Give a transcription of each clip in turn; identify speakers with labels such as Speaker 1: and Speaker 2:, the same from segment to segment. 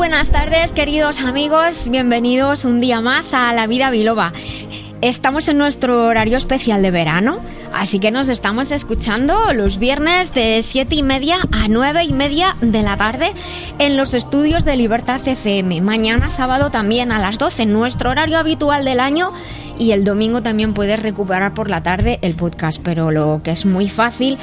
Speaker 1: Buenas tardes, queridos amigos. Bienvenidos un día más a La Vida Biloba. Estamos en nuestro horario especial de verano, así que nos estamos escuchando los viernes de 7 y media a 9 y media de la tarde en los estudios de Libertad FM. Mañana sábado también a las 12, en nuestro horario habitual del año y el domingo también puedes recuperar por la tarde el podcast, pero lo que es muy fácil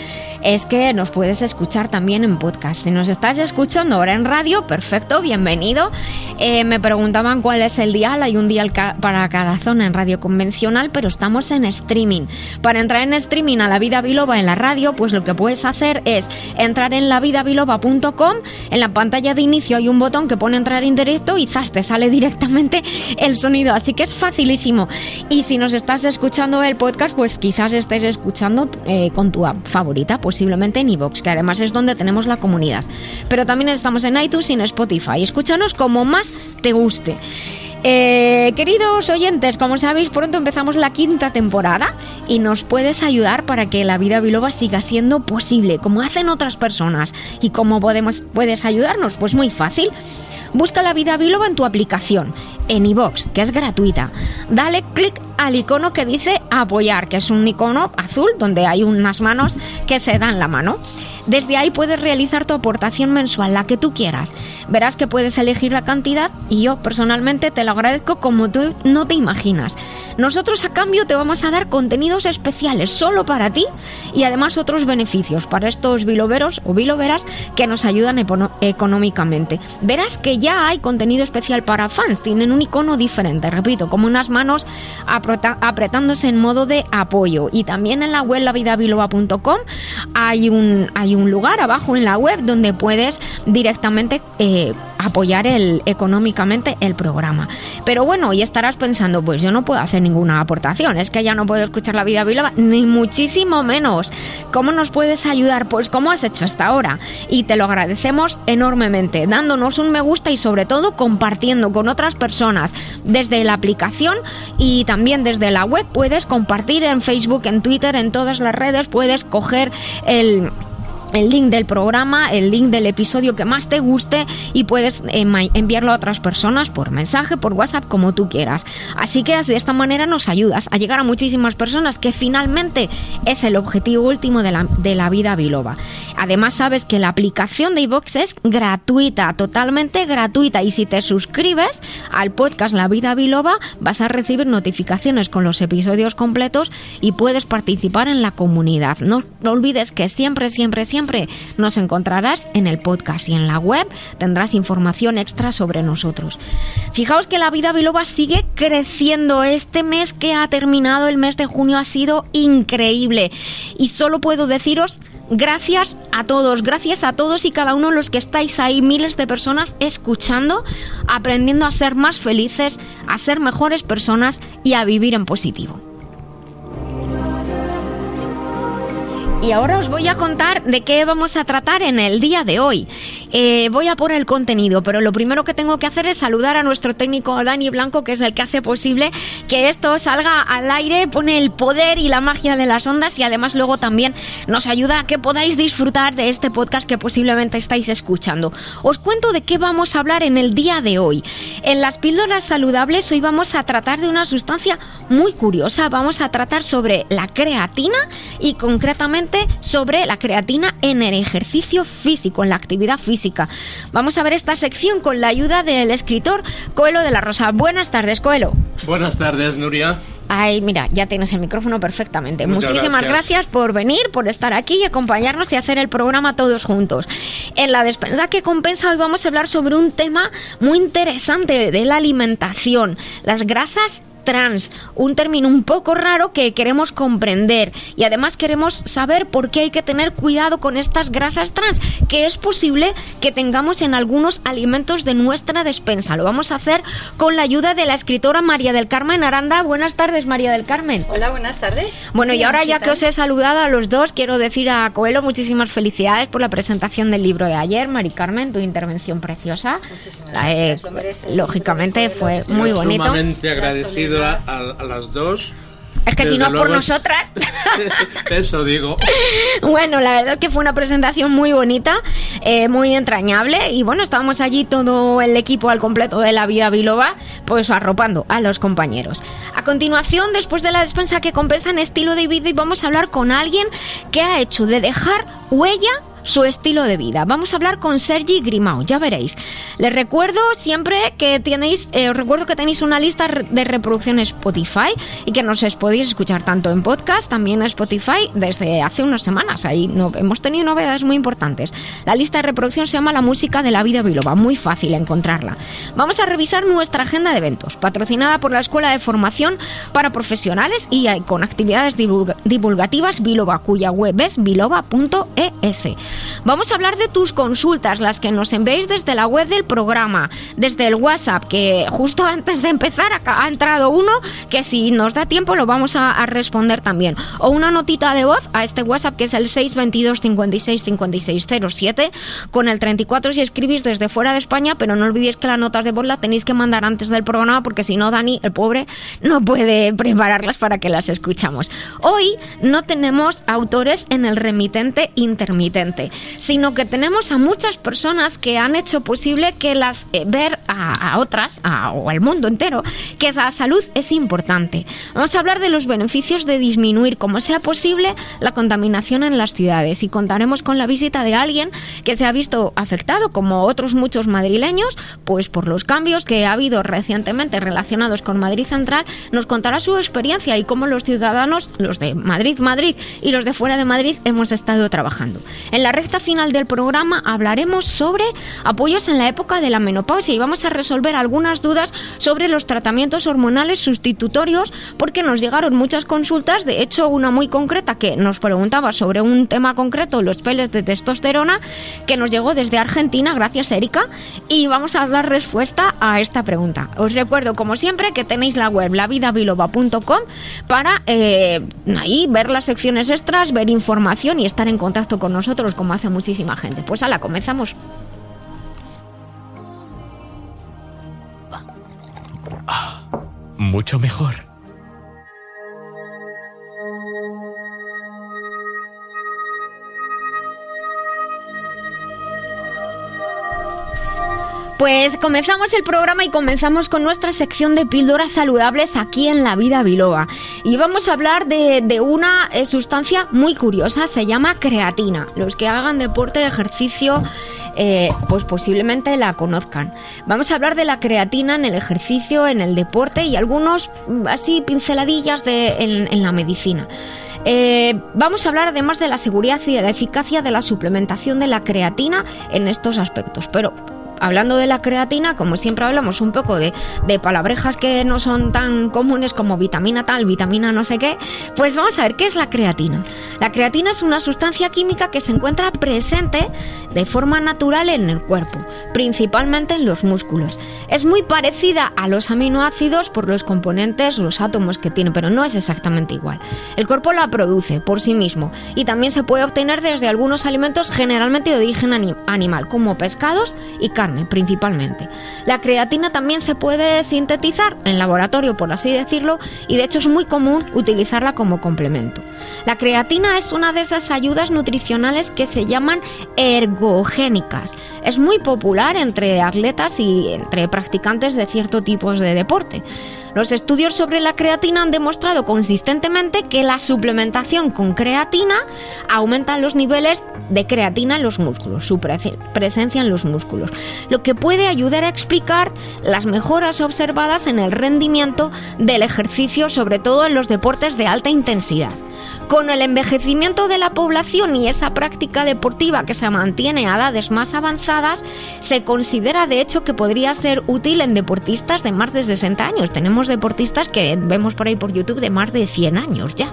Speaker 1: es que nos puedes escuchar también en podcast. Si nos estás escuchando ahora en radio, perfecto, bienvenido. Eh, me preguntaban cuál es el dial, hay un dial para cada zona en radio convencional, pero estamos en streaming. Para entrar en streaming a La Vida Biloba en la radio, pues lo que puedes hacer es entrar en lavidabiloba.com, en la pantalla de inicio hay un botón que pone entrar en directo y zas, te sale directamente el sonido, así que es facilísimo. Y si nos estás escuchando el podcast, pues quizás estés escuchando eh, con tu app favorita, posiblemente en iVoox, que además es donde tenemos la comunidad. Pero también estamos en iTunes y en Spotify. Escúchanos como más te guste. Eh, queridos oyentes, como sabéis, pronto empezamos la quinta temporada y nos puedes ayudar para que la vida biloba siga siendo posible, como hacen otras personas. ¿Y cómo podemos, puedes ayudarnos? Pues muy fácil. Busca la vida biloba en tu aplicación en iVox, que es gratuita. Dale clic al icono que dice apoyar, que es un icono azul donde hay unas manos que se dan la mano. Desde ahí puedes realizar tu aportación mensual, la que tú quieras. Verás que puedes elegir la cantidad y yo personalmente te lo agradezco como tú no te imaginas. Nosotros a cambio te vamos a dar contenidos especiales solo para ti y además otros beneficios para estos biloveros o biloveras que nos ayudan económicamente. Verás que ya hay contenido especial para fans, tienen un icono diferente, repito, como unas manos apretándose en modo de apoyo. Y también en la web lavidabiloba.com hay un, hay un lugar abajo en la web donde puedes directamente eh, apoyar el, económicamente el programa. Pero bueno, y estarás pensando, pues yo no puedo hacer ninguna aportación, es que ya no puedo escuchar la vida biloba, ni muchísimo menos. ¿Cómo nos puedes ayudar? Pues como has hecho hasta ahora. Y te lo agradecemos enormemente, dándonos un me gusta y sobre todo compartiendo con otras personas desde la aplicación y también desde la web. Puedes compartir en Facebook, en Twitter, en todas las redes, puedes coger el el link del programa, el link del episodio que más te guste y puedes eh, enviarlo a otras personas por mensaje, por WhatsApp, como tú quieras. Así que de esta manera nos ayudas a llegar a muchísimas personas, que finalmente es el objetivo último de la, de la vida biloba. Además, sabes que la aplicación de iVox es gratuita, totalmente gratuita. Y si te suscribes al podcast La Vida Biloba, vas a recibir notificaciones con los episodios completos y puedes participar en la comunidad. No, no olvides que siempre, siempre, siempre siempre nos encontrarás en el podcast y en la web tendrás información extra sobre nosotros. Fijaos que la vida biloba sigue creciendo. Este mes que ha terminado, el mes de junio, ha sido increíble. Y solo puedo deciros gracias a todos, gracias a todos y cada uno de los que estáis ahí, miles de personas escuchando, aprendiendo a ser más felices, a ser mejores personas y a vivir en positivo. Y ahora os voy a contar de qué vamos a tratar en el día de hoy. Eh, voy a por el contenido, pero lo primero que tengo que hacer es saludar a nuestro técnico Dani Blanco, que es el que hace posible que esto salga al aire, pone el poder y la magia de las ondas y además luego también nos ayuda a que podáis disfrutar de este podcast que posiblemente estáis escuchando. Os cuento de qué vamos a hablar en el día de hoy. En las píldoras saludables hoy vamos a tratar de una sustancia muy curiosa. Vamos a tratar sobre la creatina y concretamente sobre la creatina en el ejercicio físico, en la actividad física. Vamos a ver esta sección con la ayuda del escritor Coelho de la Rosa. Buenas tardes, Coelho.
Speaker 2: Buenas tardes, Nuria.
Speaker 1: Ay, mira, ya tienes el micrófono perfectamente. Muchísimas gracias. por venir, por estar aquí y acompañarnos y hacer el programa todos juntos. En la despensa que compensa hoy vamos a hablar sobre un tema muy interesante de la alimentación, las grasas trans, un término un poco raro que queremos comprender y además queremos saber por qué hay que tener cuidado con estas grasas trans, que es posible que tengamos en algunos alimentos de nuestra despensa. Lo vamos a hacer con la ayuda de la escritora María del Carmen Aranda. Buenas tardes, María del Carmen.
Speaker 3: Hola, buenas tardes.
Speaker 1: Bueno, y ahora ya que os he saludado a los dos, quiero decir a Coelho muchísimas felicidades por la presentación del libro de ayer. Mari Carmen, tu intervención preciosa.
Speaker 3: Muchísimas
Speaker 1: Eh,
Speaker 3: gracias.
Speaker 1: lógicamente fue muy bonito.
Speaker 2: Sumamente agradecido a,
Speaker 3: soledad.
Speaker 2: a- a las dos.
Speaker 1: Es que si no por
Speaker 2: luego es-
Speaker 1: nosotras.
Speaker 2: Eso digo.
Speaker 1: Bueno, la verdad es que fue una presentación muy bonita, eh, muy entrañable y bueno, estábamos allí todo el equipo al completo de la Vía Biloba, pues arropando a los compañeros. A continuación, después de la despensa que compensa en estilo de vida, y vamos a hablar con alguien que ha hecho de dejar huella su estilo de vida. Vamos a hablar con Sergi Grimao, ya veréis. Les recuerdo siempre que tenéis, eh, os recuerdo que tenéis una lista de reproducción Spotify y que nos podéis escuchar tanto en podcast, también en Spotify, desde hace unas semanas. Ahí hemos tenido novedades muy importantes. La lista de reproducción se llama La Música de la Vida Biloba, muy fácil encontrarla. Vamos a revisar nuestra agenda de eventos, patrocinada por la Escuela de Formación para Profesionales y eh, con actividades divulga- divulgativas Biloba, cuya web es biloba.es. Vamos a hablar de tus consultas, las que nos enviéis desde la web del programa, desde el WhatsApp, que justo antes de empezar ha entrado uno que si nos da tiempo lo vamos a, a responder también. O una notita de voz a este WhatsApp que es el 622 56 56 07 con el 34 si escribís desde fuera de España, pero no olvidéis que las notas de voz las tenéis que mandar antes del programa porque si no Dani, el pobre, no puede prepararlas para que las escuchamos. Hoy no tenemos autores en el remitente intermitente, sino que tenemos a muchas personas que han hecho posible que las eh, ver a, otras o al mundo entero que la salud es importante. Vamos a hablar de los beneficios de disminuir como sea posible la contaminación en las ciudades y contaremos con la visita de alguien que se ha visto afectado como otros muchos madrileños pues por los cambios que ha habido recientemente relacionados con Madrid Central nos contará su experiencia y cómo los ciudadanos los de Madrid Madrid y los de fuera de Madrid hemos estado trabajando. En la recta final del programa hablaremos sobre apoyos en la época de la menopausia y vamos a resolver algunas dudas sobre los tratamientos hormonales sustitutorios porque nos llegaron muchas consultas, de hecho una muy concreta que nos preguntaba sobre un tema concreto, los peles de testosterona, que nos llegó desde Argentina, gracias Erika, y vamos a dar respuesta a esta pregunta. Os recuerdo como siempre que tenéis la web lavidabiloba.com para eh, ahí ver las secciones extras, ver información y estar en contacto con nosotros como hace muchísima gente. Pues ala, comenzamos.
Speaker 4: Mucho mejor.
Speaker 1: Pues comenzamos el programa y comenzamos con nuestra sección de píldoras saludables aquí en La Vida Biloba. Y vamos a hablar de, una eh, sustancia muy curiosa, se llama creatina. Los que hagan deporte, ejercicio, eh, pues posiblemente la conozcan. Vamos a hablar de la creatina en el ejercicio, en el deporte y algunos mm, así pinceladillas de, en, en la medicina. Eh, vamos a hablar además de la seguridad y de la eficacia de la suplementación de la creatina en estos aspectos. Pero hablando de la creatina, como siempre hablamos un poco de, de palabrejas que no son tan comunes como vitamina tal, vitamina no sé qué, pues vamos a ver qué es la creatina. La creatina es una sustancia química que se encuentra presente de forma natural en el cuerpo, principalmente en los músculos. Es muy parecida a los aminoácidos por los componentes, los átomos que tiene, pero no es exactamente igual. El cuerpo la produce por sí mismo y también se puede obtener desde algunos alimentos generalmente de origen ani- animal, como pescados y carne principalmente. La creatina también se puede sintetizar en laboratorio, por así decirlo, y de hecho es muy común utilizarla como complemento. La creatina es una de esas ayudas nutricionales que se llaman ergogénicas. Es muy popular entre atletas y entre practicantes de ciertos tipos de deporte. Los estudios sobre la creatina han demostrado consistentemente que la suplementación con creatina aumenta los niveles de creatina en los músculos, su prese- presencia en los músculos, lo que puede ayudar a explicar las mejoras observadas en el rendimiento del ejercicio, sobre todo en los deportes de alta intensidad. Con el envejecimiento de la población y esa práctica deportiva que se mantiene a edades más avanzadas, se considera de hecho que podría ser útil en deportistas de más de 60 años. Tenemos deportistas que vemos por ahí por YouTube de más de 100 años ya.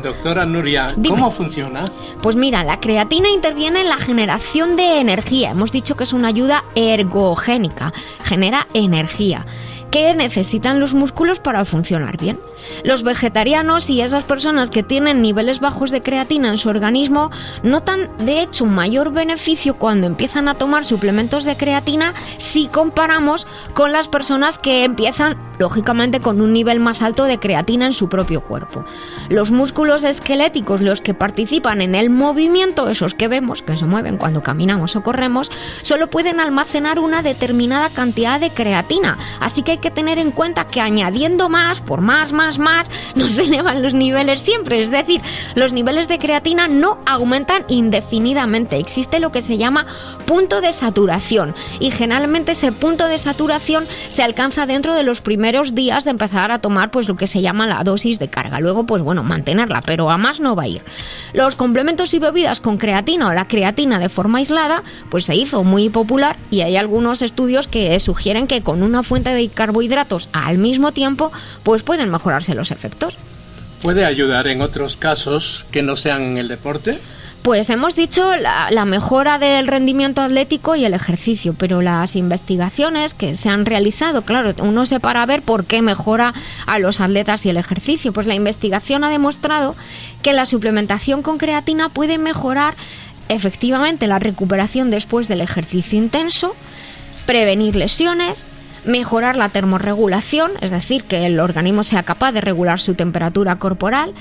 Speaker 2: Doctora Nuria, ¿cómo funciona?
Speaker 1: Pues mira, la creatina interviene en la generación de energía. Hemos dicho que es una ayuda ergogénica, genera energía que necesitan los músculos para funcionar bien. Los vegetarianos y esas personas que tienen niveles bajos de creatina en su organismo notan de hecho un mayor beneficio cuando empiezan a tomar suplementos de creatina si comparamos con las personas que empiezan lógicamente con un nivel más alto de creatina en su propio cuerpo. Los músculos esqueléticos, los que participan en el movimiento, esos que vemos que se mueven cuando caminamos o corremos, solo pueden almacenar una determinada cantidad de creatina, así que hay que tener en cuenta que añadiendo más, por más, más, más, no se elevan los niveles siempre. Es decir, los niveles de creatina no aumentan indefinidamente. Existe lo que se llama punto de saturación y generalmente ese punto de saturación se alcanza dentro de los primeros días de empezar a tomar pues lo que se llama la dosis de carga. Luego pues bueno, mantenerla, pero a más no va a ir. Los complementos y bebidas con creatina o la creatina de forma aislada pues se hizo muy popular y hay algunos estudios que sugieren que con una fuente de carbohidratos al mismo tiempo pues pueden mejorar los efectos.
Speaker 2: ¿Puede ayudar en otros casos que no sean en el deporte?
Speaker 1: Pues hemos dicho la, mejora del rendimiento atlético y el ejercicio, pero las investigaciones que se han realizado, claro, uno se para ver por qué mejora a los atletas y el ejercicio. Pues la investigación ha demostrado que la suplementación con creatina puede mejorar efectivamente la recuperación después del ejercicio intenso, prevenir lesiones, mejorar la termorregulación, es decir, que el organismo sea capaz de regular su temperatura corporal,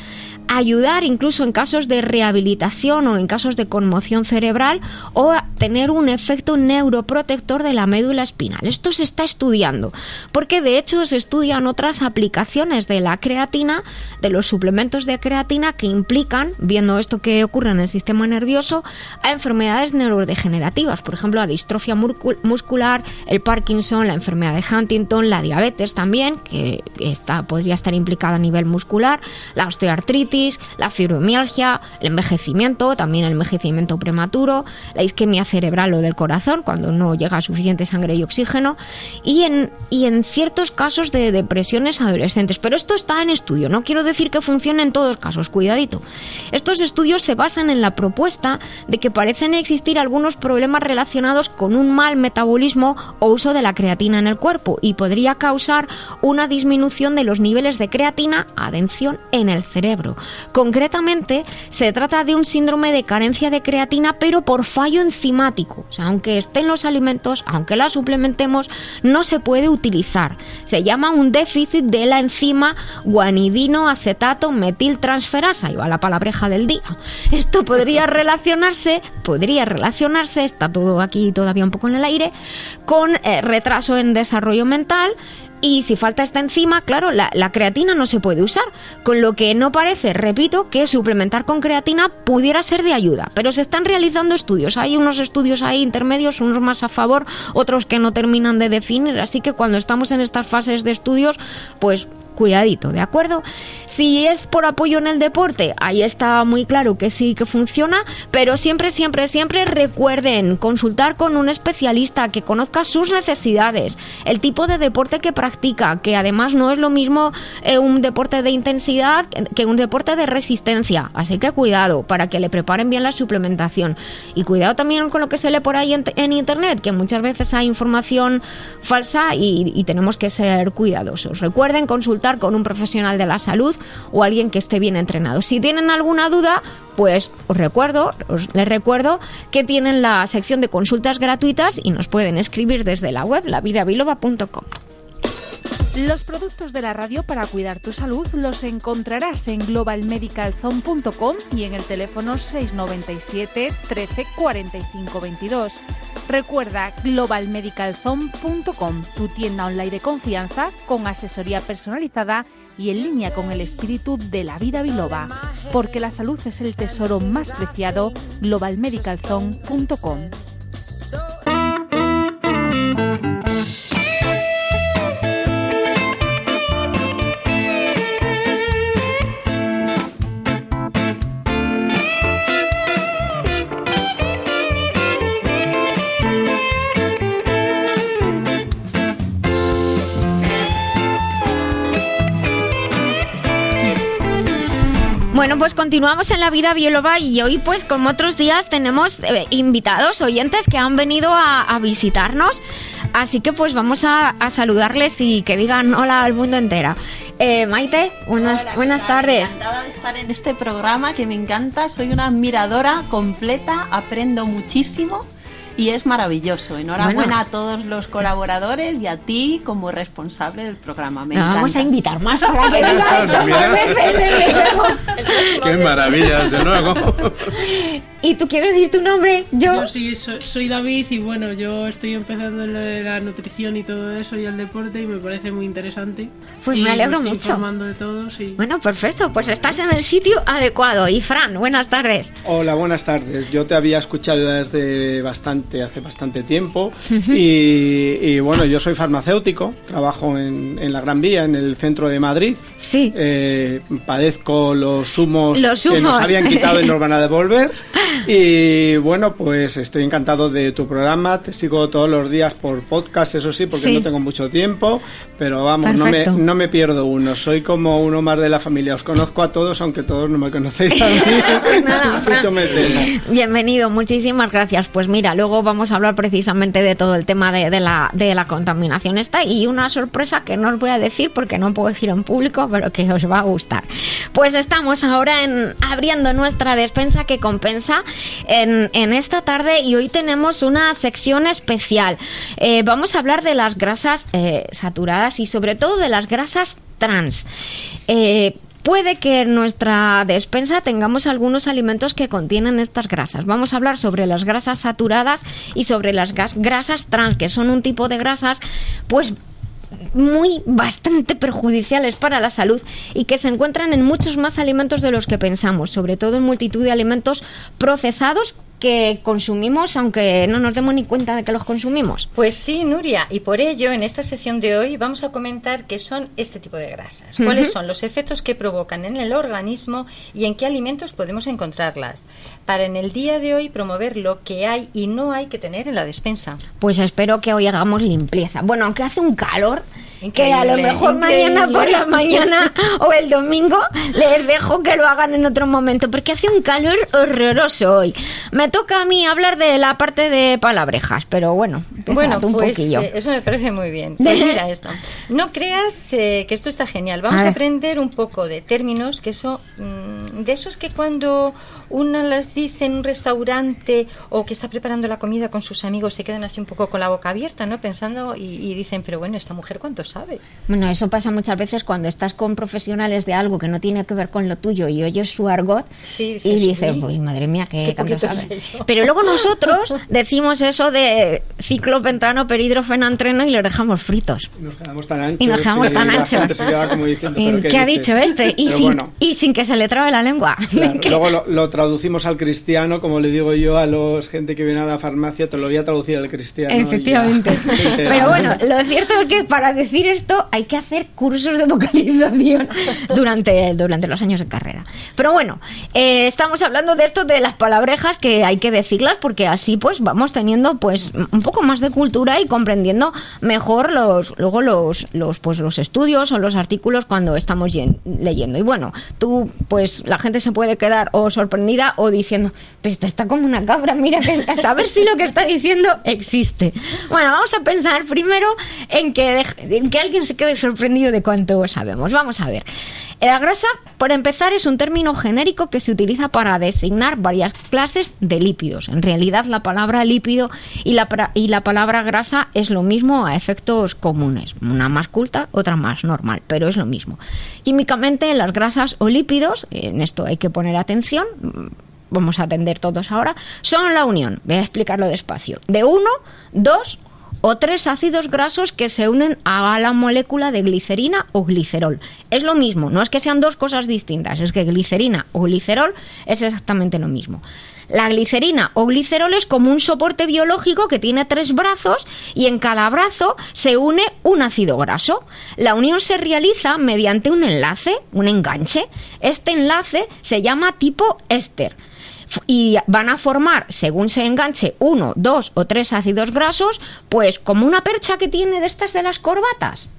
Speaker 1: ayudar incluso en casos de rehabilitación o en casos de conmoción cerebral o tener un efecto neuroprotector de la médula espinal. Esto se está estudiando porque de hecho se estudian otras aplicaciones de la creatina, de los suplementos de creatina que implican, viendo esto que ocurre en el sistema nervioso, a enfermedades neurodegenerativas, por ejemplo, la distrofia muscular, el Parkinson, la enfermedad de Huntington, la diabetes también, que está, podría estar implicada a nivel muscular, la osteoartritis, la fibromialgia, el envejecimiento, también el envejecimiento prematuro, la isquemia cerebral o del corazón, cuando no llega suficiente sangre y oxígeno, y en, y en ciertos casos de depresiones adolescentes. Pero esto está en estudio, no quiero decir que funcione en todos casos, cuidadito. Estos estudios se basan en la propuesta de que parecen existir algunos problemas relacionados con un mal metabolismo o uso de la creatina en el cuerpo y podría causar una disminución de los niveles de creatina, atención, en el cerebro. Concretamente, se trata de un síndrome de carencia de creatina, pero por fallo enzimático. O sea, aunque esté en los alimentos, aunque la suplementemos, no se puede utilizar. Se llama un déficit de la enzima guanidino acetato metiltransferasa, va la palabreja del día. Esto podría relacionarse, podría relacionarse, está todo aquí todavía un poco en el aire, con eh, retraso en desarrollo mental, y si falta esta enzima, claro, la, creatina no se puede usar, con lo que no parece, repito, que suplementar con creatina pudiera ser de ayuda. Pero se están realizando estudios, hay unos estudios ahí intermedios, unos más a favor, otros que no terminan de definir, así que cuando estamos en estas fases de estudios, pues cuidadito, ¿de acuerdo? Si es por apoyo en el deporte, ahí está muy claro que sí que funciona, pero siempre, siempre, siempre recuerden consultar con un especialista que conozca sus necesidades, el tipo de deporte que practica, que además no es lo mismo eh, un deporte de intensidad que un deporte de resistencia, así que cuidado para que le preparen bien la suplementación y cuidado también con lo que se lee por ahí en, internet, que muchas veces hay información falsa y, y tenemos que ser cuidadosos. Recuerden consultar con un profesional de la salud o alguien que esté bien entrenado. Si tienen alguna duda, pues os recuerdo, os, les recuerdo que tienen la sección de consultas gratuitas y nos pueden escribir desde la web lavidabiloba.com.
Speaker 3: Los productos de la radio para cuidar tu salud los encontrarás en globalmedicalzone.com y en el teléfono 697 13 45 22. Recuerda globalmedicalzone.com, tu tienda online de confianza con asesoría personalizada y en línea con el espíritu de la vida biloba, porque la salud es el tesoro más preciado, globalmedicalzone.com.
Speaker 1: Bueno, pues continuamos en la vida bióloga y hoy, pues como otros días, tenemos eh, invitados, oyentes que han venido a, visitarnos. Así que pues vamos a, saludarles y que digan hola al mundo entera. Eh, Maite, buenas, buenas tardes.
Speaker 4: Encantada de estar en este programa que me encanta. Soy una admiradora completa, aprendo muchísimo y es maravilloso. Enhorabuena a todos los colaboradores y a ti como responsable del programa. Me
Speaker 1: vamos a invitar más para que
Speaker 2: Qué maravilla, de nuevo.
Speaker 1: ¿Y tú quieres decir tu nombre?
Speaker 5: Yo, yo sí, soy, David y bueno, yo estoy empezando en lo de la nutrición y todo eso y el deporte y me parece muy interesante.
Speaker 1: Pues me alegro mucho.
Speaker 5: informando de todo, sí.
Speaker 1: Bueno, perfecto, pues estás en el sitio adecuado. Y Fran, buenas tardes.
Speaker 6: Hola, buenas tardes. Yo te había escuchado desde bastante, hace bastante tiempo y, bueno, yo soy farmacéutico, trabajo en, la Gran Vía, en el centro de Madrid.
Speaker 1: Sí.
Speaker 6: Eh, padezco los humos, que nos habían quitado y nos van a devolver. Y bueno, pues estoy encantado de tu programa. Te sigo todos los días por podcast, eso sí, porque no tengo mucho tiempo. Pero vamos, no me, no me, pierdo uno. Soy como uno más de la familia. Os conozco a todos, aunque todos no me conocéis a mí.
Speaker 1: Bienvenido, muchísimas gracias. Pues mira, luego vamos a hablar precisamente de todo el tema de, la, contaminación esta y una sorpresa que no os voy a decir porque no puedo decir en público, pero que os va a gustar. Pues estamos ahora en, abriendo nuestra despensa que compensa en, esta tarde y hoy tenemos una sección especial. Eh, vamos a hablar de las grasas eh, saturadas y sobre todo de las grasas trans. Eh, puede que en nuestra despensa tengamos algunos alimentos que contienen estas grasas. Vamos a hablar sobre las grasas saturadas y sobre las grasas trans, que son un tipo de grasas, pues muy bastante perjudiciales para la salud y que se encuentran en muchos más alimentos de los que pensamos, sobre todo en multitud de alimentos procesados que consumimos aunque no nos demos ni cuenta de que los consumimos.
Speaker 7: Pues sí, Nuria, y por ello en esta sección de hoy vamos a comentar qué son este tipo de grasas, cuáles son los efectos que provocan en el organismo y en qué alimentos podemos encontrarlas, para en el día de hoy promover lo que hay y no hay que tener en la despensa.
Speaker 1: Pues espero que hoy hagamos limpieza. Bueno, aunque hace un calor que a lo mejor mañana por la mañana o el domingo les dejo que lo hagan en otro momento, porque hace un calor horroroso hoy. Me toca a mí hablar de la parte de palabrejas, pero bueno,
Speaker 7: bueno, un pues poquillo. Eh, eso me parece muy bien. Pues mira esto. No creas eh, que esto está genial. Vamos a, aprender un poco de términos que eso, mm, de esos que cuando una las dice en un restaurante o que está preparando la comida con sus amigos se quedan así un poco con la boca abierta, ¿no? Pensando y, dicen, pero bueno, esta mujer cuánto sabe.
Speaker 1: Bueno, eso pasa muchas veces cuando estás con profesionales de algo que no tiene que ver con lo tuyo y oyes su argot y dices, uy, madre mía, qué, sabe. Pero luego nosotros decimos eso de ciclo pentrano, peridrofenantreno y los dejamos fritos.
Speaker 6: Y nos quedamos tan anchos.
Speaker 1: Y nos quedamos tan anchos. ¿Qué, ha dicho este? Y sin, y sin, que se le trabe la lengua.
Speaker 6: luego lo, lo traducimos al cristiano, como le digo yo a los gente que viene a la farmacia, te lo voy a traducir al cristiano.
Speaker 1: Efectivamente. Pero bueno, lo cierto es que para decir esto hay que hacer cursos de vocalización durante, durante los años de carrera. Pero bueno, eh, estamos hablando de esto de las palabrejas que hay que decirlas porque así pues vamos teniendo pues un poco más de cultura y comprendiendo mejor los luego los los pues los estudios o los artículos cuando estamos leyendo. Y bueno, tú pues la gente se puede quedar o sorprender o diciendo, pues está como una cabra, mira, a saber si lo que está diciendo existe. Bueno, vamos a pensar primero en que, en que alguien se quede sorprendido de cuánto sabemos. Vamos a ver. La grasa, por empezar, es un término genérico que se utiliza para designar varias clases de lípidos. En realidad, la palabra lípido y la, y la palabra grasa es lo mismo a efectos comunes. Una más culta, otra más normal, pero es lo mismo. Químicamente, las grasas o lípidos, en esto hay que poner atención, vamos a atender todos ahora, son la unión, voy a explicarlo despacio, de uno, dos o tres ácidos grasos que se unen a la molécula de glicerina o glicerol. Es lo mismo, no es que sean dos cosas distintas, es que glicerina o glicerol es exactamente lo mismo. La glicerina o glicerol es como un soporte biológico que tiene tres brazos y en cada brazo se une un ácido graso. La unión se realiza mediante un enlace, un enganche. Este enlace se llama tipo éster y van a formar, según se enganche, uno, dos o tres ácidos grasos, pues como una percha que tiene de estas de las corbatas.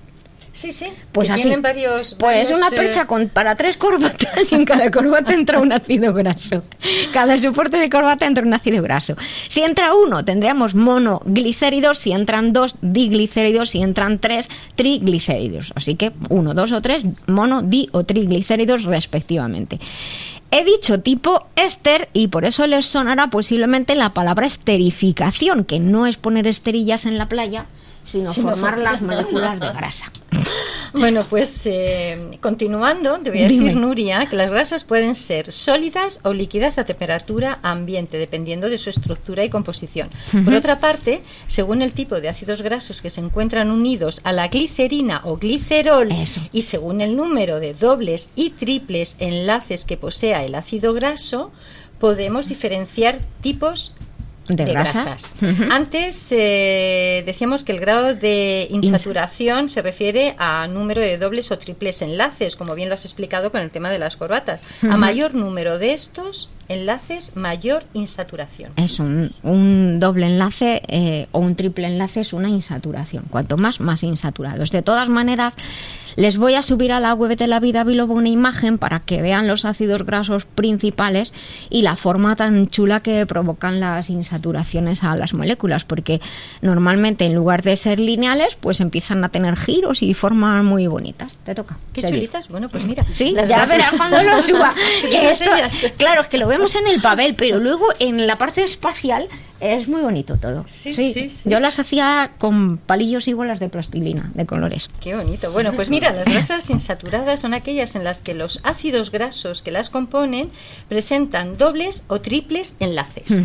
Speaker 7: Sí, sí.
Speaker 1: Pues así.
Speaker 7: Tienen varios.
Speaker 1: Pues una eh, percha con, para tres corbatas y en cada corbata entra un ácido graso. Cada soporte de corbata entra un ácido graso. Si entra uno, tendríamos monoglicéridos. Si entran dos, diglicéridos. Si entran tres, triglicéridos. Así que uno, dos o tres, mono, di o triglicéridos respectivamente. He dicho tipo éster y por eso les sonará posiblemente la palabra esterificación, que no es poner esterillas en la playa, sino formar las moléculas de grasa.
Speaker 7: Bueno, pues eh, continuando, te voy a decir, Nuria, que las grasas pueden ser sólidas o líquidas a temperatura ambiente, dependiendo de su estructura y composición. Por otra parte, según el tipo de ácidos grasos que se encuentran unidos a la glicerina o glicerol y según el número de dobles y triples enlaces que posea el ácido graso, podemos diferenciar tipos de, grasas. Antes eh, decíamos que el grado de insaturación se refiere a número de dobles o triples enlaces, como bien lo has explicado con el tema de las corbatas. A mayor número de estos enlaces, mayor insaturación.
Speaker 1: Es un, un doble enlace eh, o un triple enlace es una insaturación. Cuanto más, más insaturados. De todas maneras, les voy a subir a la web de la vida Bilobo una imagen para que vean los ácidos grasos principales y la forma tan chula que provocan las insaturaciones a las moléculas, porque normalmente en lugar de ser lineales, pues empiezan a tener giros y formas muy bonitas. Te toca.
Speaker 7: Qué chulitas. Bueno, pues mira.
Speaker 1: Sí, ya verás cuando lo suba. claro, es que lo vemos en el papel, pero luego en la parte espacial es muy bonito todo.
Speaker 7: Sí, sí, sí,
Speaker 1: Yo las hacía con palillos y bolas de plastilina, de colores.
Speaker 7: Qué bonito. Bueno, pues mira, las grasas insaturadas son aquellas en las que los ácidos grasos que las componen presentan dobles o triples enlaces.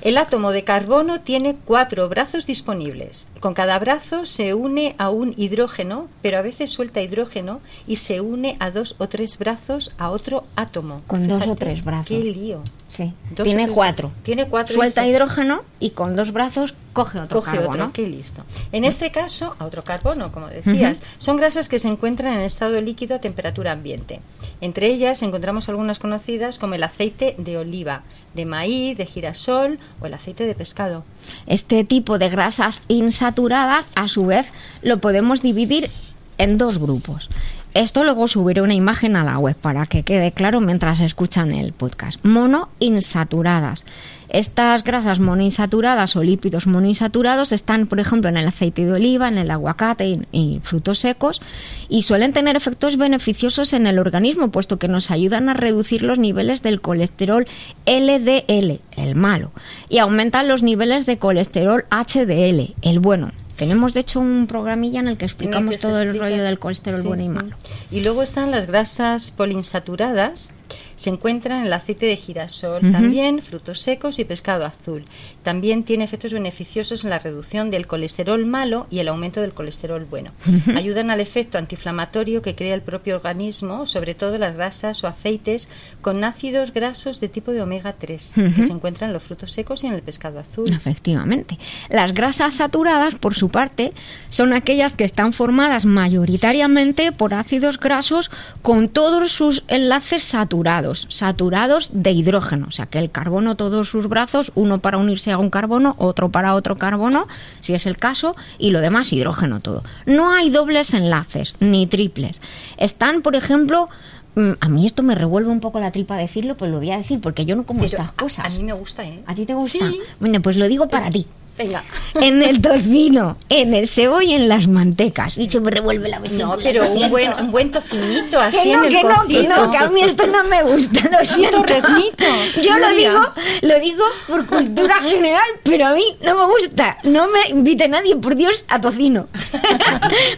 Speaker 7: El átomo de carbono tiene cuatro brazos disponibles. Con cada brazo se une a un hidrógeno, pero a veces suelta hidrógeno y se une a dos o tres brazos a otro átomo.
Speaker 1: Con dos o tres brazos.
Speaker 7: Qué lío.
Speaker 1: Sí. Tiene cuatro.
Speaker 7: Tiene cuatro.
Speaker 1: Suelta hidrógeno y con dos brazos coge otro
Speaker 7: coge Otro, qué listo. En este caso, a otro carbono, como decías, son grasas que se encuentran en estado líquido a temperatura ambiente. Entre ellas encontramos algunas conocidas como el aceite de oliva, de maíz, de girasol o el aceite de pescado.
Speaker 1: Este tipo de grasas insaturadas, a su vez, lo podemos dividir en dos grupos. Esto luego subiré una imagen a la web para que quede claro mientras escuchan el podcast. Monoinsaturadas. Estas grasas monoinsaturadas o lípidos monoinsaturados están, por ejemplo, en el aceite de oliva, en el aguacate y, frutos secos y suelen tener efectos beneficiosos en el organismo, puesto que nos ayudan a reducir los niveles del colesterol LDL, el malo, y aumentan los niveles de colesterol HDL, el bueno. Tenemos de hecho un programilla en el que explicamos todo el rollo del colesterol bueno y malo.
Speaker 7: Y luego están las grasas poliinsaturadas, se encuentran en el aceite de girasol, también frutos secos y pescado azul. También tiene efectos beneficiosos en la reducción del colesterol malo y el aumento del colesterol bueno. Ayudan al efecto antiinflamatorio que crea el propio organismo, sobre todo las grasas o aceites con ácidos grasos de tipo de omega 3, que se encuentran en los frutos secos y en el pescado azul.
Speaker 1: Efectivamente. Las grasas saturadas, por su parte, son aquellas que están formadas mayoritariamente por ácidos grasos con todos sus enlaces saturados saturados, de hidrógeno, o sea que el carbono todos sus brazos, uno para unirse a un carbono, otro para otro carbono, si es el caso, y lo demás hidrógeno todo. No hay dobles enlaces ni triples. Están, por ejemplo, mm, a mí esto me revuelve un poco la tripa decirlo, pues lo voy a decir porque yo no como estas cosas.
Speaker 7: A, mí me gusta, ¿eh?
Speaker 1: ¿A ti te gusta? Bueno, pues lo digo para ti.
Speaker 7: Venga.
Speaker 1: En el tocino, en el cebo y en las mantecas. Y se me revuelve la vesícula.
Speaker 7: No, pero un buen, un buen tocinito así que no,
Speaker 1: en el
Speaker 7: que
Speaker 1: no, que no, que a mí esto no me gusta, lo siento. Yo lo digo, lo digo por cultura general, pero a mí no me gusta. No me invite nadie, por Dios, a tocino.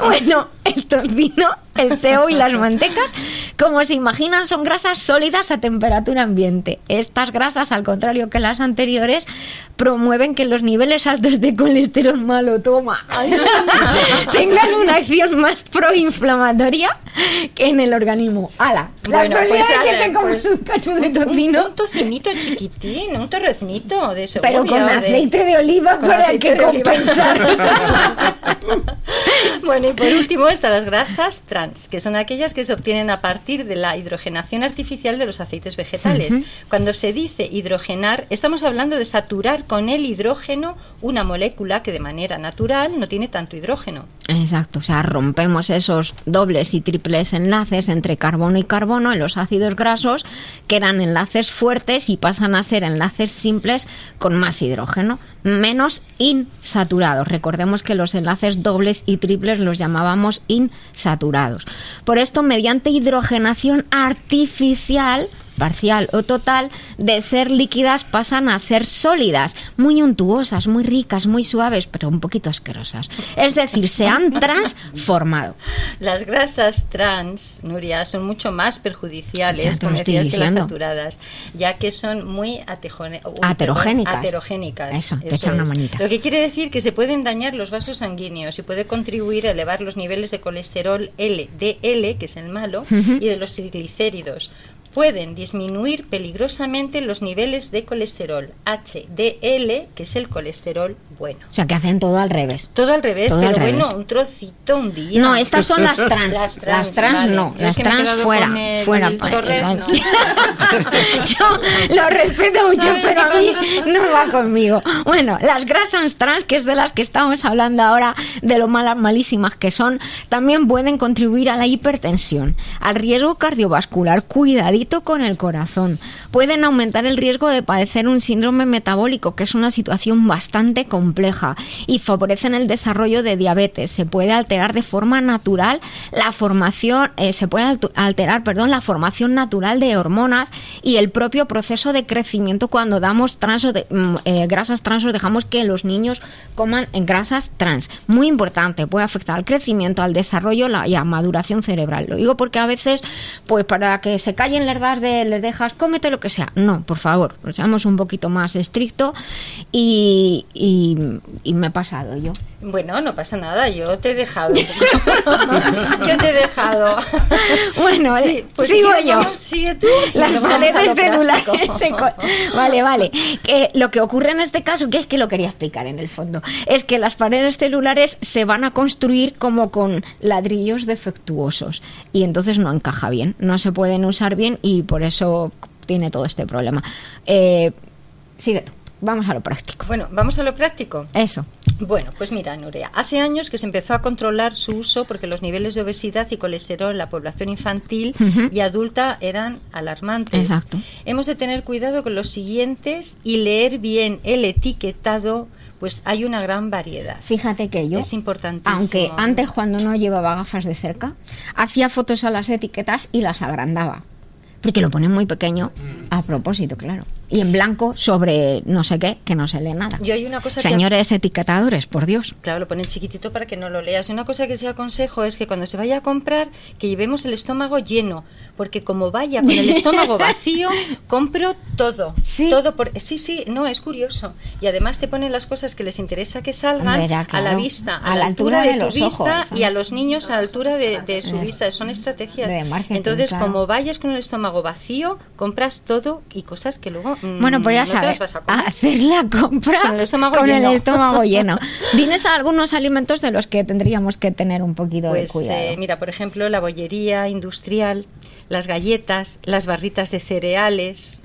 Speaker 1: bueno, el tocino el sebo y las mantecas, como se imaginan, son grasas sólidas a temperatura ambiente. Estas grasas, al contrario que las anteriores, promueven que los niveles altos de colesterol malo, toma, tengan una acción más proinflamatoria que en el organismo. ¡Hala! La bueno, pues, que te comes pues, un cacho de tocino.
Speaker 7: Un, tocinito chiquitín, un torrecito de eso.
Speaker 1: Pero con aceite de oliva para que compensar.
Speaker 7: bueno, y por último están las grasas trans, que son aquellas que se obtienen a partir de la hidrogenación artificial de los aceites vegetales. Cuando se dice hidrogenar, estamos hablando de saturar con el hidrógeno una molécula que de manera natural no tiene tanto hidrógeno.
Speaker 1: Exacto, o sea, rompemos esos dobles y triples enlaces entre carbono y carbono en los ácidos grasos, que eran enlaces fuertes y pasan a ser enlaces simples con más hidrógeno, menos insaturados. Recordemos que los enlaces dobles y triples los llamábamos insaturados. Por esto, mediante hidrogenación artificial, parcial o total, de ser líquidas pasan a ser sólidas, muy untuosas, muy ricas, muy suaves, pero un poquito asquerosas. Es decir, se han transformado.
Speaker 7: Las grasas trans, Nuria, son mucho más perjudiciales, como decías, que las saturadas, ya que son muy
Speaker 1: aterogénicas.
Speaker 7: aterogénicas.
Speaker 1: Eso, te una manita.
Speaker 7: Lo que quiere decir que se pueden dañar los vasos sanguíneos y puede contribuir a elevar los niveles de colesterol LDL, que es el malo, y de los triglicéridos pueden disminuir peligrosamente los niveles de colesterol HDL, que es el colesterol bueno.
Speaker 1: O sea, que hacen todo al revés.
Speaker 7: Todo al revés, pero bueno, un trocito un día.
Speaker 1: No, estas son las trans. las trans, no, las trans fuera, fuera. Yo lo respeto mucho, pero a mí no va conmigo. Bueno, las grasas trans, que es de las que estamos hablando ahora, de lo malas, malísimas que son, también pueden contribuir a la hipertensión, al riesgo cardiovascular. Cuidadito con el corazón. Pueden aumentar el riesgo de padecer un síndrome metabólico, que es una situación bastante compleja, y favorecen el desarrollo de diabetes. Se puede alterar de forma natural la formación, eh, se puede alterar, perdón, la formación natural de hormonas y el propio proceso de crecimiento cuando damos trans de, mm, eh, grasas trans o dejamos que los niños coman grasas trans. Muy importante, puede afectar al crecimiento, al desarrollo y a maduración cerebral. Lo digo porque a veces, pues para que se callen verdad de les dejas, cómete lo que sea. No, por favor, seamos un poquito más estricto y, y, me he pasado yo.
Speaker 7: Bueno, no pasa nada, yo te he dejado. yo te he dejado.
Speaker 1: Bueno, sí, pues sigo yo.
Speaker 7: sigue tú.
Speaker 1: Las paredes celulares. vale, vale. lo que ocurre en este caso, que es que lo quería explicar en el fondo, es que las paredes celulares se van a construir como con ladrillos defectuosos y entonces no encaja bien, no se pueden usar bien y por eso tiene todo este problema. Eh, sigue tú. Vamos a lo práctico.
Speaker 7: Bueno, vamos a lo práctico.
Speaker 1: Eso.
Speaker 7: Bueno, pues mira, Nuria, hace años que se empezó a controlar su uso porque los niveles de obesidad y colesterol en la población infantil y adulta eran alarmantes.
Speaker 1: Exacto.
Speaker 7: Hemos de tener cuidado con los siguientes y leer bien el etiquetado pues hay una gran variedad.
Speaker 1: Fíjate que yo,
Speaker 7: es importantísimo.
Speaker 1: aunque antes cuando no llevaba gafas de cerca, hacía fotos a las etiquetas y las agrandaba porque lo ponen muy pequeño mm. a propósito, claro. Y en blanco sobre no sé qué, que no se lee nada.
Speaker 7: Y hay una cosa
Speaker 1: Señores etiquetadores, por Dios.
Speaker 7: Claro, lo ponen chiquitito para que no lo leas. Una cosa que sí aconsejo es que cuando se vaya a comprar, que llevemos el estómago lleno, porque como vaya con el estómago vacío, compro todo.
Speaker 1: Sí.
Speaker 7: Todo por... Sí, sí, no, es curioso. Y además te ponen las cosas que les interesa que salgan a la vista, a, la altura, de, tu vista y a los niños a la altura de, su vista. Son estrategias. Entonces, como vayas con el estómago vacío, compras todo y cosas que luego
Speaker 1: bueno, pues ya sabes, hacer la compra con el estómago lleno. Vienes a algunos alimentos de los que tendríamos que tener un poquito de pues, cuidado. Eh,
Speaker 7: mira, por ejemplo, la bollería industrial las galletas, las barritas de cereales,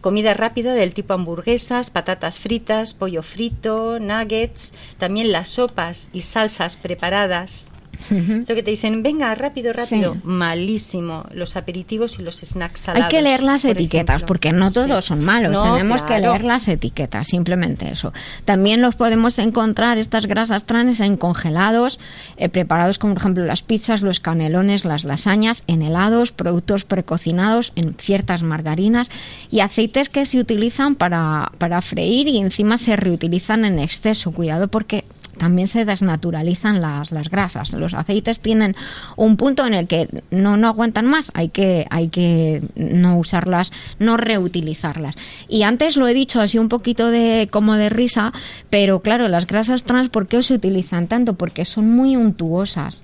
Speaker 7: comida rápida del tipo hamburguesas, patatas fritas, pollo frito, nuggets, también las sopas y salsas preparadas, esto que te dicen, venga, rápido, rápido. Malísimo. Los aperitivos y los snacks salados.
Speaker 1: Hay que leer las etiquetas, porque no todos son malos. Tenemos que leer las etiquetas, simplemente eso. También los podemos encontrar, estas grasas trans, en congelados, eh, preparados como, por ejemplo, las pizzas, los canelones, las lasañas, en helados, productos precocinados, en ciertas margarinas y aceites que se utilizan para, para freír y encima se reutilizan en exceso. Cuidado porque también se desnaturalizan las, las grasas. Los aceites tienen un punto en el que no, no aguantan más, hay que, hay que no usarlas, no reutilizarlas. Y antes lo he dicho así un poquito de como de risa, pero claro, las grasas trans, ¿por qué se utilizan tanto? Porque son muy untuosas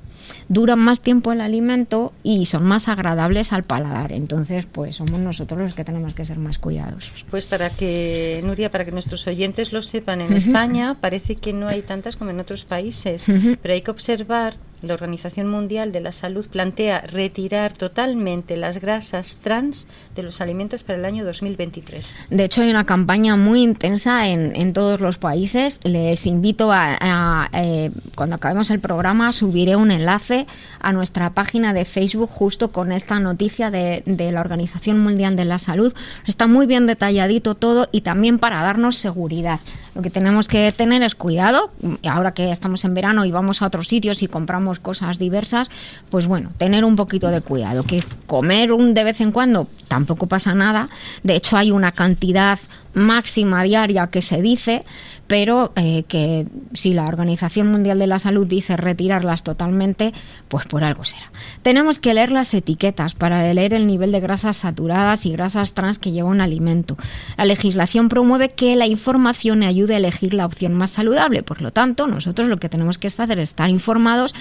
Speaker 1: duran más tiempo el alimento y son más agradables al paladar. Entonces, pues somos nosotros los que tenemos que ser más cuidadosos.
Speaker 7: Pues para que, Nuria, para que nuestros oyentes lo sepan, en España parece que no hay tantas como en otros países, pero hay que observar la Organización Mundial de la Salud plantea retirar totalmente las grasas trans de los alimentos para el año 2023.
Speaker 1: De hecho, hay una campaña muy intensa en, en todos los países. Les invito a, eh, cuando acabemos el programa, subiré un enlace a nuestra página de Facebook justo con esta noticia de, de la Organización Mundial de la Salud. Está muy bien detalladito todo y también para darnos seguridad. Lo que tenemos que tener es cuidado. Ahora que estamos en verano y vamos a otros sitios y compramos cosas diversas, pues bueno, tener un poquito de cuidado. Que comer un de vez en cuando tampoco pasa nada. De hecho, hay una cantidad máxima diaria que se dice, pero eh, que si la Organización Mundial de la Salud dice retirarlas totalmente, pues por algo será. Tenemos que leer las etiquetas para leer el nivel de grasas saturadas y grasas trans que lleva un alimento. La legislación promueve que la información ayude a elegir la opción más saludable, por lo tanto, nosotros lo que tenemos que hacer es estar informados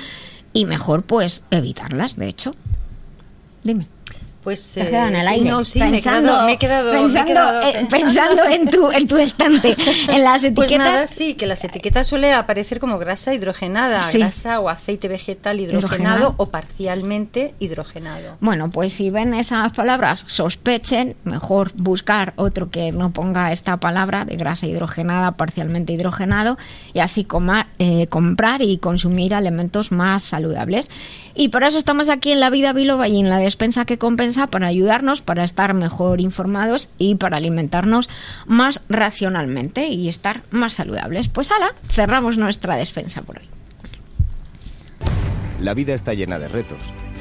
Speaker 1: y mejor pues evitarlas, de hecho. Dime.
Speaker 7: Pues
Speaker 1: te en el aire.
Speaker 7: No, sí, pensando, me he quedado,
Speaker 1: pensando, en, tu, en tu estante, en las etiquetas. Pues
Speaker 7: nada, sí, que las etiquetas suele aparecer como grasa hidrogenada, grasa o aceite vegetal hidrogenado, o parcialmente hidrogenado.
Speaker 1: Bueno, pues si ven esas palabras, sospechen, mejor buscar otro que no ponga esta palabra de grasa hidrogenada, parcialmente hidrogenado, y así eh, comprar y consumir alimentos más saludables. Y por eso estamos aquí en La Vida Biloba y en la despensa que compensa para ayudarnos, para estar mejor informados y para alimentarnos más racionalmente y estar más saludables. Pues ahora cerramos nuestra despensa por hoy.
Speaker 8: La vida está llena de retos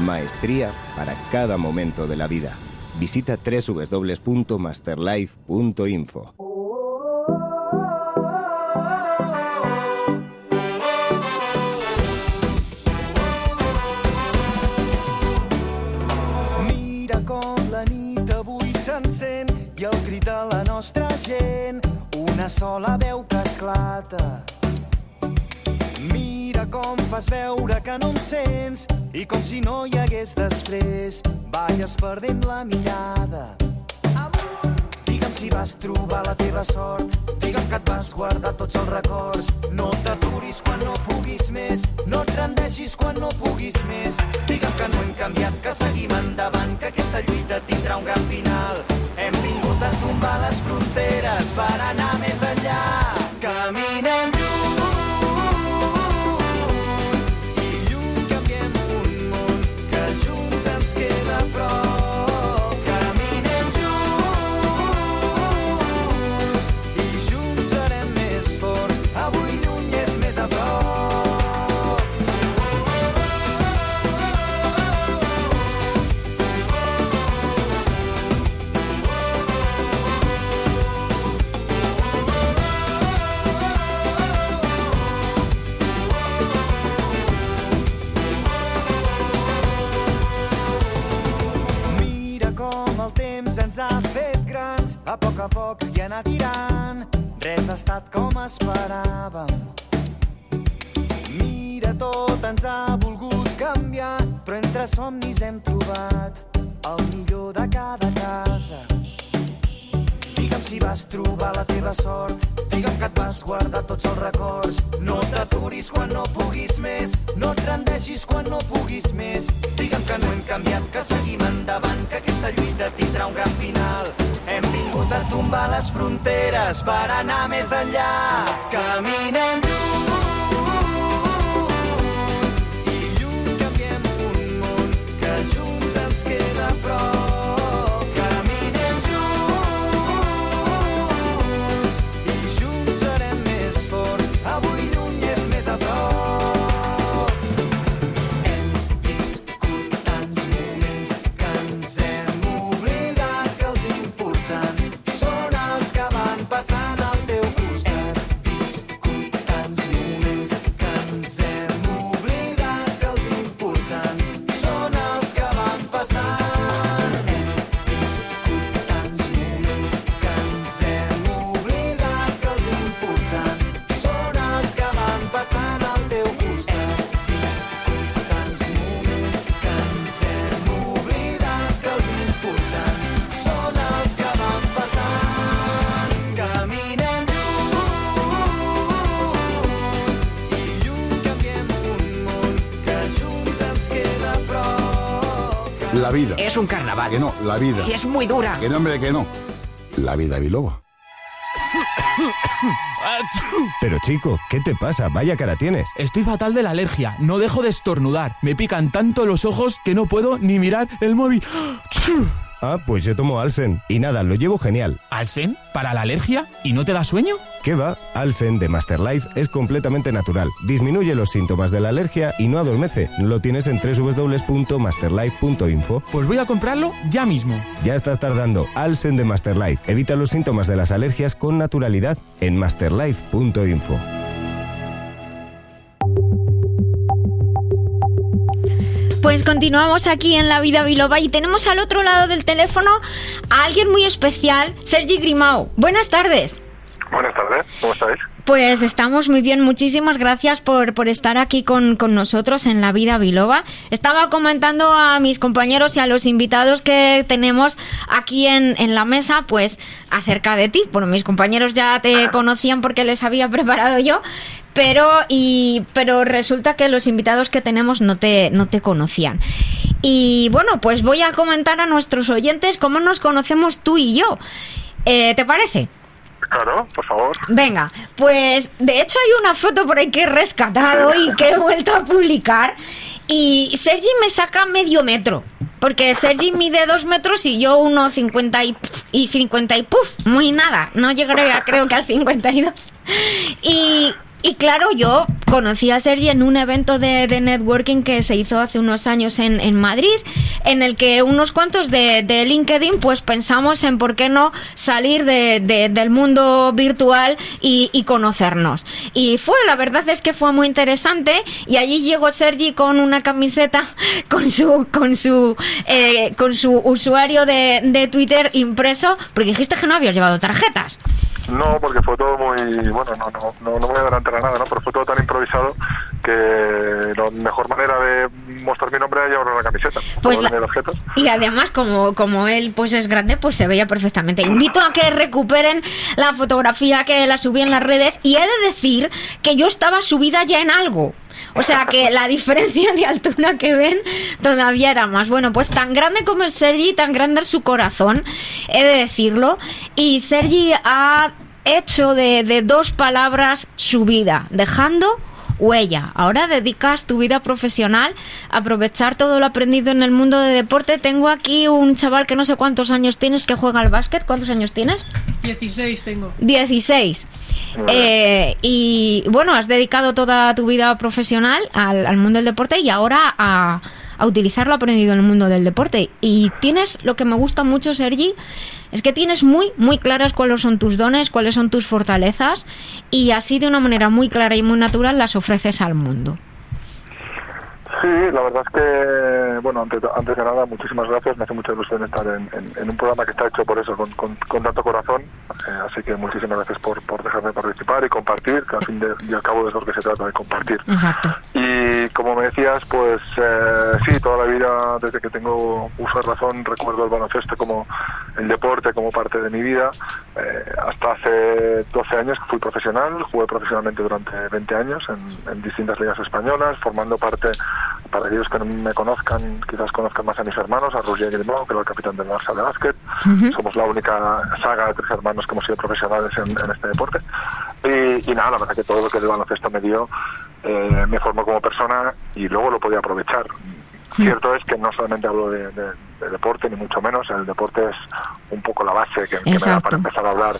Speaker 8: Maestría para cada momento de la vida. Visita www.masterlife.info.
Speaker 9: Mira com la nit avui s'encén i el la nostra gent, una sola veu que esclata. Mira com fas veure que no em sents i com si no hi hagués després, balles perdent la mirada. Digue'm si vas trobar la teva sort, digue'm que et vas guardar tots els records. No t'aturis quan no puguis més, no et rendeixis quan no puguis més. Digue'm que no hem canviat, que seguim endavant, que aquesta lluita tindrà un gran final. Hem vingut a tombar les fronteres per anar més enllà. Caminem
Speaker 10: vida.
Speaker 11: Es un carnaval.
Speaker 10: Que no, la vida.
Speaker 11: Y es muy dura.
Speaker 10: Que no, hombre, que no. La vida biloba.
Speaker 8: Pero chico, ¿qué te pasa? Vaya cara tienes.
Speaker 12: Estoy fatal de la alergia. No dejo de estornudar. Me pican tanto los ojos que no puedo ni mirar el móvil.
Speaker 8: Ah, pues yo tomo Alsen. Y nada, lo llevo genial.
Speaker 12: ¿Alsen? ¿Para la alergia? ¿Y no te da sueño?
Speaker 8: ¿Qué va? Alsen de Masterlife es completamente natural. Disminuye los síntomas de la alergia y no adormece. Lo tienes en www.masterlife.info.
Speaker 12: Pues voy a comprarlo ya mismo.
Speaker 8: Ya estás tardando. Alsen de Masterlife. Evita los síntomas de las alergias con naturalidad en masterlife.info.
Speaker 1: Pues continuamos aquí en La Vida Biloba y tenemos al otro lado del teléfono a alguien muy especial, Sergi Grimao. Buenas tardes. Pues estamos muy bien, muchísimas gracias por, por estar aquí con, con, nosotros en La Vida Biloba. Estaba comentando a mis compañeros y a los invitados que tenemos aquí en, en la mesa, pues acerca de ti. Bueno, mis compañeros ya te conocían porque les había preparado yo, pero, y, pero resulta que los invitados que tenemos no te, no te conocían. Y bueno, pues voy a comentar a nuestros oyentes cómo nos conocemos tú y yo. Eh, ¿Te parece?
Speaker 13: Claro, por favor.
Speaker 1: Venga, pues de hecho hay una foto por ahí que he rescatado y que he vuelto a publicar. Y Sergi me saca medio metro. Porque Sergi mide dos metros y yo uno cincuenta y, y 50 y puff, muy nada. No llegaría creo que al 52. Y, y claro, yo conocí a Sergi en un evento de, de networking que se hizo hace unos años en, en Madrid, en el que unos cuantos de, de, LinkedIn pues pensamos en por qué no salir de, del mundo virtual y, y, conocernos. Y fue, la verdad es que fue muy interesante y allí llegó Sergi con una camiseta con su, con su, eh, con su usuario de, de Twitter impreso, porque dijiste que no habías llevado tarjetas.
Speaker 13: No, porque fue todo muy. Bueno, no, no, no, no voy a adelantar a nada, ¿no? Pero fue todo tan improvisado que la mejor manera de mostrar mi nombre era llevar una camiseta.
Speaker 1: Pues la, y además, como, como él pues es grande, pues se veía perfectamente. Invito a que recuperen la fotografía que la subí en las redes y he de decir que yo estaba subida ya en algo. O sea que la diferencia de altura que ven todavía era más. Bueno, pues tan grande como el Sergi, tan grande es su corazón, he de decirlo. Y Sergi ha hecho de, de dos palabras su vida, dejando huella. Ahora dedicas tu vida profesional a aprovechar todo lo aprendido en el mundo de deporte. Tengo aquí un chaval que no sé cuántos años tienes que juega al básquet. ¿Cuántos años tienes?
Speaker 5: 16 tengo.
Speaker 1: 16. Eh, y bueno, has dedicado toda tu vida profesional al, al mundo del deporte y ahora a, a utilizar lo aprendido en el mundo del deporte. Y tienes, lo que me gusta mucho, Sergi, es que tienes muy, muy claras cuáles son tus dones, cuáles son tus fortalezas y así de una manera muy clara y muy natural las ofreces al mundo.
Speaker 13: Sí, la verdad es que, bueno, antes, antes de nada, muchísimas gracias. Me hace mucha ilusión estar en, en, en un programa que está hecho por eso, con, con, con tanto corazón. Eh, así que muchísimas gracias por, por dejarme participar y compartir, que al fin de, y al cabo es lo que se trata de compartir.
Speaker 1: Exacto.
Speaker 13: Y como me decías, pues eh, sí, toda la vida, desde que tengo uso de razón, recuerdo el baloncesto como el deporte, como parte de mi vida. Eh, hasta hace 12 años fui profesional, jugué profesionalmente durante 20 años en, en distintas ligas españolas, formando parte para aquellos que no me conozcan, quizás conozcan más a mis hermanos, a Roger Grimau, que era el capitán del Barça de básquet. Uh -huh. Somos la única saga de tres hermanos que hemos sido profesionales en, en este deporte. Y, y, nada, la verdad que todo lo que el baloncesto me dio eh, me formó como persona y luego lo podía aprovechar. Cierto es que no solamente hablo de, de, de, deporte, ni mucho menos, el deporte es un poco la base que, que me da para empezar a hablar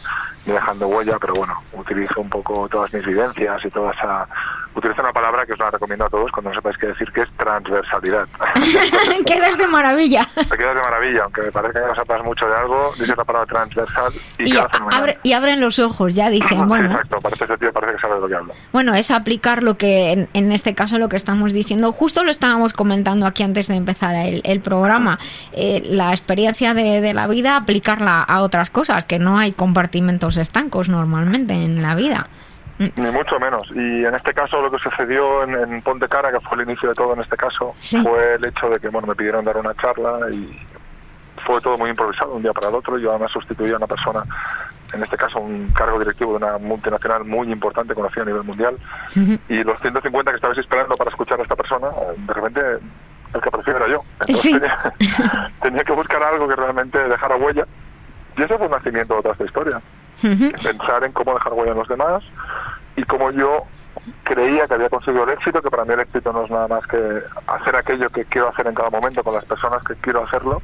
Speaker 13: y dejando huella, pero bueno, utilizo un poco todas mis vivencias y toda esa... Utilizo una palabra que os la recomiendo a todos cuando no sepáis qué decir, que es transversalidad.
Speaker 1: quedas de maravilla.
Speaker 13: Te quedas de maravilla, aunque me parece que no sepas mucho de algo, dices la palabra transversal y,
Speaker 1: y, abre, y abren los ojos, ya dicen, bueno...
Speaker 13: Exacto, parece ese tío parece que sabe de lo que habla.
Speaker 1: Bueno, es aplicar lo que, en, en, este caso, lo que estamos diciendo, justo lo estábamos comentando aquí antes de empezar el, el programa, eh, la experiencia de, de la vida, aplicarla a otras cosas, que no hay compartimentos estancos normalmente en la vida.
Speaker 13: Ni mucho menos. Y en este caso lo que sucedió en, en Ponte Cara, que fue el inicio de todo en este caso,
Speaker 1: sí.
Speaker 13: fue el hecho de que bueno me pidieron dar una charla y fue todo muy improvisado un día para el otro. Yo además sustituí a una persona, en este caso un cargo directivo de una multinacional muy importante, conocida a nivel mundial. Uh -huh. Y los 150 que estabais esperando para escuchar a esta persona, de repente el que prefiero yo. Entonces tenía, que buscar algo que realmente dejara huella. Y ese fue el nacimiento de toda esta historia. Pensar en cómo dejar huella en los demás y cómo yo creía que había conseguido el éxito, que para mí el éxito no es nada más que hacer aquello que quiero hacer en cada momento con las personas que quiero hacerlo,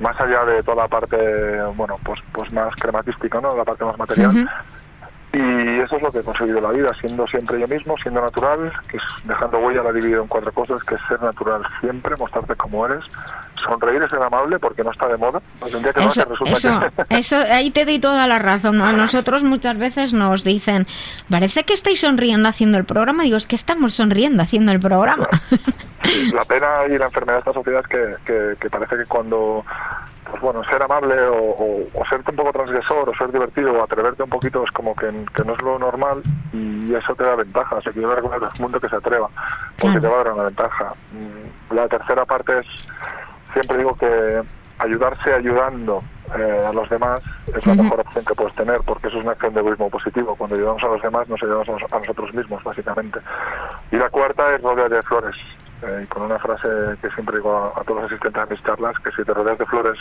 Speaker 13: más allá de toda la parte, bueno, pues, pues más crematística, ¿no? La parte más material. Y eso es lo que he conseguido en la vida, siendo siempre yo mismo, siendo natural, que es dejando huella, la dividido en cuatro cosas, que es ser natural siempre, mostrarte como eres, sonreír es ser amable porque no está de moda.
Speaker 1: eso, ahí te doy toda la razón. A nosotros muchas veces nos dicen, parece que estáis sonriendo haciendo el programa. Digo, es que estamos sonriendo haciendo el programa.
Speaker 13: La pena y la enfermedad de esta sociedad es que, que parece que cuando pues bueno, ser amable o, o, serte un poco transgresor o ser divertido o atreverte un poquito es como que, no es lo normal y eso te da ventaja. Así que yo le recomiendo a todo el mundo que se atreva porque te va a dar una ventaja. Mm, la tercera parte es, siempre digo que ayudarse ayudando eh, a los demás es la mejor opción que puedes tener porque eso es una acción de egoísmo positivo. Cuando ayudamos a los demás nos ayudamos a nosotros mismos básicamente. Y la cuarta es rodear de flores. Eh, y con una frase que siempre digo a, todos los asistentes a mis charlas, que si te rodeas de flores,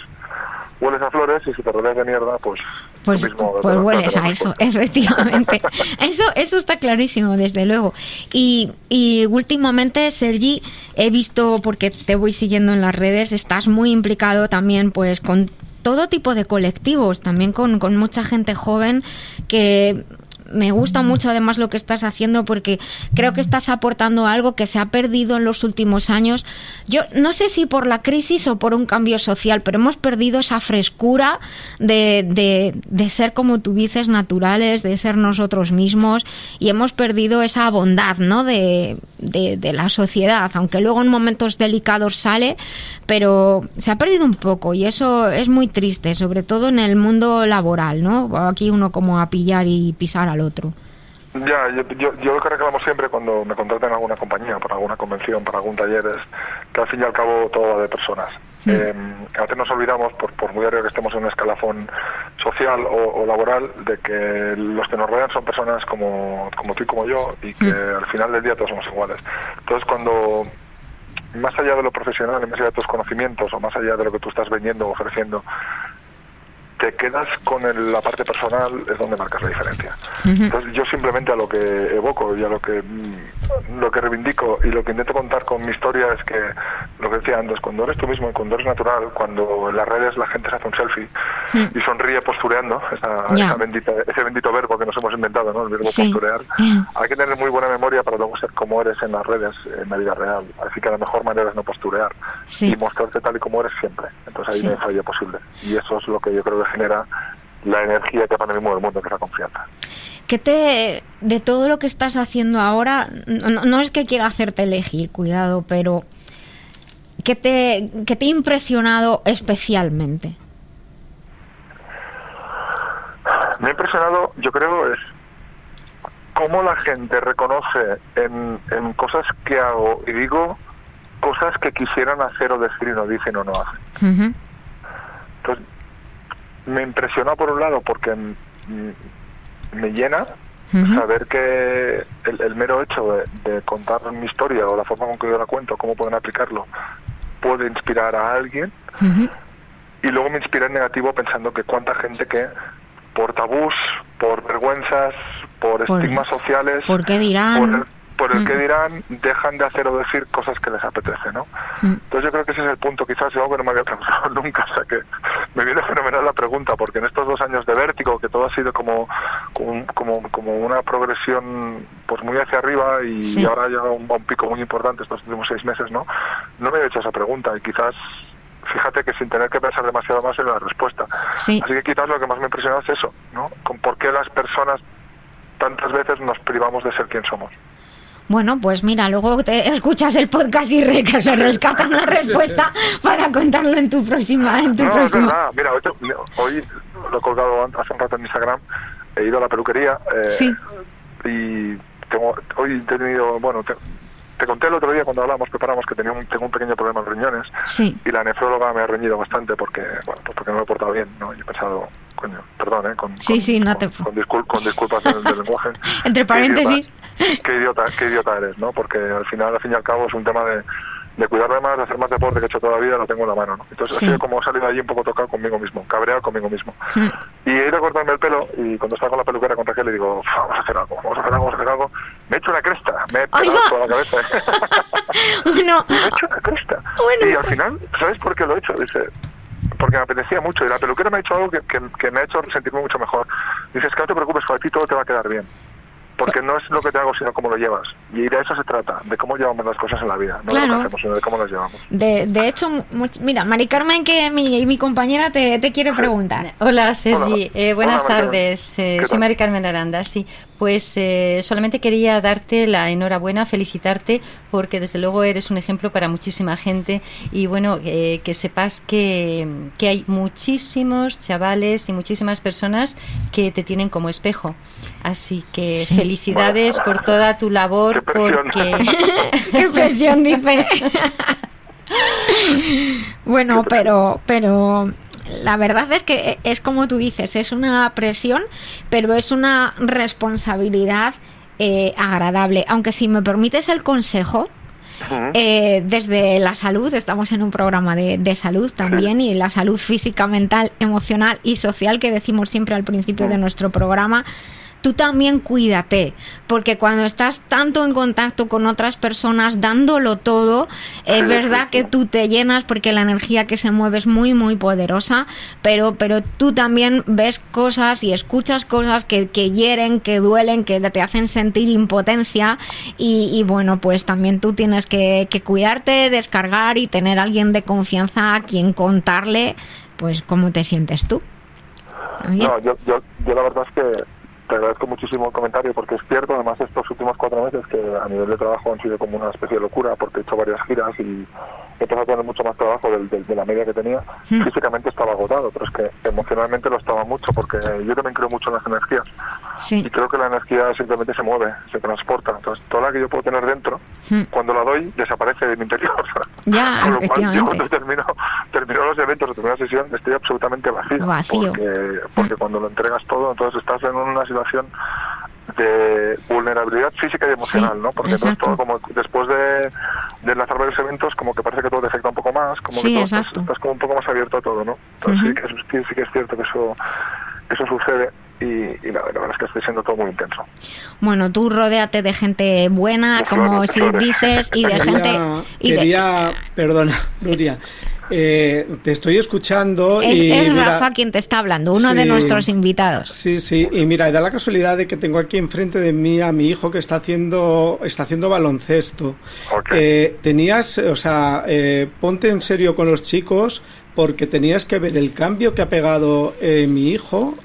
Speaker 13: hueles a flores y si te rodeas de mierda, pues
Speaker 1: pues, pues hueles a eso, efectivamente. eso eso está clarísimo, desde luego. Y, y últimamente, Sergi, he visto, porque te voy siguiendo en las redes, estás muy implicado también pues con todo tipo de colectivos, también con, con mucha gente joven que me gusta mucho además lo que estás haciendo porque creo que estás aportando algo que se ha perdido en los últimos años. Yo no sé si por la crisis o por un cambio social, pero hemos perdido esa frescura de, de, ser, como tú dices, naturales, de ser nosotros mismos y hemos perdido esa bondad ¿no? de, de la sociedad, aunque luego en momentos delicados sale, pero se ha perdido un poco y eso es muy triste, sobre todo en el mundo laboral, ¿no? Aquí uno como a pillar y pisar al otro.
Speaker 13: Ya, yo, yo, lo que reclamo siempre cuando me contratan en alguna compañía, para alguna convención, para algún taller, es que al fin y al cabo todo va de personas. Eh, a veces nos olvidamos, por, por muy arriba que estemos en un escalafón social o, laboral, de que los que nos rodean son personas como, como tú y como yo y que al final del día todos somos iguales. Entonces, cuando más allá de lo profesional, más allá de tus conocimientos o más allá de lo que tú estás vendiendo o ofreciendo, te quedas con la parte personal es donde marcas la diferencia. Entonces yo simplemente a lo que evoco y a lo que mm, lo que reivindico y lo que intento contar con mi historia es que lo que decía antes, cuando eres tú mismo y cuando eres natural, cuando en las redes la gente se hace un selfie y sonríe postureando, esa, bendita, ese bendito verbo que nos hemos inventado, ¿no? el verbo posturear, hay que tener muy buena memoria para luego ser como eres en las redes, en la vida real. Así que la mejor manera es no posturear y mostrarte tal y como eres siempre. Entonces ahí no hay falla posible. Y eso es lo que yo creo que genera la energía que para mí mueve el mundo, que es la confianza.
Speaker 1: ¿Qué te, de todo lo que estás haciendo ahora, no, es que quiera hacerte elegir, cuidado, pero ¿qué te, qué te ha impresionado especialmente?
Speaker 13: Me ha impresionado, yo creo, es cómo la gente reconoce en, en cosas que hago y digo cosas que quisieran hacer o decir y no dicen o no hacen. Entonces, me impresionó por un lado porque me llena saber que el, mero hecho de, contar mi historia o la forma con que yo la cuento, cómo pueden aplicarlo, puede inspirar a alguien. Y luego me inspira en negativo pensando que cuánta gente que por tabús, por vergüenzas, por, estigmas sociales,
Speaker 1: ¿por qué dirán?
Speaker 13: por el que mm. dirán, dejan de hacer o decir cosas que les apetece, ¿no? Entonces yo creo que ese es el punto, quizás algo que no me había preguntado nunca, o sea que me viene fenomenal la pregunta, porque en estos dos años de vértigo, que todo ha sido como, como, como, una progresión pues muy hacia arriba y, ahora ya un, un pico muy importante estos últimos seis meses, ¿no? No me he hecho esa pregunta y quizás fíjate que sin tener que pensar demasiado más en la respuesta. Así que quizás lo que más me impresionó es eso, ¿no? Con por qué las personas tantas veces nos privamos de ser quien somos.
Speaker 1: Bueno, pues mira, luego te escuchas el podcast y se rescatan la respuesta para contarlo en tu próxima. En tu
Speaker 13: no, próxima. Mira, hoy, lo he colgado hace un rato en Instagram. He ido a la peluquería. Eh, sí. Y tengo, hoy he tenido, bueno, te, conté el otro día cuando hablamos, preparamos que tenía un, tengo un pequeño problema en riñones. Sí. Y la nefróloga me ha reñido bastante porque, bueno, pues porque no me he portado bien, ¿no? Y he pensado, coño, perdón, ¿eh? Con,
Speaker 1: sí, sí, no te...
Speaker 13: con, disculpas del, lenguaje.
Speaker 1: Entre paréntesis.
Speaker 13: Qué idiota, qué idiota, eres, ¿no? Porque al final, al fin y al cabo, es un tema de, de cuidarme más, de hacer más deporte que he hecho toda la vida, lo tengo en la mano. ¿no? Entonces, así como he salido allí un poco tocado conmigo mismo, cabreado conmigo mismo. Y he ido a cortarme el pelo y cuando estaba con la peluquera con Raquel le digo, vamos a hacer algo, vamos a hacer algo, vamos a hacer algo. Me he hecho una cresta, me he pegado toda la cabeza.
Speaker 1: bueno.
Speaker 13: me he hecho una cresta. Y al final, ¿sabes por qué lo he hecho? Dice, porque me apetecía mucho y la peluquera me ha hecho algo que, que, que me ha hecho sentirme mucho mejor. Dices que no te preocupes, para ti todo te va a quedar bien porque no es lo que te hago, sino cómo lo llevas. Y de eso se trata, de cómo llevamos las cosas en la vida, no de lo que hacemos, sino de cómo las llevamos.
Speaker 1: De, de hecho, mira, Mari Carmen, que mi, mi compañera te, te quiere preguntar.
Speaker 7: Hola, Sergi. Eh, buenas tardes. Eh, soy Mari Carmen Aranda. Sí, pues eh, solamente quería darte la enhorabuena, felicitarte, porque desde luego eres un ejemplo para muchísima gente. Y bueno, que sepas que, que hay muchísimos chavales y muchísimas personas que te tienen como espejo. Así que felicidades por toda tu labor, porque...
Speaker 1: ¡Qué presión, dice! bueno, pero, pero la verdad es que es como tú dices, es una presión, pero es una responsabilidad eh, agradable. Aunque si me permites el consejo, eh, desde la salud, estamos en un programa de, de salud también y la salud física, mental, emocional y social que decimos siempre al principio de nuestro programa tú también cuídate, porque cuando estás tanto en contacto con otras personas, dándolo todo, es verdad que tú te llenas porque la energía que se mueve es muy, muy poderosa, pero, pero tú también ves cosas y escuchas cosas que, que hieren, que duelen, que te hacen sentir impotencia y, bueno, pues también tú tienes que, que cuidarte, descargar y tener a alguien de confianza a quien contarle, pues cómo te sientes tú.
Speaker 13: No, yo, yo, yo la verdad es que te agradezco muchísimo el comentario porque es cierto, además estos últimos cuatro meses que a nivel de trabajo han sido como una especie de locura porque he hecho varias giras y he empezado a tener mucho más trabajo del, de la media que tenía. Hmm. Físicamente estaba agotado, pero es que emocionalmente lo estaba mucho porque yo también creo mucho en las energías y creo que la energía simplemente se mueve, se transporta. Entonces, toda la que yo puedo tener dentro, hmm. cuando la doy, desaparece de mi interior.
Speaker 1: Ya, Con lo cual,
Speaker 13: yo cuando termino, termino los eventos termino la sesión, estoy absolutamente vacío.
Speaker 1: Vacío.
Speaker 13: Porque, porque cuando lo entregas todo, entonces estás en una situación de vulnerabilidad física y emocional, ¿no? Porque todo, todo como después de, de enlazar varios eventos, como que parece que todo te afecta un poco más, como que todo estás, como un poco más abierto a todo, ¿no? Entonces sí, que, sí, que es cierto que eso, eso sucede y, la, verdad es que estoy siendo todo muy intenso.
Speaker 1: Bueno, tú rodéate de gente buena, como si dices, y de gente...
Speaker 6: Y quería, perdona, Nuria, eh, te estoy escuchando
Speaker 1: es, y es Rafa quien te está hablando, uno de nuestros invitados.
Speaker 6: Sí, sí, y mira, da la casualidad de que tengo aquí enfrente de mí a mi hijo que está haciendo está haciendo baloncesto. Eh, tenías, o sea, eh, ponte en serio con los chicos porque tenías que ver el cambio que ha pegado mi hijo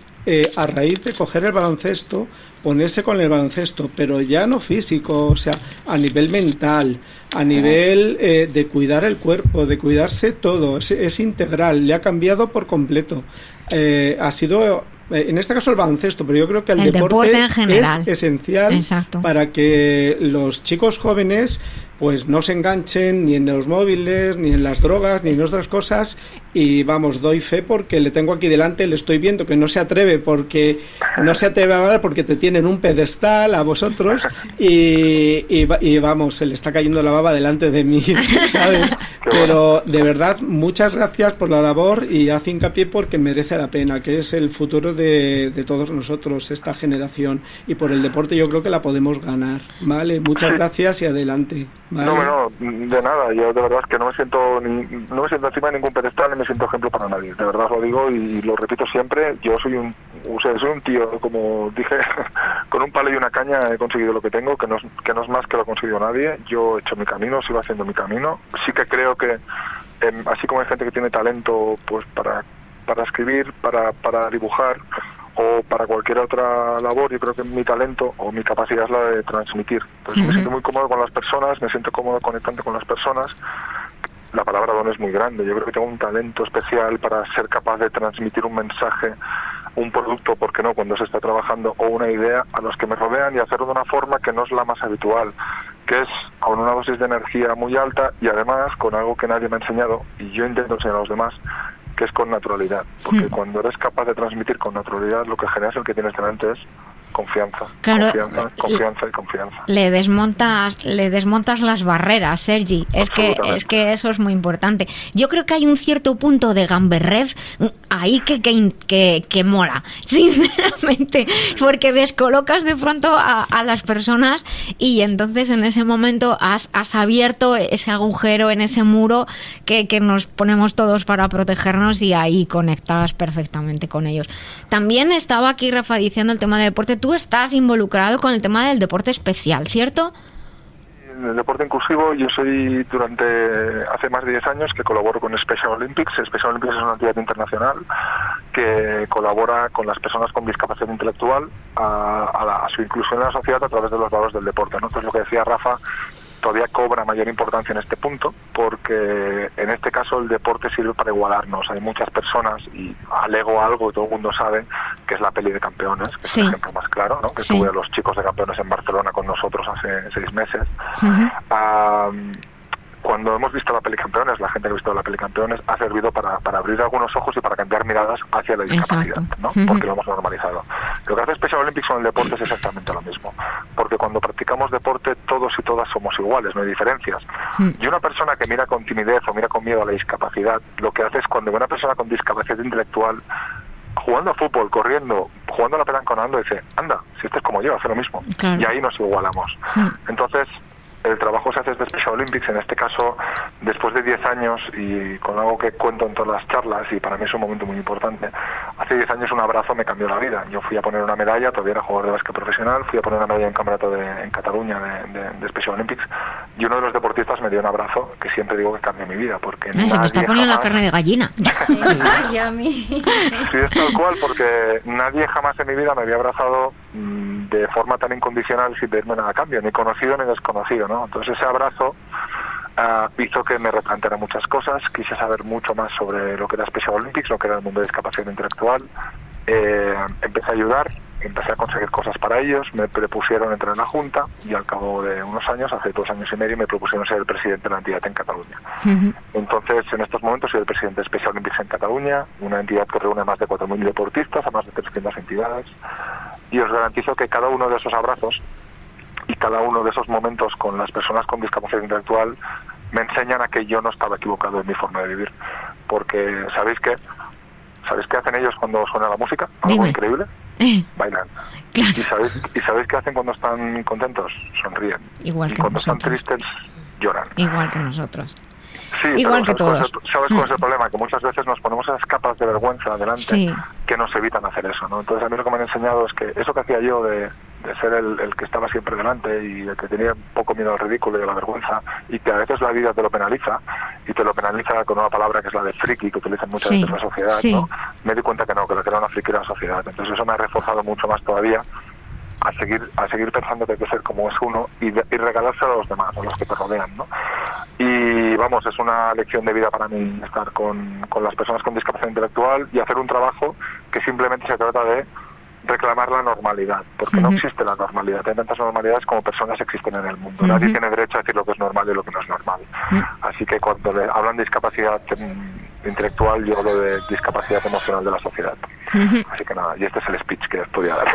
Speaker 6: a raíz de coger el baloncesto, ponerse con el baloncesto, pero ya no físico, o sea, a nivel mental a nivel eh, de cuidar el cuerpo, de cuidarse todo, es, integral, le ha cambiado por completo. Eh, ha sido, eh, en este caso el baloncesto, pero yo creo que el, deporte, es esencial para que los chicos jóvenes pues no se enganchen ni en los móviles, ni en las drogas, ni en otras cosas. Y vamos, doy fe porque le tengo aquí delante, le estoy viendo que no se atreve porque no se atreve a hablar porque te tienen un pedestal a vosotros y, y, vamos, se le está cayendo la baba delante de mí, ¿sabes? Pero de verdad, muchas gracias por la labor y haz hincapié porque merece la pena, que es el futuro de, de todos nosotros, esta generación. Y por el deporte yo creo que la podemos ganar, ¿vale? Muchas gracias y adelante.
Speaker 13: No, no, de nada. Yo de verdad es que no me siento ni, no me siento encima de ningún pedestal ni me siento ejemplo para nadie. De verdad lo digo y lo repito siempre. Yo soy un, o sea, soy un tío, como dije, con un palo y una caña he conseguido lo que tengo, que no es, que no es más que lo ha conseguido nadie. Yo he hecho mi camino, sigo haciendo mi camino. Sí que creo que, em, así como hay gente que tiene talento, pues para para escribir, para, para dibujar, o para cualquier otra labor, yo creo que mi talento o mi capacidad es la de transmitir. Entonces me siento muy cómodo con las personas, me siento cómodo conectando con las personas. La palabra don es muy grande, yo creo que tengo un talento especial para ser capaz de transmitir un mensaje, un producto, ¿por qué no?, cuando se está trabajando, o una idea a los que me rodean y hacerlo de una forma que no es la más habitual, que es con una dosis de energía muy alta y además con algo que nadie me ha enseñado y yo intento enseñar a los demás, que es con naturalidad. Porque hmm. cuando eres capaz de transmitir con naturalidad, lo que generas el que tienes delante es confianza, confianza, confianza y confianza.
Speaker 1: Le desmontas, le desmontas las barreras, Sergi. Es que es que eso es muy importante. Yo creo que hay un cierto punto de gamberred ahí que que, que, mola, sinceramente, porque descolocas de pronto a, a, las personas y entonces en ese momento has, has abierto ese agujero en ese muro que, que nos ponemos todos para protegernos y ahí conectas perfectamente con ellos. También estaba aquí Rafa diciendo el tema de deporte tú estás involucrado con el tema del deporte especial, ¿cierto?
Speaker 13: En el deporte inclusivo yo soy durante hace más de 10 años que colaboro con Special Olympics. Special Olympics es una entidad internacional que colabora con las personas con discapacidad intelectual a, su inclusión en la sociedad a través de los valores del deporte. ¿no? Entonces lo que decía Rafa todavía cobra mayor importancia en este punto porque en este caso el deporte sirve para igualarnos. Hay muchas personas y alego algo que todo el mundo sabe que es la peli de campeones, que es el ejemplo más claro, ¿no? que tuve a los chicos de campeones en Barcelona con nosotros hace seis meses cuando hemos visto la peli Campeones, la gente que ha visto la peli Campeones ha servido para, para abrir algunos ojos y para cambiar miradas hacia la discapacidad, ¿no? Porque lo hemos normalizado. Lo que hace Special Olympics con el deporte es exactamente lo mismo, porque cuando practicamos deporte todos y todas somos iguales, no hay diferencias. Y una persona que mira con timidez o mira con miedo a la discapacidad, lo que hace es cuando una persona con discapacidad intelectual jugando a fútbol, corriendo, jugando a la pelanca dice, anda, si esto es como yo, hace lo mismo. Y ahí nos igualamos. Entonces, el trabajo se hace desde Special Olympics, en este caso después de 10 años y con algo que cuento en todas las charlas y para mí es un momento muy importante. Hace 10 años un abrazo me cambió la vida. Yo fui a poner una medalla, todavía era jugador de básquet profesional, fui a poner una medalla en campeonato de, en Cataluña de, Special Olympics y uno de los deportistas me dio un abrazo que siempre digo que cambió mi vida porque
Speaker 1: se me está poniendo la carne de gallina.
Speaker 13: Sí, es tal cual porque nadie jamás en mi vida me había abrazado mm, de forma tan incondicional sin pedirme nada a cambio, ni conocido ni desconocido, ¿no? Entonces ese abrazo uh, hizo que me replanteara muchas cosas, quise saber mucho más sobre lo que era Special Olympics, lo que era el mundo de discapacidad intelectual, eh, empecé a ayudar, empecé a conseguir cosas para ellos, me propusieron entrar en la Junta y al cabo de unos años, hace dos años y medio, me propusieron ser el presidente de la entidad en Cataluña. Entonces, en estos momentos soy el presidente de Special Olympics en Cataluña, una entidad que reúne a más de 4.000 deportistas, a más de 300 entidades, y os garantizo que cada uno de esos abrazos y cada uno de esos momentos con las personas con discapacidad intelectual me enseñan a que yo no estaba equivocado en mi forma de vivir. Porque, ¿sabéis qué? ¿Sabéis qué hacen ellos cuando suena la música? Algo increíble. Eh. Bailan. ¿Y, sabéis, ¿Y sabéis qué hacen cuando están contentos? Sonríen.
Speaker 1: Igual
Speaker 13: y cuando están tristes, lloran.
Speaker 1: Igual que nosotros.
Speaker 13: Sí, Igual que todos. ¿Sabes cuál es el mm. problema? Que muchas veces nos ponemos esas capas de vergüenza adelante que nos evitan hacer eso, ¿no? Entonces a mí lo que me han enseñado es que eso que hacía yo de, de ser el, que estaba siempre delante y el que tenía un poco miedo al ridículo y a la vergüenza y que a veces la vida te lo penaliza y te lo penaliza con una palabra que es la de friki que utilizan muchas veces la sociedad, ¿no? Me di cuenta que no, que lo que era una friki era la sociedad. Entonces eso me ha reforzado mucho más todavía a seguir a seguir pensando que hay que ser como es uno y, y regalarse a los demás, a los que te rodean, ¿no? Y vamos, es una lección de vida para mí estar con, con las personas con discapacidad intelectual y hacer un trabajo que simplemente se trata de reclamar la normalidad, porque no existe la normalidad. Hay tantas normalidades como personas existen en el mundo. Nadie tiene derecho a decir lo que es normal y lo que no es normal. Así que cuando le hablan de discapacidad intelectual, yo hablo de discapacidad emocional de la sociedad. Así que nada, y este es el speech que podía dar.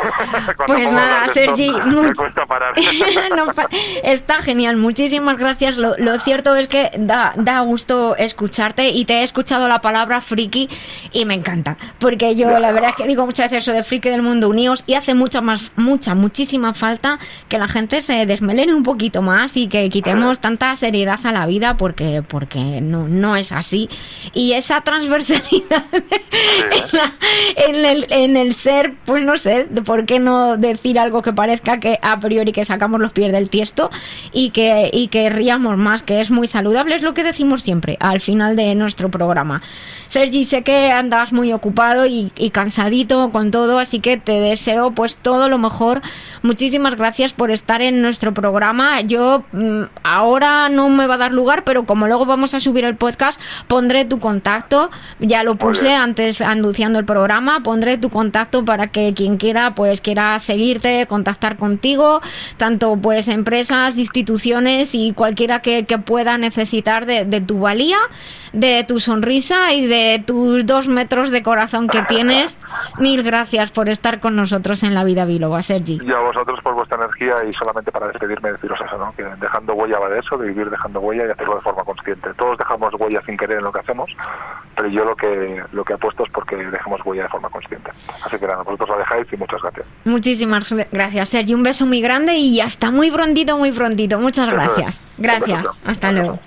Speaker 1: pues nada, Sergi, me cuesta parar. está genial, muchísimas gracias. Lo, cierto es que da, da gusto escucharte y te he escuchado la palabra friki y me encanta, porque yo la verdad es que digo muchas veces eso de friki del mundo unidos y hace mucha más, mucha, muchísima falta que la gente se desmelene un poquito más y que quitemos tanta seriedad a la vida porque, porque no, no es así. Y esa transversalidad en, el, en el ser, pues no sé, ¿por qué no decir algo que parezca que a priori que sacamos los pies del tiesto y que, y que ríamos más, que es muy saludable? Es lo que decimos siempre al final de nuestro programa. Sergi, sé que andas muy ocupado y, cansadito con todo, así que te deseo pues todo lo mejor. Muchísimas gracias por estar en nuestro programa. Yo mm, ahora no me va a dar lugar, pero como luego vamos a subir el podcast, pondré tu contacto. Ya lo puse antes anunciando el programa pondré tu contacto para que quien quiera, pues quiera seguirte, contactar contigo, tanto pues empresas, instituciones y cualquiera que, pueda necesitar de, de tu valía de tu sonrisa y de tus dos metros de corazón que tienes. Mil gracias por estar con nosotros en La Vida Biloba, Sergi.
Speaker 13: Y a vosotros por vuestra energía y solamente para despedirme deciros eso, ¿no? que dejando huella va de eso, de vivir dejando huella y hacerlo de forma consciente. Todos dejamos huella sin querer en lo que hacemos, pero yo lo que lo que apuesto es porque dejemos huella de forma consciente. Así que nada, vosotros la dejáis y muchas gracias.
Speaker 1: Muchísimas gracias, Sergi. Un beso muy grande y hasta muy prontito, muy prontito. Muchas gracias. Gracias. Hasta luego.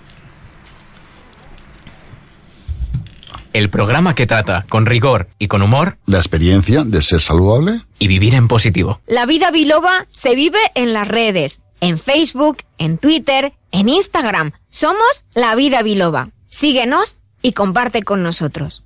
Speaker 11: el programa que trata con rigor y con humor
Speaker 10: la experiencia de ser saludable
Speaker 11: y vivir en positivo.
Speaker 1: La vida biloba se vive en las redes, en Facebook, en Twitter, en Instagram. Somos La Vida Biloba. Síguenos y comparte con nosotros.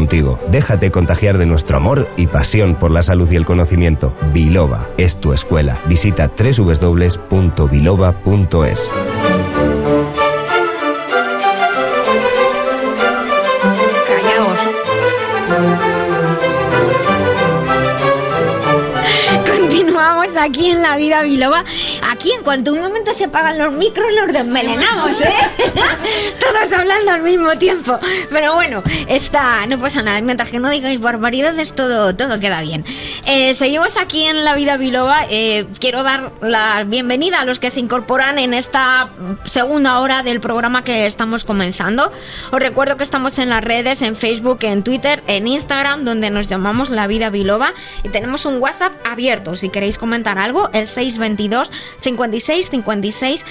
Speaker 8: contigo. Déjate contagiar de nuestro amor y pasión por la salud y el conocimiento. Biloba es tu escuela. Visita www.biloba.es.
Speaker 1: aquí en la vida biloba. Aquí en cuanto un momento se apagan los micros los desmelenamos, ¿eh? Todos hablando al mismo tiempo. Pero bueno, está, no pasa nada. Mientras que no digáis barbaridades, todo, todo queda bien. Eh, seguimos aquí en la vida biloba. Eh, quiero dar la bienvenida a los que se incorporan en esta segunda hora del programa que estamos comenzando. Os recuerdo que estamos en las redes, en Facebook, en Twitter, en Instagram, donde nos llamamos La Vida Biloba y tenemos un WhatsApp abierto. Si queréis comentar algo, el 622 56 56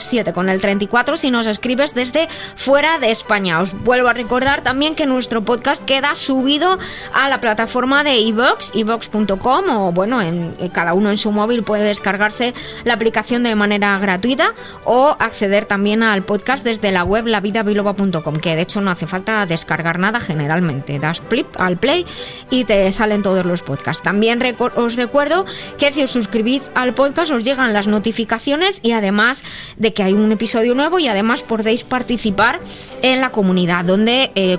Speaker 1: 07 con el 34 si nos escribes desde fuera de España. Os vuelvo a recordar también que nuestro podcast queda subido a la plataforma de iVox, iVox.com o bueno, en, cada uno en su móvil puede descargarse la aplicación de manera gratuita o acceder también al podcast desde la web lavidabiloba.com, que de hecho no hace falta descargar nada generalmente. Das flip al play y te salen todos los podcasts. También os recuerdo que si os suscribís al podcast os llegan las notificaciones y además de que hay un episodio nuevo y además podéis participar en la comunidad donde eh,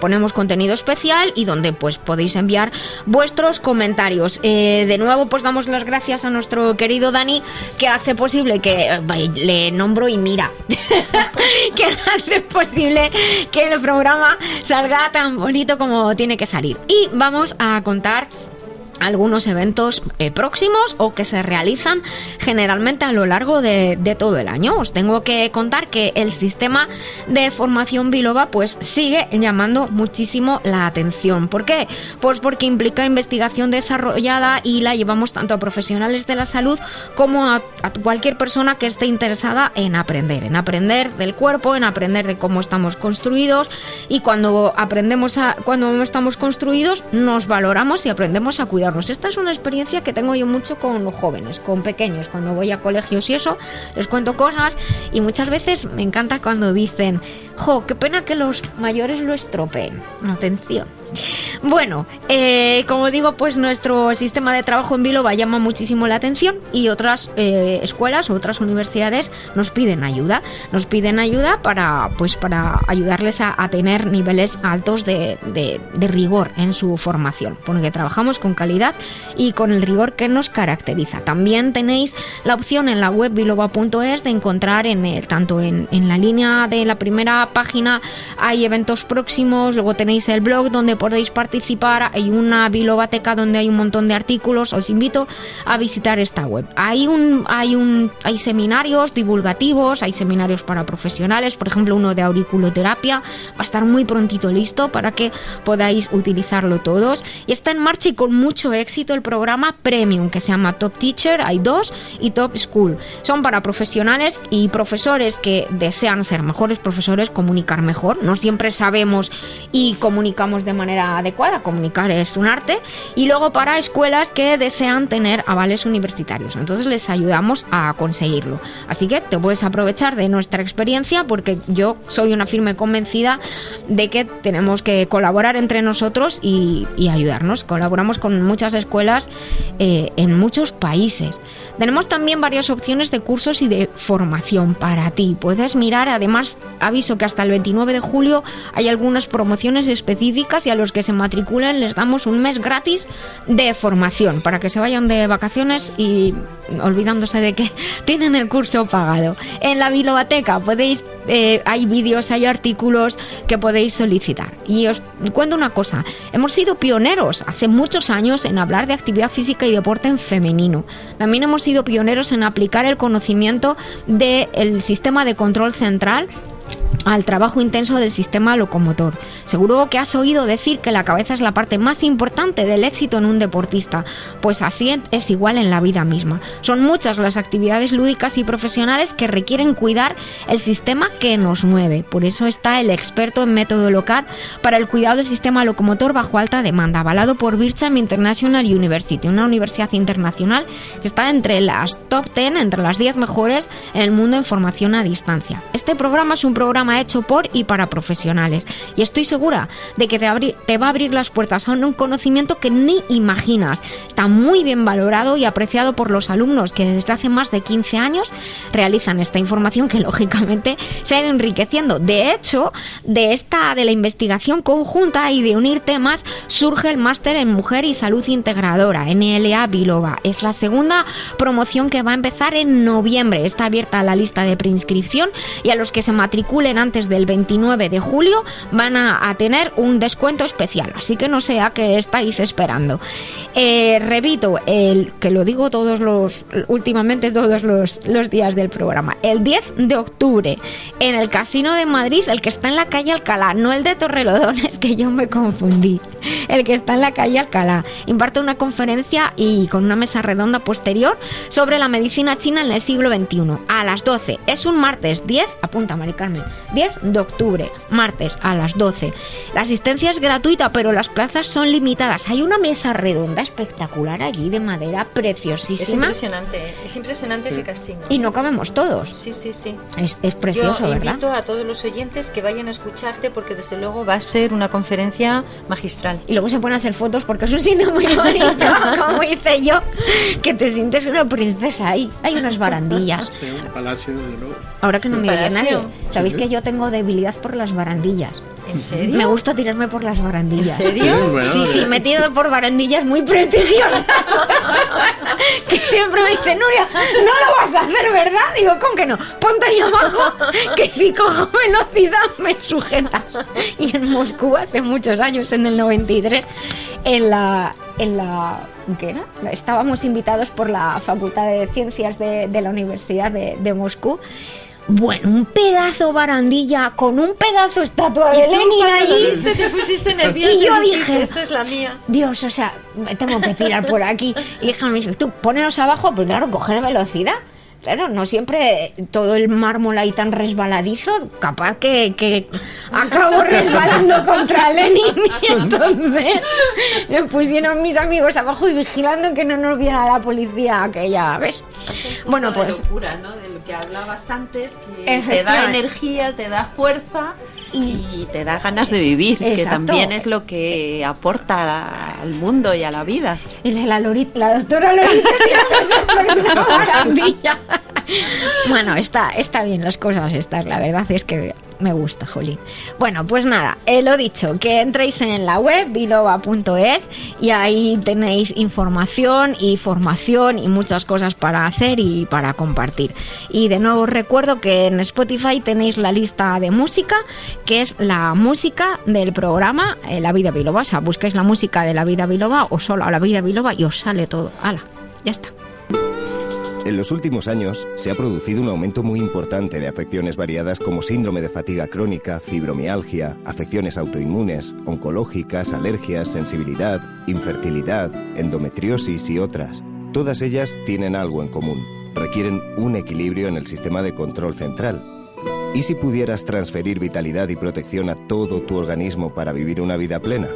Speaker 1: ponemos contenido especial y donde pues podéis enviar vuestros comentarios. Eh, de nuevo pues damos las gracias a nuestro querido Dani que hace posible que eh, le nombro y mira que hace posible que el programa salga tan bonito como tiene que salir. Y vamos a contar algunos eventos eh, próximos o que se realizan generalmente a lo largo de, todo el año. Os tengo que contar que el sistema de formación Biloba pues sigue llamando muchísimo la atención. ¿Por qué? Pues porque implica investigación desarrollada y la llevamos tanto a profesionales de la salud como a, cualquier persona que esté interesada en aprender, en aprender del cuerpo, en aprender de cómo estamos construidos y cuando aprendemos a cuando estamos construidos nos valoramos y aprendemos a cuidar esta es una experiencia que tengo yo mucho con los jóvenes, con pequeños, cuando voy a colegios y eso, les cuento cosas y muchas veces me encanta cuando dicen, jo, qué pena que los mayores lo estropeen. Atención. Bueno, eh, como digo, pues nuestro sistema de trabajo en Biloba llama muchísimo la atención y otras eh, escuelas otras universidades nos piden ayuda. Nos piden ayuda para, pues, para ayudarles a, tener niveles altos de, rigor en su formación, porque trabajamos con calidad y con el rigor que nos caracteriza. También tenéis la opción en la web biloba.es de encontrar en el, tanto en, en la línea de la primera página hay eventos próximos, luego tenéis el blog donde podéis participar. Hay una bilobateca donde hay un montón de artículos. Os invito a visitar esta web. Hay un, hay un, hay seminarios divulgativos, hay seminarios para profesionales, por ejemplo uno de auriculoterapia. Va a estar muy prontito listo para que podáis utilizarlo todos. Y está en marcha y con mucho éxito el programa Premium que se llama Top Teacher. Hay dos y Top School. Son para profesionales y profesores que desean ser mejores profesores comunicar mejor. No siempre sabemos y comunicamos de manera adecuada. Comunicar es un arte. Y luego para escuelas que desean tener avales universitarios. Entonces les ayudamos a conseguirlo. Así que te puedes aprovechar de nuestra experiencia porque yo soy una firme convencida de que tenemos que colaborar entre nosotros y, ayudarnos. Colaboramos con muchas escuelas eh, en muchos países. Tenemos también varias opciones de cursos y de formación para ti. Puedes mirar, además aviso que hasta el 29 de julio hay algunas promociones específicas y a los que se matriculen les damos un mes gratis de formación para que se vayan de vacaciones y olvidándose de que tienen el curso pagado. En la biblioteca podéis, eh, hay vídeos, hay artículos que podéis solicitar. Y os cuento una cosa, hemos sido pioneros hace muchos años en hablar de actividad física y deporte en femenino. También hemos sido pioneros en aplicar el conocimiento del sistema de control central al trabajo intenso del sistema locomotor. Seguro que has oído decir que la cabeza es la parte más importante del éxito en un deportista, pues así es igual en la vida misma. Son muchas las actividades lúdicas y profesionales que requieren cuidar el sistema que nos mueve. Por eso está el experto en método local para el cuidado del sistema locomotor bajo alta demanda, avalado por Bircham International University, una universidad internacional que está entre las top 10, entre las 10 mejores en el mundo en formación a distancia. Este programa es un programa hecho por y para profesionales y estoy segura de que te, te va a abrir las puertas a un conocimiento que ni imaginas. Está muy bien valorado y apreciado por los alumnos que desde hace más de 15 años realizan esta información que lógicamente se ha ido enriqueciendo. De hecho, de esta de la investigación conjunta y de unir temas surge el máster en mujer y salud integradora NLA Biloba. Es la segunda promoción que va a empezar en noviembre. Está abierta la lista de preinscripción y a los que se matriculen antes del 29 de julio van a, tener un descuento especial. Así que no sé a qué estáis esperando. Eh, repito, el, que lo digo todos los, últimamente todos los, días del programa. El 10 de octubre en el Casino de Madrid, el que está en la calle Alcalá, no el de Torrelodones, que yo me confundí. El que está en la calle Alcalá. Imparte una conferencia y con una mesa redonda posterior sobre la medicina china en el siglo XXI. A las 12. Es un martes 10, apunta Mari Carmen, 10 de octubre, martes a las 12. La asistencia es gratuita, pero las plazas son limitadas. Hay una mesa redonda espectacular allí de madera preciosísima. Es
Speaker 7: impresionante, es impresionante ese casino.
Speaker 1: Y no cabemos todos.
Speaker 7: Sí, sí, sí.
Speaker 1: Es, es precioso,
Speaker 7: Yo
Speaker 1: ¿verdad?
Speaker 7: invito a todos los oyentes que vayan a escucharte porque desde luego va a ser una conferencia magistral.
Speaker 1: Y luego se pueden hacer fotos porque es un sitio muy bonito, como hice yo, que te sientes una princesa ahí. Hay unas barandillas.
Speaker 2: Sí, un palacio de
Speaker 1: Ahora que no me oye nadie. Sabéis que yo tengo debilidad por las barandillas.
Speaker 7: ¿En serio?
Speaker 1: Me gusta tirarme por las barandillas.
Speaker 7: ¿En serio?
Speaker 1: Sí, sí, me he tirado por barandillas muy prestigiosas. que siempre me dice, Nuria, no lo vas a hacer, ¿verdad? Digo, ¿cómo que no? Ponte ahí abajo, que si cojo velocidad me sujetas. Y en Moscú, hace muchos años, en el 93, en la... En la ¿Qué era? Estábamos invitados por la Facultad de Ciencias de, de la Universidad de, de Moscú bueno, un pedazo barandilla con un pedazo estatua de Lenin allí.
Speaker 7: te pusiste nerviosa.
Speaker 1: Y yo dije,
Speaker 7: esta es la mía.
Speaker 1: Dios, o sea, me tengo que tirar por aquí. Y dije, tú poneros abajo, pues claro, coger velocidad. Claro, no siempre todo el mármol ahí tan resbaladizo, capaz que, que acabo resbalando contra Lenin y entonces me pusieron mis amigos abajo y vigilando que no nos viera la policía aquella, ¿ves?
Speaker 4: Bueno, pues... locura, ¿no? De lo que hablabas antes, que te da energía, te da fuerza y te da ganas de vivir, que también es lo que aporta al mundo y a la vida.
Speaker 1: La, Lorita, la doctora Lorita por una maravilla. Bueno, está, está bien las cosas estas, la verdad es que me gusta, Jolín. Bueno, pues nada, eh, lo dicho, que entréis en la web biloba.es y ahí tenéis información y formación y muchas cosas para hacer y para compartir. Y de nuevo os recuerdo que en Spotify tenéis la lista de música, que es la música del programa eh, La Vida Biloba. O sea, busquéis la música de La Vida Biloba o solo a La Vida Biloba y os sale todo. ¡Hala! Ya está.
Speaker 8: En los últimos años se ha producido un aumento muy importante de afecciones variadas como síndrome de fatiga crónica, fibromialgia, afecciones autoinmunes, oncológicas, alergias, sensibilidad, infertilidad, endometriosis y otras. Todas ellas tienen algo en común. Requieren un equilibrio en el sistema de control central. ¿Y si pudieras transferir vitalidad y protección a todo tu organismo para vivir una vida plena?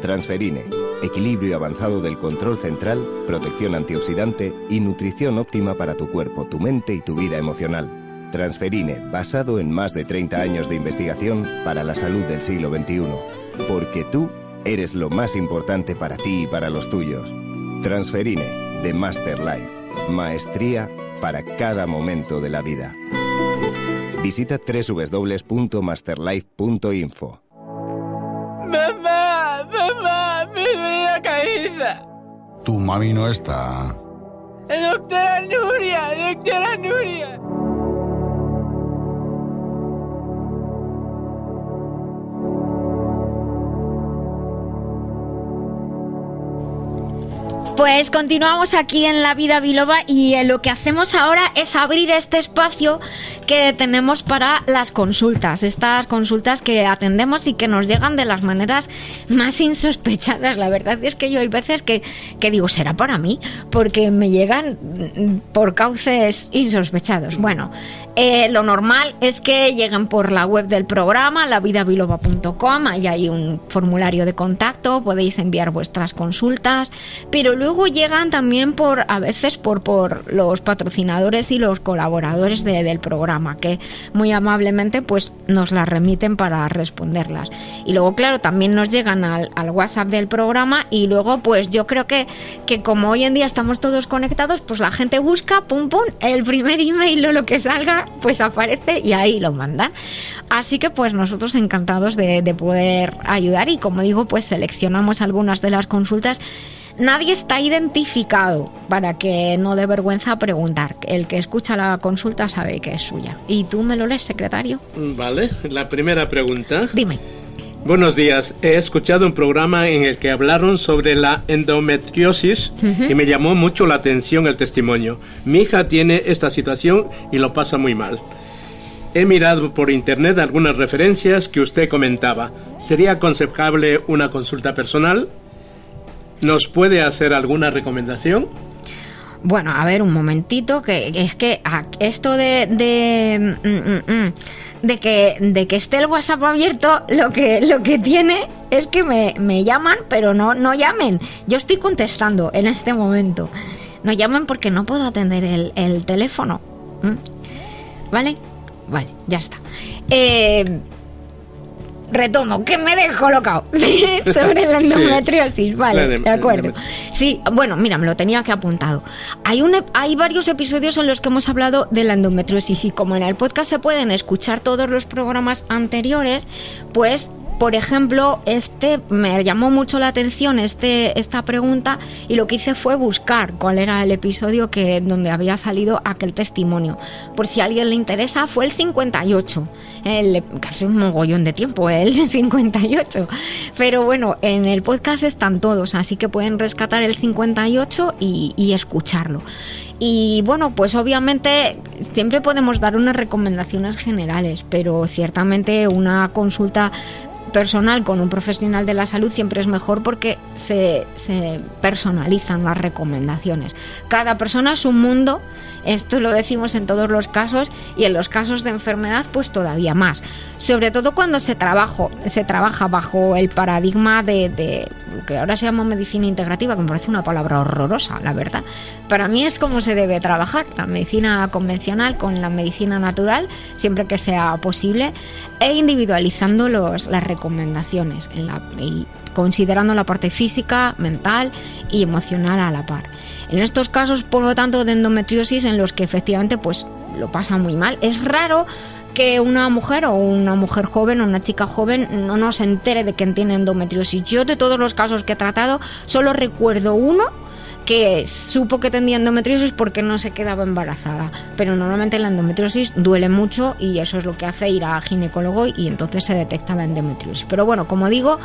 Speaker 8: Transferine, equilibrio avanzado del control central, protección antioxidante y nutrición óptima para tu cuerpo, tu mente y tu vida emocional. Transferine, basado en más de 30 años de investigación para la salud del siglo XXI. Porque tú eres lo más importante para ti y para los tuyos. Transferine, de Master Life. Maestría para cada momento de la vida. Visita www.masterlife.info.
Speaker 14: Mamá,
Speaker 10: Tu mami no está.
Speaker 14: Doctora Nuria, doctora Nuria.
Speaker 1: Pues continuamos aquí en La Vida Biloba y eh, lo que hacemos ahora es abrir este espacio que tenemos para las consultas. Estas consultas que atendemos y que nos llegan de las maneras más insospechadas. La verdad es que yo hay veces que, que digo, será para mí, porque me llegan mm, por cauces insospechados. Bueno, eh, lo normal es que lleguen por la web del programa, lavidabiloba.com, ahí hay un formulario de contacto, podéis enviar vuestras consultas, pero luego llegan también por, a veces por, por los patrocinadores y los colaboradores del programa, que muy amablemente pues nos las remiten para responderlas. Y luego, claro, también nos llegan al, al WhatsApp del programa y luego pues yo creo que, que como hoy en día estamos todos conectados, pues la gente busca, pum, pum, el primer email o lo que salga pues aparece y ahí lo mandan. Así que pues nosotros encantados de, poder ayudar y como digo, pues seleccionamos algunas de las consultas nadie está identificado para que no dé vergüenza preguntar. El que escucha la consulta sabe que es suya. ¿Y tú me lo lees, secretario?
Speaker 2: Vale, la primera pregunta.
Speaker 1: Dime.
Speaker 2: Buenos días. He escuchado un programa en el que hablaron sobre la endometriosis y me llamó mucho la atención el testimonio. Mi hija tiene esta situación y lo pasa muy mal. He mirado por internet algunas referencias que usted comentaba. ¿Sería aconsejable una consulta personal? ¿Nos puede hacer alguna recomendación?
Speaker 1: Bueno, a ver, un momentito, que es que esto de... Mm, mm, mm, de que, de que esté el WhatsApp abierto, lo que, lo que tiene es que me, llaman, pero no, no llamen. Yo estoy contestando en este momento. No llamen porque no puedo atender el, teléfono. ¿Mm? ¿Vale? Vale, ya está. Eh, retomo, que me dejo locao sobre la endometriosis, vale, de acuerdo. Sí, bueno, mira, me lo tenía que apuntado. Hay, un, hay varios episodios en los que hemos hablado de la endometriosis y como en el podcast se pueden escuchar todos los programas anteriores, pues por ejemplo, este me llamó mucho la atención este, esta pregunta y lo que hice fue buscar cuál era el episodio que donde había salido aquel testimonio. Por si a alguien le interesa, fue el 58 el, hace un mogollón de tiempo, el 58. Pero bueno, en el podcast están todos, así que pueden rescatar el 58 y, y escucharlo. Y bueno, pues obviamente siempre podemos dar unas recomendaciones generales, pero ciertamente una consulta personal con un profesional de la salud siempre es mejor porque se, personalizan las recomendaciones. Cada persona es un mundo esto lo decimos en todos los casos y en los casos de enfermedad pues todavía más. Sobre todo cuando se, trabajo, se trabaja bajo el paradigma de, que ahora se llama medicina integrativa, que me parece una palabra horrorosa, la verdad. Para mí es como se debe trabajar, la medicina convencional con la medicina natural, siempre que sea posible, e individualizando los, las recomendaciones y considerando la parte física, mental y emocional a la par. En estos casos, por lo tanto, de endometriosis en los que efectivamente pues lo pasa muy mal, es raro que una mujer o una mujer joven o una chica joven no nos entere de que tiene endometriosis. Yo de todos los casos que he tratado solo recuerdo uno que supo que tenía endometriosis porque no se quedaba embarazada. Pero normalmente la endometriosis duele mucho y eso es lo que hace ir a ginecólogo y entonces se detecta la endometriosis. Pero bueno, como digo,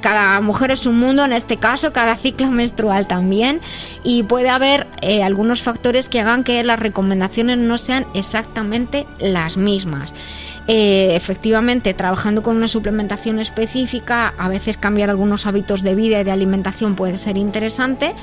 Speaker 1: cada mujer es un mundo en este caso, cada ciclo menstrual también y puede haber eh, algunos factores que hagan que las recomendaciones no sean exactamente las mismas. eh, efectivamente trabajando con una suplementación específica, a veces cambiar algunos hábitos de vida y de alimentación puede ser interesante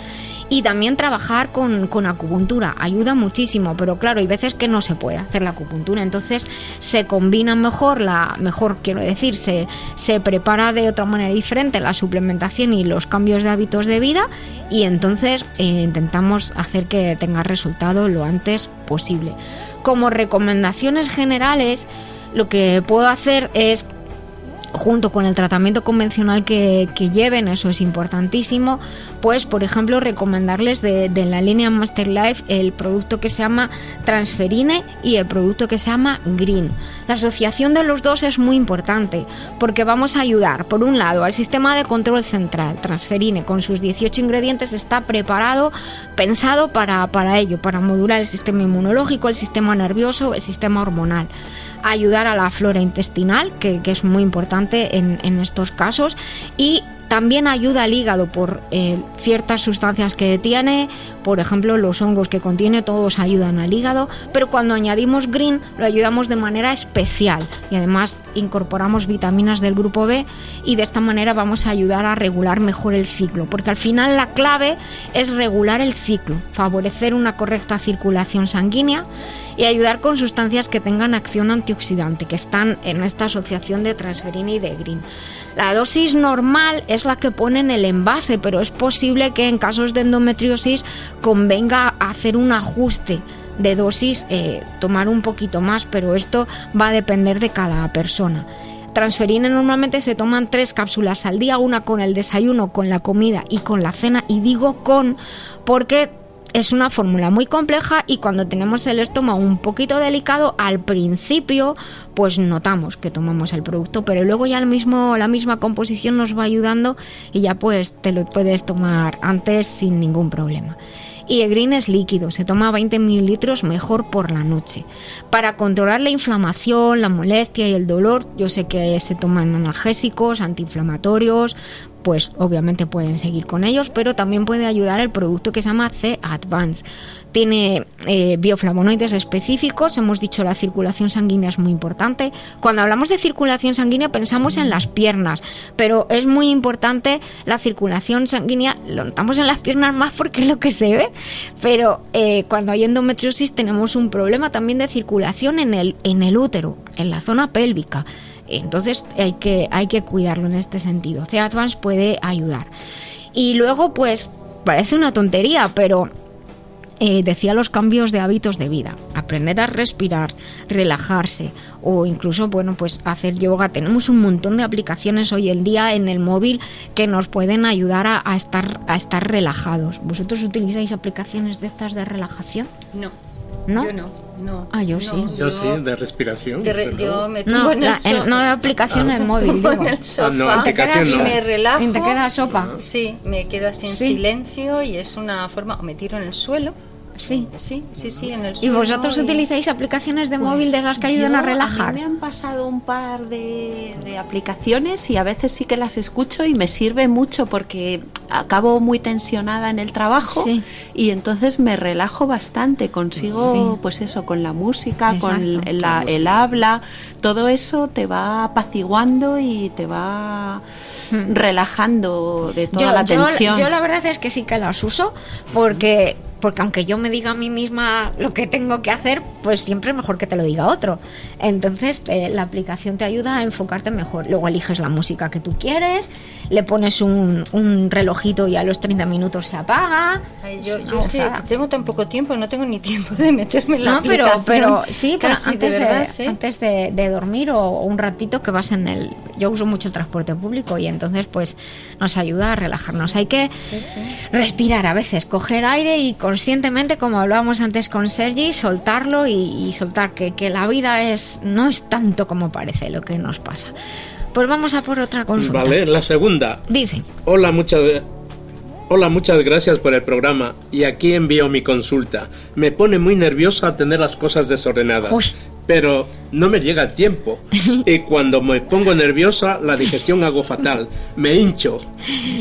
Speaker 1: y también trabajar con, con, acupuntura ayuda muchísimo, pero claro, hay veces que no se puede hacer la acupuntura, entonces se combina mejor, la mejor quiero decir, se, se prepara de otra manera diferente la suplementación y los cambios de hábitos de vida y entonces eh, intentamos hacer que tenga resultado lo antes posible. Como recomendaciones generales, lo que puedo hacer es junto con el tratamiento convencional que, lleven, eso es importantísimo, pues por ejemplo recomendarles de, la línea Master Life el producto que se llama Transferine y el producto que se llama Green. La asociación de los dos es muy importante porque vamos a ayudar, por un lado, al sistema de control central. Transferine con sus 18 ingredientes está preparado, pensado para, para ello, para modular el sistema inmunológico, el sistema nervioso, el sistema hormonal ayudar a la flora intestinal, que, es muy importante en, en, estos casos, y también ayuda al hígado por eh, ciertas sustancias que tiene, por ejemplo los hongos que contiene, todos ayudan al hígado, pero cuando añadimos green lo ayudamos de manera especial y además incorporamos vitaminas del grupo B y de esta manera vamos a ayudar a regular mejor el ciclo, porque al final la clave es regular el ciclo, favorecer una correcta circulación sanguínea y ayudar con sustancias que tengan acción antioxidante, que están en esta asociación de transferina y de green. La dosis normal es la que pone en el envase, pero es posible que en casos de endometriosis convenga hacer un ajuste de dosis, eh, tomar un poquito más, pero esto va a depender de cada persona. Transferina normalmente se toman tres cápsulas al día, una con el desayuno, con la comida y con la cena, y digo con porque es una fórmula muy compleja y cuando tenemos el estómago un poquito delicado, al principio pues notamos que tomamos el producto, pero luego ya la misma composición nos va ayudando y ya pues te lo puedes tomar antes sin ningún problema y el green es líquido, se toma 20 mililitros mejor por la noche. Para controlar la inflamación, la molestia y el dolor, yo sé que se toman analgésicos, antiinflamatorios, pues obviamente pueden seguir con ellos, pero también puede ayudar el producto que se llama C Advance. Tiene eh, bioflavonoides específicos, hemos dicho la circulación sanguínea es muy importante. Cuando hablamos de circulación sanguínea pensamos en las piernas, pero es muy importante la circulación sanguínea, lo notamos en las piernas más porque es lo que se ve, pero eh, cuando hay endometriosis tenemos un problema también de circulación en el, en el útero, en la zona pélvica. Entonces hay que, hay que cuidarlo en este sentido. C Advance puede ayudar. Y luego, pues, parece una tontería, pero eh, decía los cambios de hábitos de vida, aprender a respirar, relajarse o incluso, bueno, pues hacer yoga. Tenemos un montón de aplicaciones hoy en día en el móvil que nos pueden ayudar a, estar, a estar relajados. ¿Vosotros utilizáis aplicaciones de estas de relajación?
Speaker 7: No.
Speaker 1: ¿No?
Speaker 7: Yo no, no.
Speaker 1: Ah, yo sí.
Speaker 2: Yo, sí, de respiración.
Speaker 7: yo me
Speaker 1: no, en el no hay aplicación en móvil.
Speaker 7: Digo. En el sofá, ah, no, y me relajo.
Speaker 1: ¿Y te queda sopa?
Speaker 7: Sí, me quedo así en silencio y es una forma, o me tiro en el suelo
Speaker 1: Sí,
Speaker 7: sí, sí, sí, en el
Speaker 1: ¿Y vosotros utilizáis aplicaciones de móvil de las que ayudan a relajar?
Speaker 4: A mí me han pasado un par de, aplicaciones y a veces sí que las escucho y me sirve mucho porque acabo muy tensionada en el trabajo y entonces me relajo bastante, consigo pues eso, con la música, con el, habla, todo eso te va apaciguando y te va hmm. relajando de toda la tensión.
Speaker 1: Yo, yo la verdad es que sí que las uso porque porque aunque yo me diga a mí misma lo que tengo que hacer, pues siempre es mejor que te lo diga otro. Entonces eh, la aplicación te ayuda a enfocarte mejor. Luego eliges la música que tú quieres, le pones un, un relojito y a los 30 minutos se apaga.
Speaker 7: yo, es que tengo tan poco tiempo, no tengo ni tiempo de meterme en la no,
Speaker 1: pero, pero sí, pero antes, de, antes de, dormir o, un ratito que vas en el... Yo uso mucho el transporte público y entonces pues nos ayuda a relajarnos. Hay que respirar a veces, coger aire y con conscientemente, como hablábamos antes con Sergi, soltarlo y, soltar que, que, la vida es no es tanto como parece lo que nos pasa. Pues vamos a por otra consulta.
Speaker 2: Vale, la segunda.
Speaker 1: Dice.
Speaker 2: Hola, muchas Hola, muchas gracias por el programa y aquí envío mi consulta. Me pone muy nerviosa tener las cosas desordenadas pero no me llega el tiempo. Y cuando me pongo nerviosa, la digestión hago fatal. Me hincho.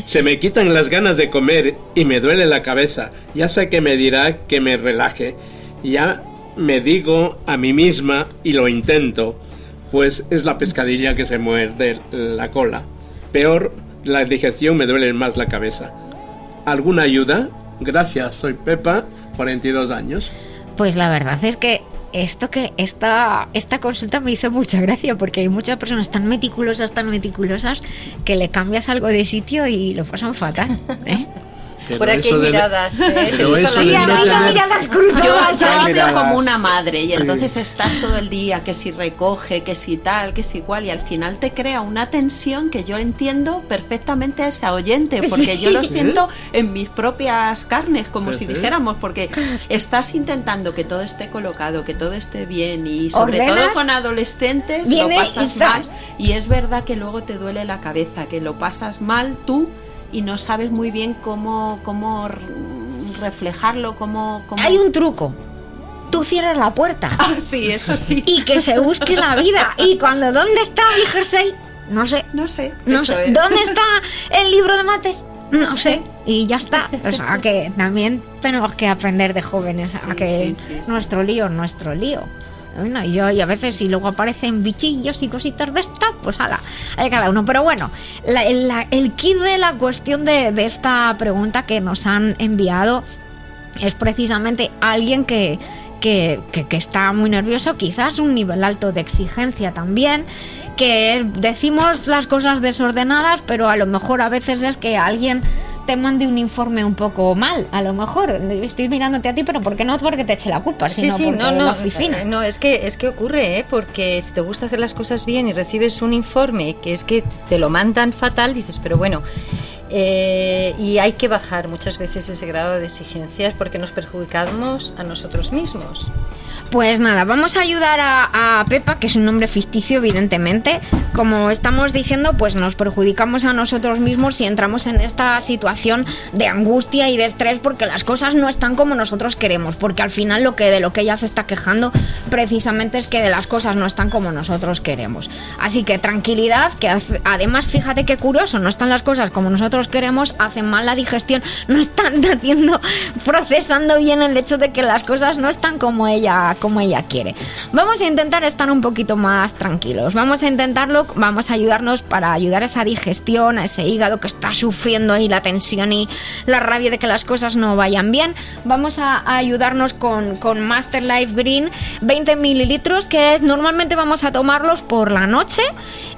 Speaker 2: Se me quitan las ganas de comer y me duele la cabeza. Ya sé que me dirá que me relaje. Ya me digo a mí misma y lo intento. pues es la pescadilla que se muerde la cola. Peor, la digestión me duele más la cabeza. ¿Alguna ayuda? Gracias, soy Pepa, 42 años.
Speaker 1: Pues la verdad es que esto que esta, esta consulta me hizo mucha gracia porque hay muchas personas tan meticulosas, tan meticulosas, que le cambias algo de sitio y lo pasan fatal. ¿eh?
Speaker 7: Por aquí hay miradas, ¿eh?
Speaker 1: Sí, miradas. Cruzadas.
Speaker 4: Yo, hablo como una madre y entonces estás todo el día que si recoge, que si tal, que si igual y al final te crea una tensión que yo entiendo perfectamente a esa oyente porque yo lo siento en mis propias carnes, como si dijéramos, porque estás intentando que todo esté colocado, que todo esté bien y sobre todo con adolescentes lo pasas mal y es verdad que luego te duele la cabeza, que lo pasas mal tú y no sabes muy bien cómo, cómo reflejarlo, cómo,
Speaker 1: Hay un truco. Tú cierras la puerta.
Speaker 4: Ah, sí, eso sí.
Speaker 1: Y que se busque la vida. Y cuando, ¿dónde está mi jersey? No sé.
Speaker 4: No sé.
Speaker 1: No sé. ¿Dónde está el libro de mates? No sé. Y ya está. O sea, que también tenemos que aprender de jóvenes a que nuestro lío, nuestro lío. Bueno, y yo y a veces si luego aparecen bichillos y cositas de estas, pues ala, hay cada uno. Pero bueno, el kit de la cuestión de, esta pregunta que nos han enviado es precisamente alguien que, que, que, está muy nervioso, quizás un nivel alto de exigencia también que decimos las cosas desordenadas, pero a lo mejor a veces es que alguien te mande un informe un poco mal, a lo mejor. Estoy mirándote a ti, pero ¿por qué no porque te eche la culpa?
Speaker 7: Sí, sí, no, no, la oficina. no, es que es que ocurre, ¿eh? porque si te gusta hacer las cosas bien y recibes un informe que es que te lo mandan fatal, dices, pero bueno, eh, y hay que bajar muchas veces ese grado de exigencias porque nos perjudicamos a nosotros mismos.
Speaker 1: Pues nada, vamos a ayudar a, Pepa, que es un nombre ficticio, evidentemente. Como estamos diciendo, pues nos perjudicamos a nosotros mismos si entramos en esta situación de angustia y de estrés porque las cosas no están como nosotros queremos. Porque al final lo que de lo que ella se está quejando precisamente es que de las cosas no están como nosotros queremos. Así que tranquilidad, que además fíjate qué curioso, no están las cosas como nosotros queremos, hacen mal la digestión, no están haciendo, procesando bien el hecho de que las cosas no están como ella como ella quiere. Vamos a intentar estar un poquito más tranquilos. Vamos a intentarlo, vamos a ayudarnos para ayudar a esa digestión, a ese hígado que está sufriendo ahí la tensión y la rabia de que las cosas no vayan bien. Vamos a, ayudarnos con, con Master Life Green, 20 mililitros, que normalmente vamos a tomarlos por la noche.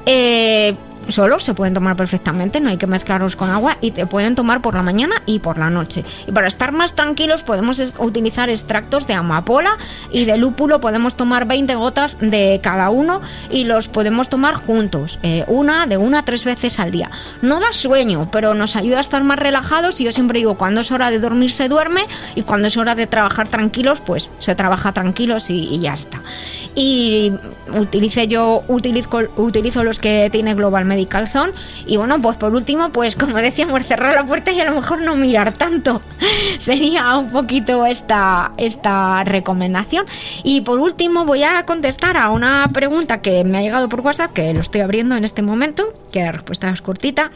Speaker 1: Eh, solo se pueden tomar perfectamente, no hay que mezclarlos con agua y te pueden tomar por la mañana y por la noche. Y para estar más tranquilos podemos utilizar extractos de amapola y de lúpulo, podemos tomar 20 gotas de cada uno y los podemos tomar juntos, eh, una de una a tres veces al día. No da sueño, pero nos ayuda a estar más relajados y yo siempre digo, cuando es hora de dormir se duerme y cuando es hora de trabajar tranquilos, pues se trabaja tranquilos y, ya está. Y utilice yo utilizo, utilizo los que tiene Global Medical Zone y bueno, pues por último, pues como decíamos, cerrar la puerta y a lo mejor no mirar tanto. Sería un poquito esta, esta recomendación. Y por último voy a contestar a una pregunta que me ha llegado por WhatsApp, que lo estoy abriendo en este momento, que la respuesta es cortita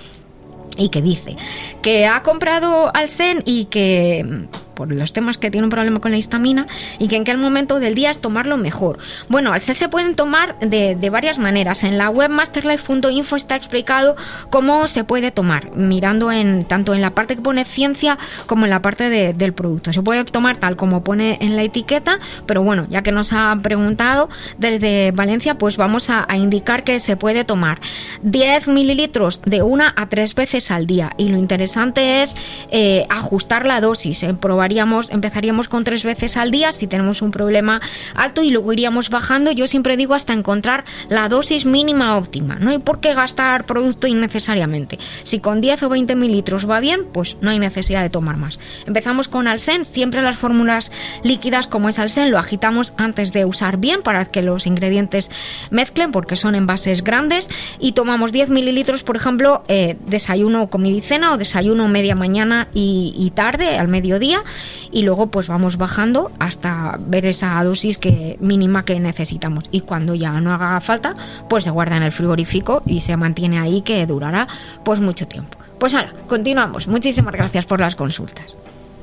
Speaker 1: y que dice que ha comprado Alsen y que por los temas que tiene un problema con la histamina y que en qué momento del día es tomarlo mejor. Bueno, al ser se pueden tomar de, varias maneras. En la web masterlife.info está explicado cómo se puede tomar, mirando en tanto en la parte que pone ciencia como en la parte del producto. Se puede tomar tal como pone en la etiqueta, pero bueno, ya que nos ha preguntado desde Valencia, pues vamos a, indicar que se puede tomar 10 mililitros de una a tres veces al día. Y lo interesante es eh, ajustar la dosis, en probar empezaríamos con tres veces al día si tenemos un problema alto y luego iríamos bajando. Yo siempre digo hasta encontrar la dosis mínima óptima. No hay por qué gastar producto innecesariamente. Si con 10 o 20 mililitros va bien, pues no hay necesidad de tomar más. Empezamos con Alsen, siempre las fórmulas líquidas como es Alsen lo agitamos antes de usar bien para que los ingredientes mezclen porque son envases grandes y tomamos 10 mililitros, por ejemplo, eh, desayuno comidicena o desayuno media mañana y tarde al mediodía y luego pues vamos bajando hasta ver esa dosis que mínima que necesitamos y cuando ya no haga falta pues se guarda en el frigorífico y se mantiene ahí que durará pues mucho tiempo. Pues ahora, continuamos. Muchísimas gracias por las consultas.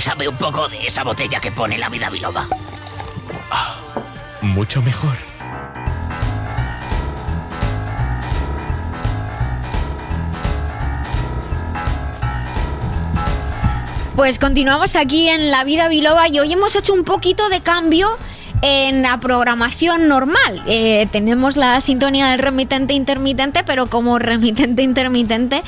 Speaker 15: Pásame un poco de esa botella que pone la vida biloba.
Speaker 12: Ah, mucho mejor.
Speaker 16: Pues continuamos aquí en La Vida Biloba y hoy hemos hecho un poquito de cambio en la programación normal. Eh, tenemos la sintonía del remitente intermitente, pero como remitente intermitente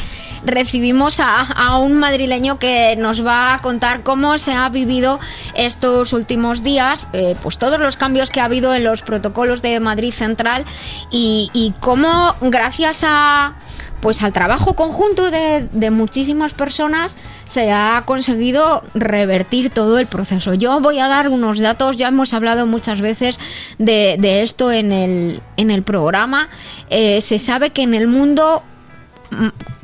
Speaker 16: recibimos a, un madrileño que nos va a contar cómo se ha vivido estos últimos días, eh, pues todos los cambios que ha habido en los protocolos de Madrid Central y, cómo gracias a pues al trabajo conjunto de, muchísimas personas se ha conseguido revertir todo el proceso. Yo voy a dar unos datos, ya hemos hablado muchas veces de, esto en el, en el programa. Eh, se sabe que en el mundo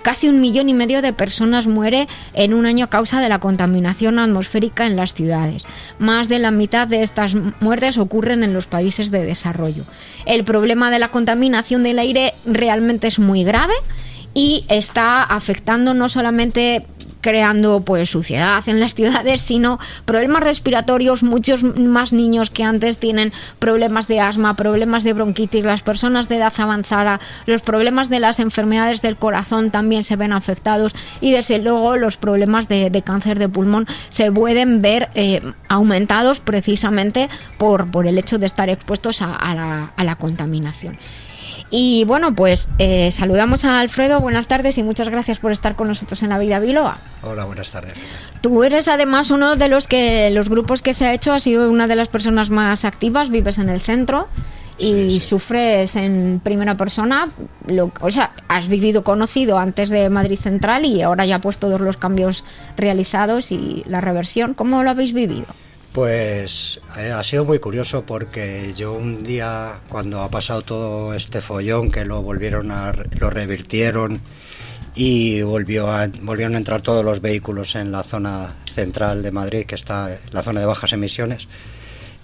Speaker 16: casi un millón y medio de personas muere en un año a causa de la contaminación atmosférica en las ciudades. Más de la mitad de estas muertes ocurren en los países de desarrollo. El problema de la contaminación del aire realmente es muy grave
Speaker 1: y está afectando no solamente creando pues suciedad en las ciudades, sino problemas respiratorios, muchos más niños que antes tienen problemas de asma, problemas de bronquitis, las personas de edad avanzada, los problemas de las enfermedades del corazón también se ven afectados. Y desde luego los problemas de, cáncer de pulmón se pueden ver eh, aumentados precisamente por, por el hecho de estar expuestos a, la, a la contaminación. Y bueno, pues eh, saludamos a Alfredo, buenas tardes y muchas gracias por estar con nosotros en la Vida Biloa.
Speaker 17: Hola, buenas tardes.
Speaker 1: Tú eres además uno de los que los grupos que se ha hecho, has sido una de las personas más activas, vives en el centro y sufres en primera persona, lo, o sea, has vivido conocido antes de Madrid Central y ahora ya pues todos los cambios realizados y la reversión, ¿cómo lo habéis vivido?
Speaker 17: Pues eh, ha sido muy curioso porque yo un día, cuando ha pasado todo este follón, que lo volvieron a, lo revirtieron y volvió volvieron a entrar todos los vehículos en la zona central de Madrid, que está la zona de bajas emisiones,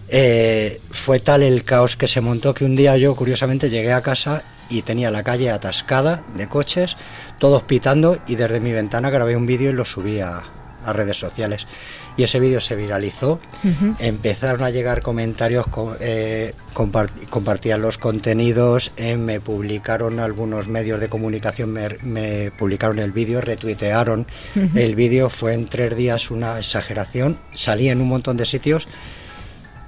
Speaker 17: eh, fue tal el caos que se montó que un día yo, curiosamente, llegué a casa y tenía la calle atascada de coches, todos pitando, y desde mi ventana grabé un vídeo y lo subí a redes sociales y ese vídeo se viralizó. Empezaron a llegar comentarios, eh, compartían los contenidos, eh, me publicaron algunos medios de comunicación, me, publicaron el vídeo, retuitearon el vídeo. Fue en tres días una exageración, salí en un montón de sitios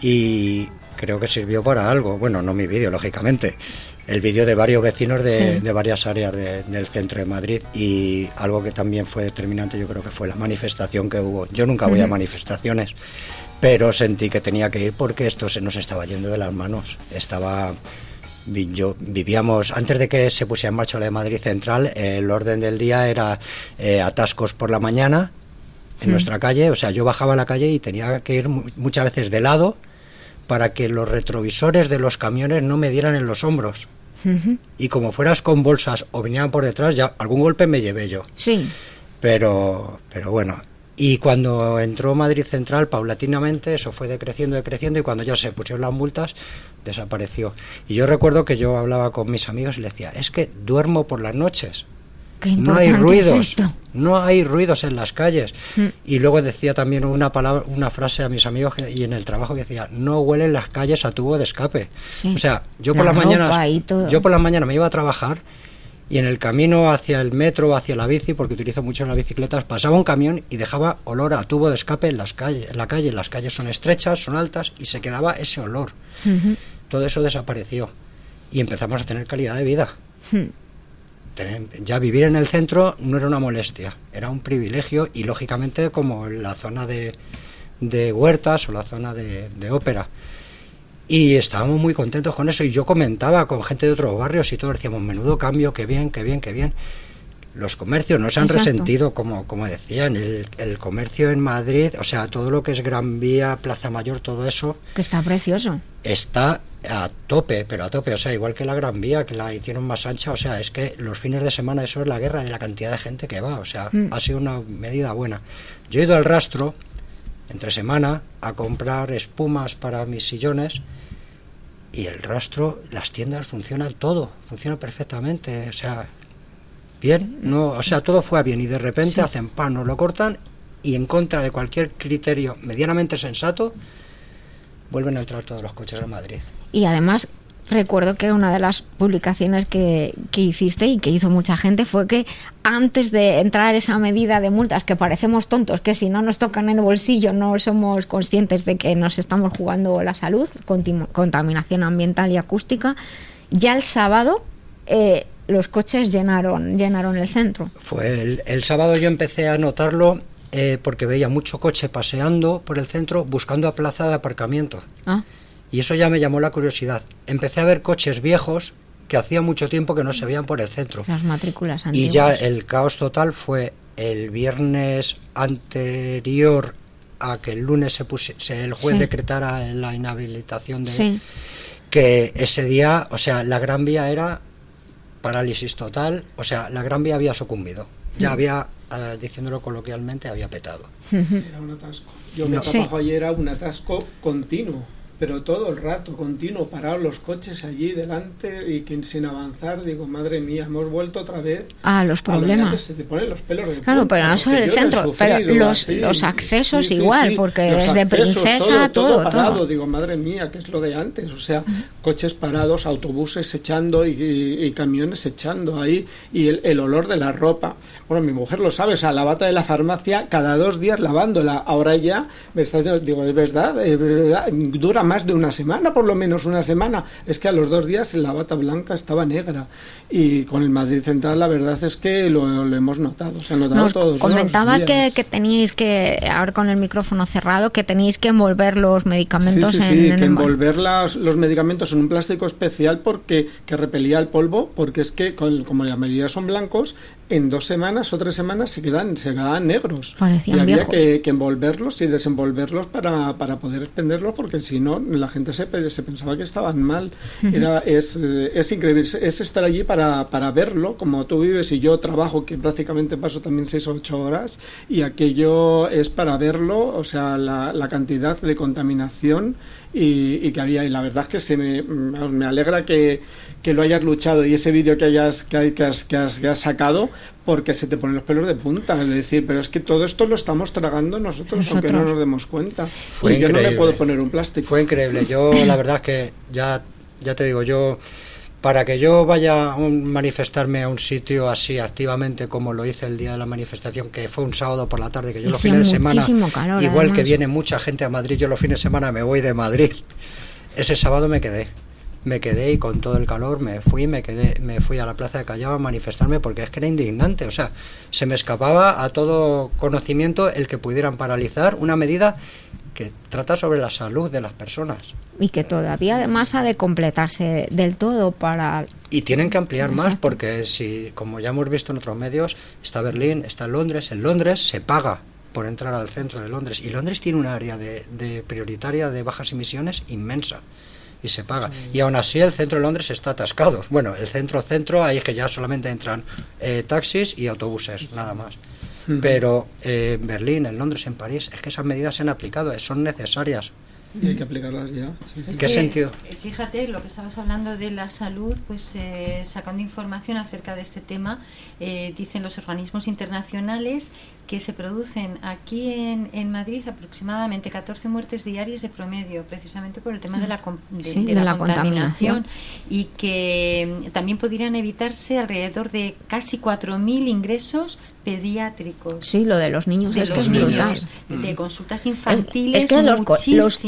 Speaker 17: y creo que sirvió para algo. Bueno, no mi vídeo, lógicamente el vídeo de varios vecinos de, varias áreas del centro de Madrid y algo que también fue determinante yo creo que fue la manifestación que hubo. Yo nunca voy a manifestaciones, pero sentí que tenía que ir porque esto se nos estaba yendo de las manos. Estaba yo vivíamos antes de que se pusiera en marcha la de Madrid Central, el orden del día era eh, atascos por la mañana en nuestra calle, o sea, yo bajaba a la calle y tenía que ir muchas veces de lado para que los retrovisores de los camiones no me dieran en los hombros. Y como fueras con bolsas o vinieran por detrás, ya algún golpe me llevé yo.
Speaker 1: Sí.
Speaker 17: Pero, pero bueno. Y cuando entró Madrid Central, paulatinamente, eso fue decreciendo, decreciendo, y cuando ya se pusieron las multas, desapareció. Y yo recuerdo que yo hablaba con mis amigos y les decía, es que duermo por las noches no hay ruidos, no hay ruidos en las calles. Mm. Y luego decía también una palabra, una frase a mis amigos y en el trabajo que decía, no huelen las calles a tubo de escape. O sea, yo por las mañanas, yo por las mañanas me iba a trabajar y en el camino hacia el metro, hacia la bici, porque utilizo mucho las bicicletas, pasaba un camión y dejaba olor a tubo de escape en las calles, en la calle. Las calles son estrechas, son altas y se quedaba ese olor. Todo eso desapareció y empezamos a tener calidad de vida. Mm ya vivir en el centro no era una molestia, era un privilegio y lógicamente como la zona de, de huertas o la zona de, ópera. Y estábamos muy contentos con eso y yo comentaba con gente de otros barrios y todos decíamos, menudo cambio, qué bien, qué bien, qué bien. Los comercios no se han resentido, como, como decían, el, el, comercio en Madrid, o sea, todo lo que es Gran Vía, Plaza Mayor, todo eso.
Speaker 1: Que está precioso.
Speaker 17: Está a tope, pero a tope, o sea, igual que la Gran Vía, que la hicieron más ancha, o sea, es que los fines de semana eso es la guerra de la cantidad de gente que va, o sea, mm. ha sido una medida buena. Yo he ido al rastro entre semana a comprar espumas para mis sillones y el rastro, las tiendas funcionan todo, funciona perfectamente, o sea, bien, no, o sea, todo fue bien y de repente hacen pan, nos lo cortan y en contra de cualquier criterio medianamente sensato, vuelven a entrar todos los coches a Madrid.
Speaker 1: Y además recuerdo que una de las publicaciones que, que, hiciste y que hizo mucha gente fue que antes de entrar esa medida de multas, que parecemos tontos, que si no nos tocan en el bolsillo no somos conscientes de que nos estamos jugando la salud, contaminación ambiental y acústica, ya el sábado eh, los coches llenaron, llenaron el centro.
Speaker 17: Fue el, el sábado yo empecé a notarlo eh, porque veía mucho coche paseando por el centro buscando a plaza de aparcamiento. Ah. Y eso ya me llamó la curiosidad. Empecé a ver coches viejos que hacía mucho tiempo que no se veían por el centro.
Speaker 1: Las matrículas
Speaker 17: Y ya el caos total fue el viernes anterior a que el lunes se, pusiese el juez decretara la inhabilitación de que ese día, o sea, la Gran Vía era parálisis total, o sea, la Gran Vía había sucumbido. Ya mm. había Ah, diciéndolo coloquialmente, había petado.
Speaker 6: Era un atasco. Yo me trabajo ayer era un atasco continuo. Pero todo el rato, continuo, parados los coches allí delante y sin avanzar, digo, madre mía, hemos vuelto otra vez
Speaker 1: a los problemas.
Speaker 6: se te ponen los pelos de
Speaker 1: claro, pero no solo el centro, pero los, los accesos igual, porque desde Princesa todo,
Speaker 6: todo, parado, digo, madre mía, ¿qué es lo de antes? O sea, coches parados, autobuses echando y, camiones echando ahí y el, el, olor de la ropa. Bueno, mi mujer lo sabe, o sea, la bata de la farmacia cada dos días lavándola. Ahora ya me está diciendo, digo, es verdad, es verdad, dura más de una semana, por lo menos una semana. Es que a los dos días la bata blanca estaba negra. Y con el Madrid Central la verdad es que lo, hemos notado. Se notado Nos todos
Speaker 1: comentabas que, que teníais que, ahora con el micrófono cerrado, que tenéis que envolver los medicamentos
Speaker 6: sí, sí, sí, que envolver los medicamentos en un plástico especial porque que repelía el polvo, porque es que como la mayoría son blancos, en dos semanas o tres semanas se quedan, se quedaban negros. y había que, envolverlos y desenvolverlos para, para poder expenderlos porque si no la gente se, se pensaba que estaban mal. Era, es, es increíble, es estar allí para, para verlo, como tú vives y yo trabajo, que prácticamente paso también seis o ocho horas, y aquello es para verlo, o sea, la, la cantidad de contaminación y, que había. Y la verdad es que se me, me alegra que, que lo hayas luchado y ese vídeo que hayas que, que, has, que, has, sacado porque se te ponen los pelos de punta. Es decir pero es que todo esto lo estamos tragando nosotros, aunque no nos demos cuenta.
Speaker 17: Fue
Speaker 6: y yo no le puedo poner un plástico.
Speaker 17: Fue increíble. Yo la verdad es que ya ya te digo yo para que yo vaya a manifestarme a un sitio así activamente como lo hice el día de la manifestación, que fue un sábado por la tarde, que yo los fines de semana, igual que viene mucha gente a Madrid, yo los fines de semana me voy de Madrid. Ese sábado me quedé, me quedé y con todo el calor me fui, me quedé, me fui a la plaza de Callao a manifestarme porque es que era indignante, o sea, se me escapaba a todo conocimiento el que pudieran paralizar una medida que trata sobre la salud de las personas.
Speaker 1: Y que todavía además ha de completarse del todo para...
Speaker 17: Y tienen que ampliar más porque si, como ya hemos visto en otros medios, está Berlín, está Londres, en Londres se paga por entrar al centro de Londres. Y Londres tiene un área de, de prioritaria de bajas emisiones inmensa y se paga. Y aún así el centro de Londres está atascado. Bueno, el centro-centro, ahí es que ya solamente entran eh, taxis y autobuses, nada más. Pero eh, en Berlín, en Londres, en París, es que esas medidas se han aplicado, son necesarias.
Speaker 6: Y hay que aplicarlas ya.
Speaker 17: ¿Qué sentido?
Speaker 7: Eh, fíjate, lo que estabas hablando de la salud, pues eh, sacando información acerca de este tema, dicen los organismos internacionales que se producen aquí en, en, Madrid aproximadamente 14 muertes diarias de promedio, precisamente por el tema de la, de, la, contaminación, y que mm, también podrían evitarse alrededor de casi 4.000 ingresos pediátricos.
Speaker 1: Sí, lo de los niños es que es brutal.
Speaker 7: De consultas infantiles.
Speaker 1: Es que los,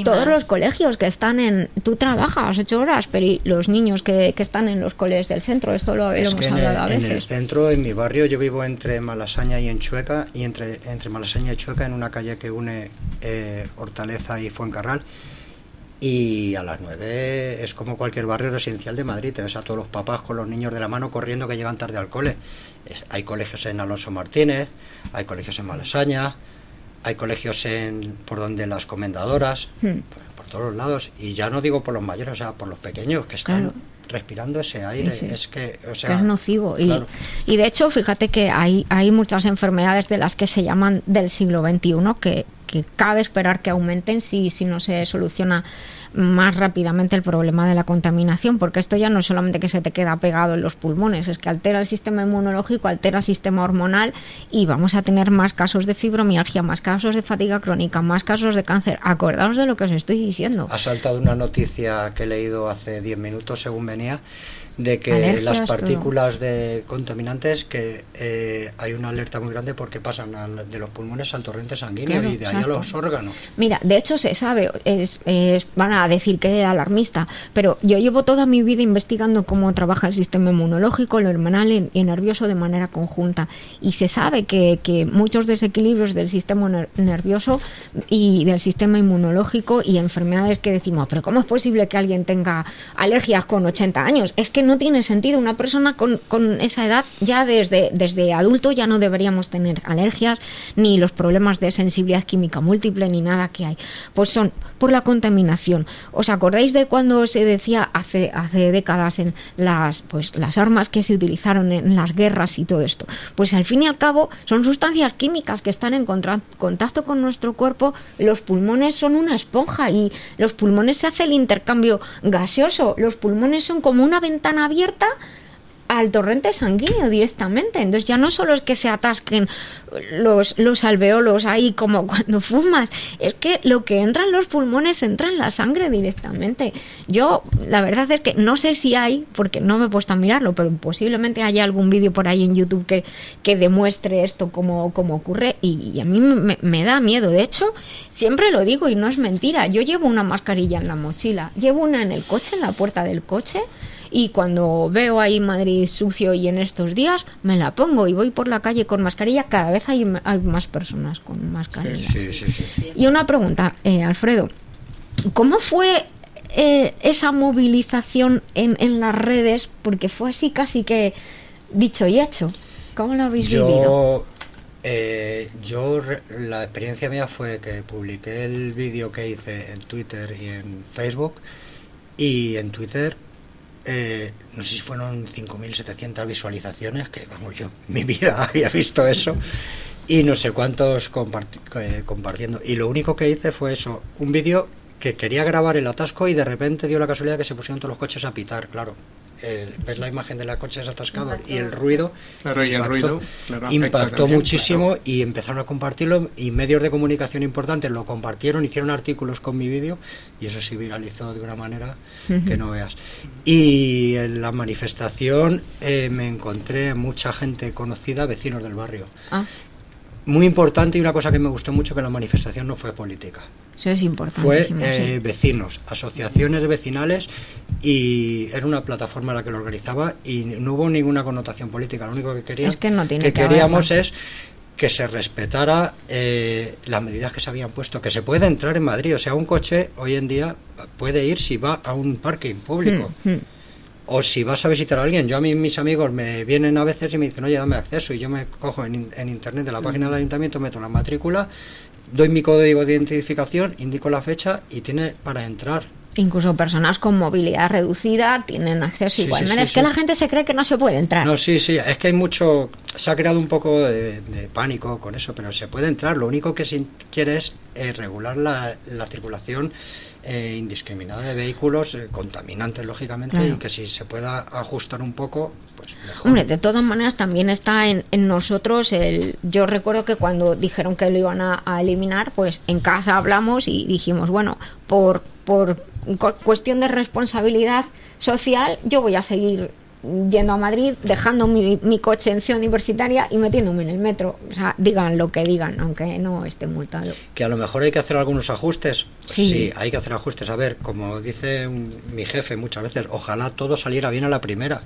Speaker 1: todos los colegios que están en. Tú trabajas ocho horas, pero y los niños que, que están en los colegios del centro, esto lo, hemos hablado a veces.
Speaker 17: En el centro, en mi barrio, yo vivo entre Malasaña y Enchueca, y entre, entre Malasaña y Chueca, en una calle que une eh, Hortaleza y Fuencarral. Y a las 9 es como cualquier barrio residencial de Madrid. Te ves a todos los papás con los niños de la mano corriendo que llegan tarde al cole. hay colegios en Alonso Martínez, hay colegios en Malasaña, hay colegios en por donde las comendadoras, hmm. por, todos los lados. Y ya no digo por los mayores, o sea, por los pequeños que están respirando ese aire. Es que, o sea,
Speaker 1: es nocivo. Y, y, de hecho, fíjate que hay, hay muchas enfermedades de las que se llaman del siglo XXI que, que cabe esperar que aumenten si, si no se soluciona más rápidamente el problema de la contaminación, porque esto ya no es solamente que se te queda pegado en los pulmones, es que altera el sistema inmunológico, altera el sistema hormonal y vamos a tener más casos de fibromialgia, más casos de fatiga crónica, más casos de cáncer. Acordaos de lo que os estoy diciendo.
Speaker 17: Ha saltado una noticia que he leído hace 10 minutos, según venía, de que las partículas de contaminantes que eh, hay una alerta muy grande porque pasan de los pulmones al torrente sanguíneo y de ahí a los órganos.
Speaker 1: Mira, de hecho se sabe, es, van a decir que es alarmista, pero yo llevo toda mi vida investigando cómo trabaja el sistema inmunológico, lo hormonal y nervioso de manera conjunta y se sabe que, que muchos desequilibrios del sistema nervioso y del sistema inmunológico y enfermedades que decimos, pero ¿cómo es posible que alguien tenga alergias con 80 años? Es que no tiene sentido. Una persona con, con, esa edad, ya desde, desde adulto, ya no deberíamos tener alergias ni los problemas de sensibilidad química múltiple ni nada que hay. Pues son por la contaminación. ¿Os acordáis de cuando se decía hace, hace décadas en las, pues, las armas que se utilizaron en las guerras y todo esto? Pues al fin y al cabo son sustancias químicas que están en contacto con nuestro cuerpo. Los pulmones son una esponja y los pulmones se hace el intercambio gaseoso. Los pulmones son como una ventana abierta al torrente sanguíneo directamente. Entonces ya no solo es que se atasquen los, los alveolos ahí como cuando fumas, es que lo que entra en los pulmones entra en la sangre directamente. Yo la verdad es que no sé si hay, porque no me he puesto a mirarlo, pero posiblemente haya algún vídeo por ahí en YouTube que, que demuestre esto como, como ocurre y, a mí me, me da miedo. De hecho, siempre lo digo y no es mentira, yo llevo una mascarilla en la mochila, llevo una en el coche, en la puerta del coche y cuando veo ahí Madrid sucio y en estos días me la pongo y voy por la calle con mascarilla, cada vez hay, hay más personas con mascarilla. y una pregunta, eh, Alfredo, ¿cómo fue eh, esa movilización en, en las redes? Porque fue así casi que dicho y hecho. ¿Cómo lo habéis vivido?
Speaker 17: Eh, yo, la experiencia mía fue que publiqué el vídeo que hice en Twitter y en Facebook. Y en Twitter eh, no sé si fueron 5.700 visualizaciones, que vamos, yo mi vida había visto eso, y no sé cuántos eh, compartiendo. Y lo único que hice fue eso, un vídeo que quería grabar el atasco y de repente dio la casualidad que se pusieron todos los coches a pitar, claro ves la imagen de la coche atascado y el ruido
Speaker 2: claro, y el ruido
Speaker 17: impactó muchísimo y empezaron a compartirlo y medios de comunicación importantes lo compartieron, hicieron artículos con mi vídeo y eso sí viralizó de una manera que no veas. Y en la manifestación eh, me encontré mucha gente conocida, vecinos del barrio. Ah. Muy importante y una cosa que me gustó mucho que la manifestación no fue política.
Speaker 1: Eso es importante.
Speaker 17: Fue eh, vecinos, asociaciones vecinales y era una plataforma la que lo organizaba y no hubo ninguna connotación política. Lo único que, quería, que, queríamos es que se respetara eh, las medidas que se habían puesto, que se puede entrar en Madrid. O sea, un coche hoy en día puede ir si va a un parking público. Hmm, hmm. O si vas a visitar a alguien. Yo a mí mis amigos me vienen a veces y me dicen, oye, dame acceso. Y yo me cojo en, en internet de la página del ayuntamiento, meto la matrícula doy mi código de identificación, indico la fecha y tiene para entrar.
Speaker 1: Incluso personas con movilidad reducida tienen acceso igual. es que la gente se cree que no se puede entrar.
Speaker 17: No, sí, sí, es que hay mucho, se ha creado un poco de, pánico con eso, pero se puede entrar. Lo único que se quiere es eh, regular la, la circulación eh, indiscriminada de vehículos eh, contaminantes, lógicamente, y que si se pueda ajustar un poco, pues mejor.
Speaker 1: Hombre, de todas maneras también está en, nosotros el... Yo recuerdo que cuando dijeron que lo iban a, eliminar, pues en casa hablamos y dijimos, bueno, por, por cuestión de responsabilidad social, yo voy a seguir yendo a Madrid, dejando mi, mi, coche en ciudad universitaria y metiéndome en el metro. O sea, digan lo que digan, aunque no esté multado.
Speaker 17: Que a lo mejor hay que hacer algunos ajustes. Sí, hay que hacer ajustes. A ver, como dice mi jefe muchas veces, ojalá todo saliera bien a la primera.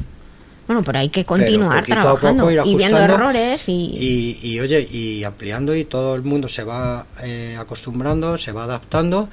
Speaker 1: Bueno, pero hay que continuar trabajando y viendo errores y...
Speaker 17: y... oye, y ampliando y todo el mundo se va eh, acostumbrando, se va adaptando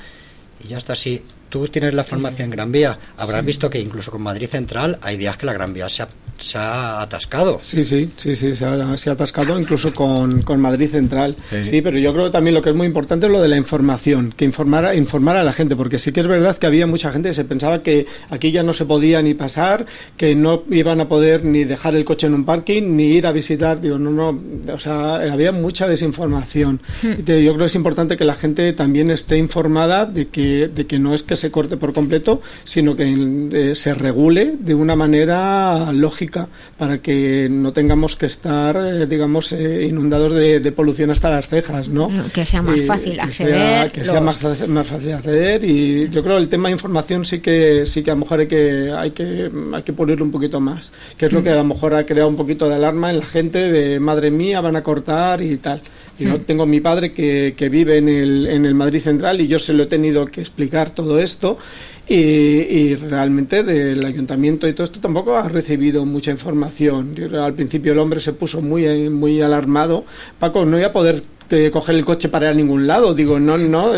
Speaker 17: y ya está así tú tienes la farmacia en Gran Vía, habrás visto que incluso con Madrid Central hay días que la Gran Vía se ha, se ha atascado.
Speaker 6: Sí, sí, sí, sí, se ha, se ha atascado incluso con, con Madrid Central. Sí. pero yo creo que también lo que es muy importante es lo de la información, que informara, informar a la gente, porque sí que es verdad que había mucha gente que se pensaba que aquí ya no se podía ni pasar, que no iban a poder ni dejar el coche en un parking, ni ir a visitar, digo, no, no, o sea, había mucha desinformación. Hmm. Yo creo que es importante que la gente también esté informada de que, de que no es que se corte por completo, sino que eh, se regule de una manera lógica para que no tengamos que estar, eh, digamos, eh, inundados de, polución hasta las cejas, ¿no?
Speaker 1: Que sea más fácil acceder.
Speaker 6: Que, sea, más, fácil acceder y yo creo que el tema de información sí que sí que a lo mejor hay que hay que hay que pulirlo un poquito más, que es lo que a lo mejor ha creado un poquito de alarma en la gente de madre mía van a cortar y tal. Yo tengo mi padre que, que vive en el, en el Madrid Central y yo se lo he tenido que explicar todo esto y, realmente del ayuntamiento y todo esto tampoco ha recibido mucha información. Al principio el hombre se puso muy, muy alarmado. Paco, no voy a poder que coger el coche para ir a ningún lado. Digo, no, no,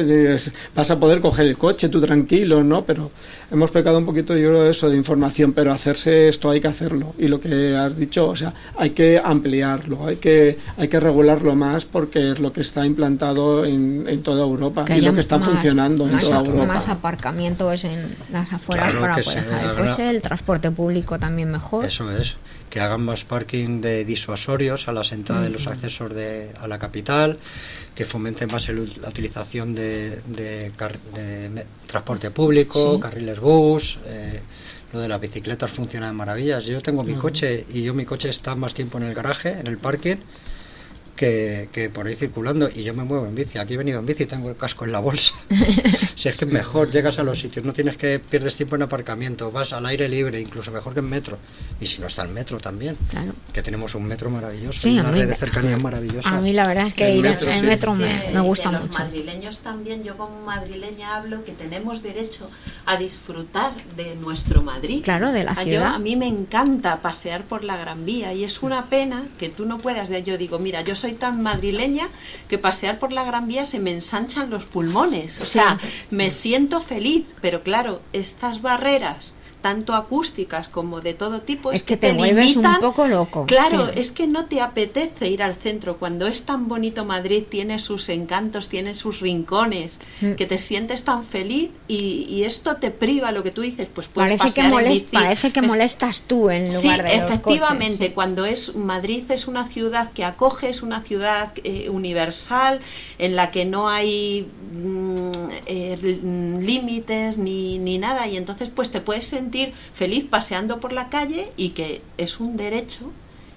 Speaker 6: vas a poder coger el coche tú tranquilo, ¿no? Pero hemos pecado un poquito, yo creo, de eso, de información, pero hacerse esto hay que hacerlo. Y lo que has dicho, o sea, hay que ampliarlo, hay que, hay que regularlo más porque es lo que está implantado en, en toda Europa y lo que está funcionando en toda Europa.
Speaker 1: Más aparcamientos en las afueras para poder dejar el coche, el transporte público también mejor.
Speaker 17: Eso es que hagan más parking de disuasorios a las entradas de los accesos de, a la capital, que fomenten más la utilización de, de, transporte público, carriles bus. Eh, lo de las bicicletas funciona de maravillas. Yo tengo mi coche y yo mi coche está más tiempo en el garaje, en el parking, que, por ahí circulando y yo me muevo en bici. Aquí he venido en bici y tengo el casco en la bolsa. si es que mejor, llegas a los sitios, no tienes que pierdes tiempo en aparcamiento, vas al aire libre, incluso mejor que en metro. Y si no está el metro también, que tenemos un metro maravilloso y una red de cercanía maravillosa.
Speaker 1: A mí la verdad es que ir en metro me, gusta mucho.
Speaker 4: Los madrileños también, yo como madrileña hablo que tenemos derecho a disfrutar de nuestro Madrid.
Speaker 1: Claro, de la ciudad.
Speaker 4: a mí me encanta pasear por la Gran Vía y es una pena que tú no puedas, yo digo, mira, yo soy tan madrileña que pasear por la Gran Vía se me ensanchan los pulmones. O sea, me siento feliz, pero claro, estas barreras tanto acústicas como de todo tipo,
Speaker 1: es, que, te, vuelves un poco loco.
Speaker 4: Claro, es que no te apetece ir al centro. Cuando es tan bonito Madrid, tiene sus encantos, tiene sus rincones, mm. que te sientes tan feliz y, esto te priva lo que tú dices, pues puedes
Speaker 1: parece que Parece que molestas tú en lugar
Speaker 4: de efectivamente, cuando es Madrid es una ciudad que acoge, es una ciudad eh, universal en la que no hay mm, eh, límites ni, ni nada y entonces pues te puedes sentir feliz paseando por la calle y que es un derecho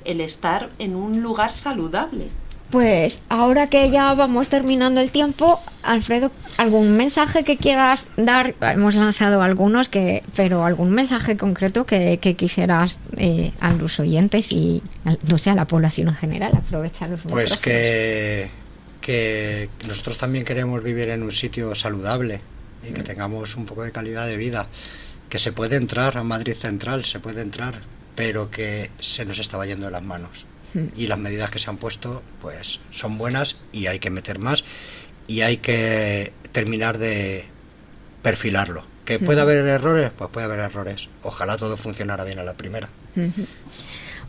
Speaker 4: el estar en un lugar saludable.
Speaker 1: Pues ahora que ya vamos terminando el tiempo, Alfredo, ¿algún mensaje que quieras dar? Hemos lanzado algunos, que, pero algún mensaje concreto que, quisieras eh, a los oyentes y, no sé, a la población en general, aprovechar los
Speaker 17: Pues que, que nosotros también queremos vivir en un sitio saludable y que tengamos un poco de calidad de vida que se puede entrar a Madrid Central, se puede entrar, pero que se nos estaba yendo de las manos. Hmm. Y las medidas que se han puesto, pues son buenas y hay que meter más y hay que terminar de perfilarlo. ¿Que puede hmm. haber errores? Pues puede haber errores. Ojalá todo funcionara bien a la primera.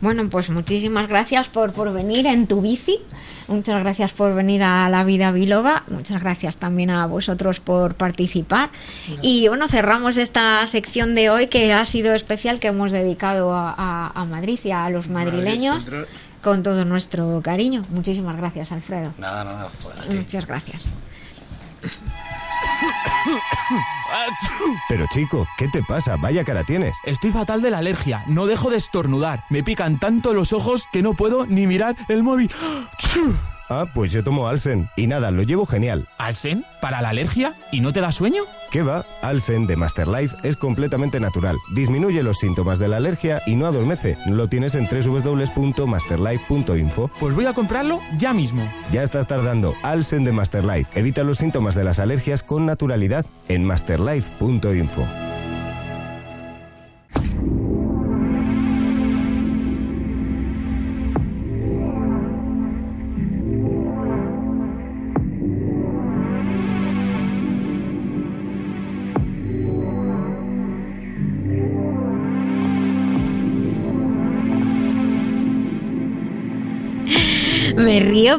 Speaker 1: Bueno, pues muchísimas gracias por, por venir en tu bici. Muchas gracias por venir a La Vida Biloba. Muchas gracias también a vosotros por participar. Y bueno, cerramos esta sección de hoy que ha sido especial, que hemos dedicado a, Madrid y a los madrileños. Con todo nuestro cariño. Muchísimas gracias, Alfredo.
Speaker 17: Nada, nada.
Speaker 1: Muchas gracias.
Speaker 8: Pero chico, ¿qué te pasa? Vaya cara tienes.
Speaker 12: Estoy fatal de la alergia. No dejo de estornudar. Me pican tanto los ojos que no puedo ni mirar el móvil.
Speaker 8: Ah, pues yo tomo Alsen. Y nada, lo llevo genial.
Speaker 12: ¿Alsen? ¿Para la alergia? ¿Y no te da sueño?
Speaker 8: ¿Qué va? Alsen de Masterlife es completamente natural. Disminuye los síntomas de la alergia y no adormece. Lo tienes en www.masterlife.info.
Speaker 12: Pues voy a comprarlo ya mismo.
Speaker 8: Ya estás tardando. Alsen de Masterlife. Evita los síntomas de las alergias con naturalidad en masterlife.info.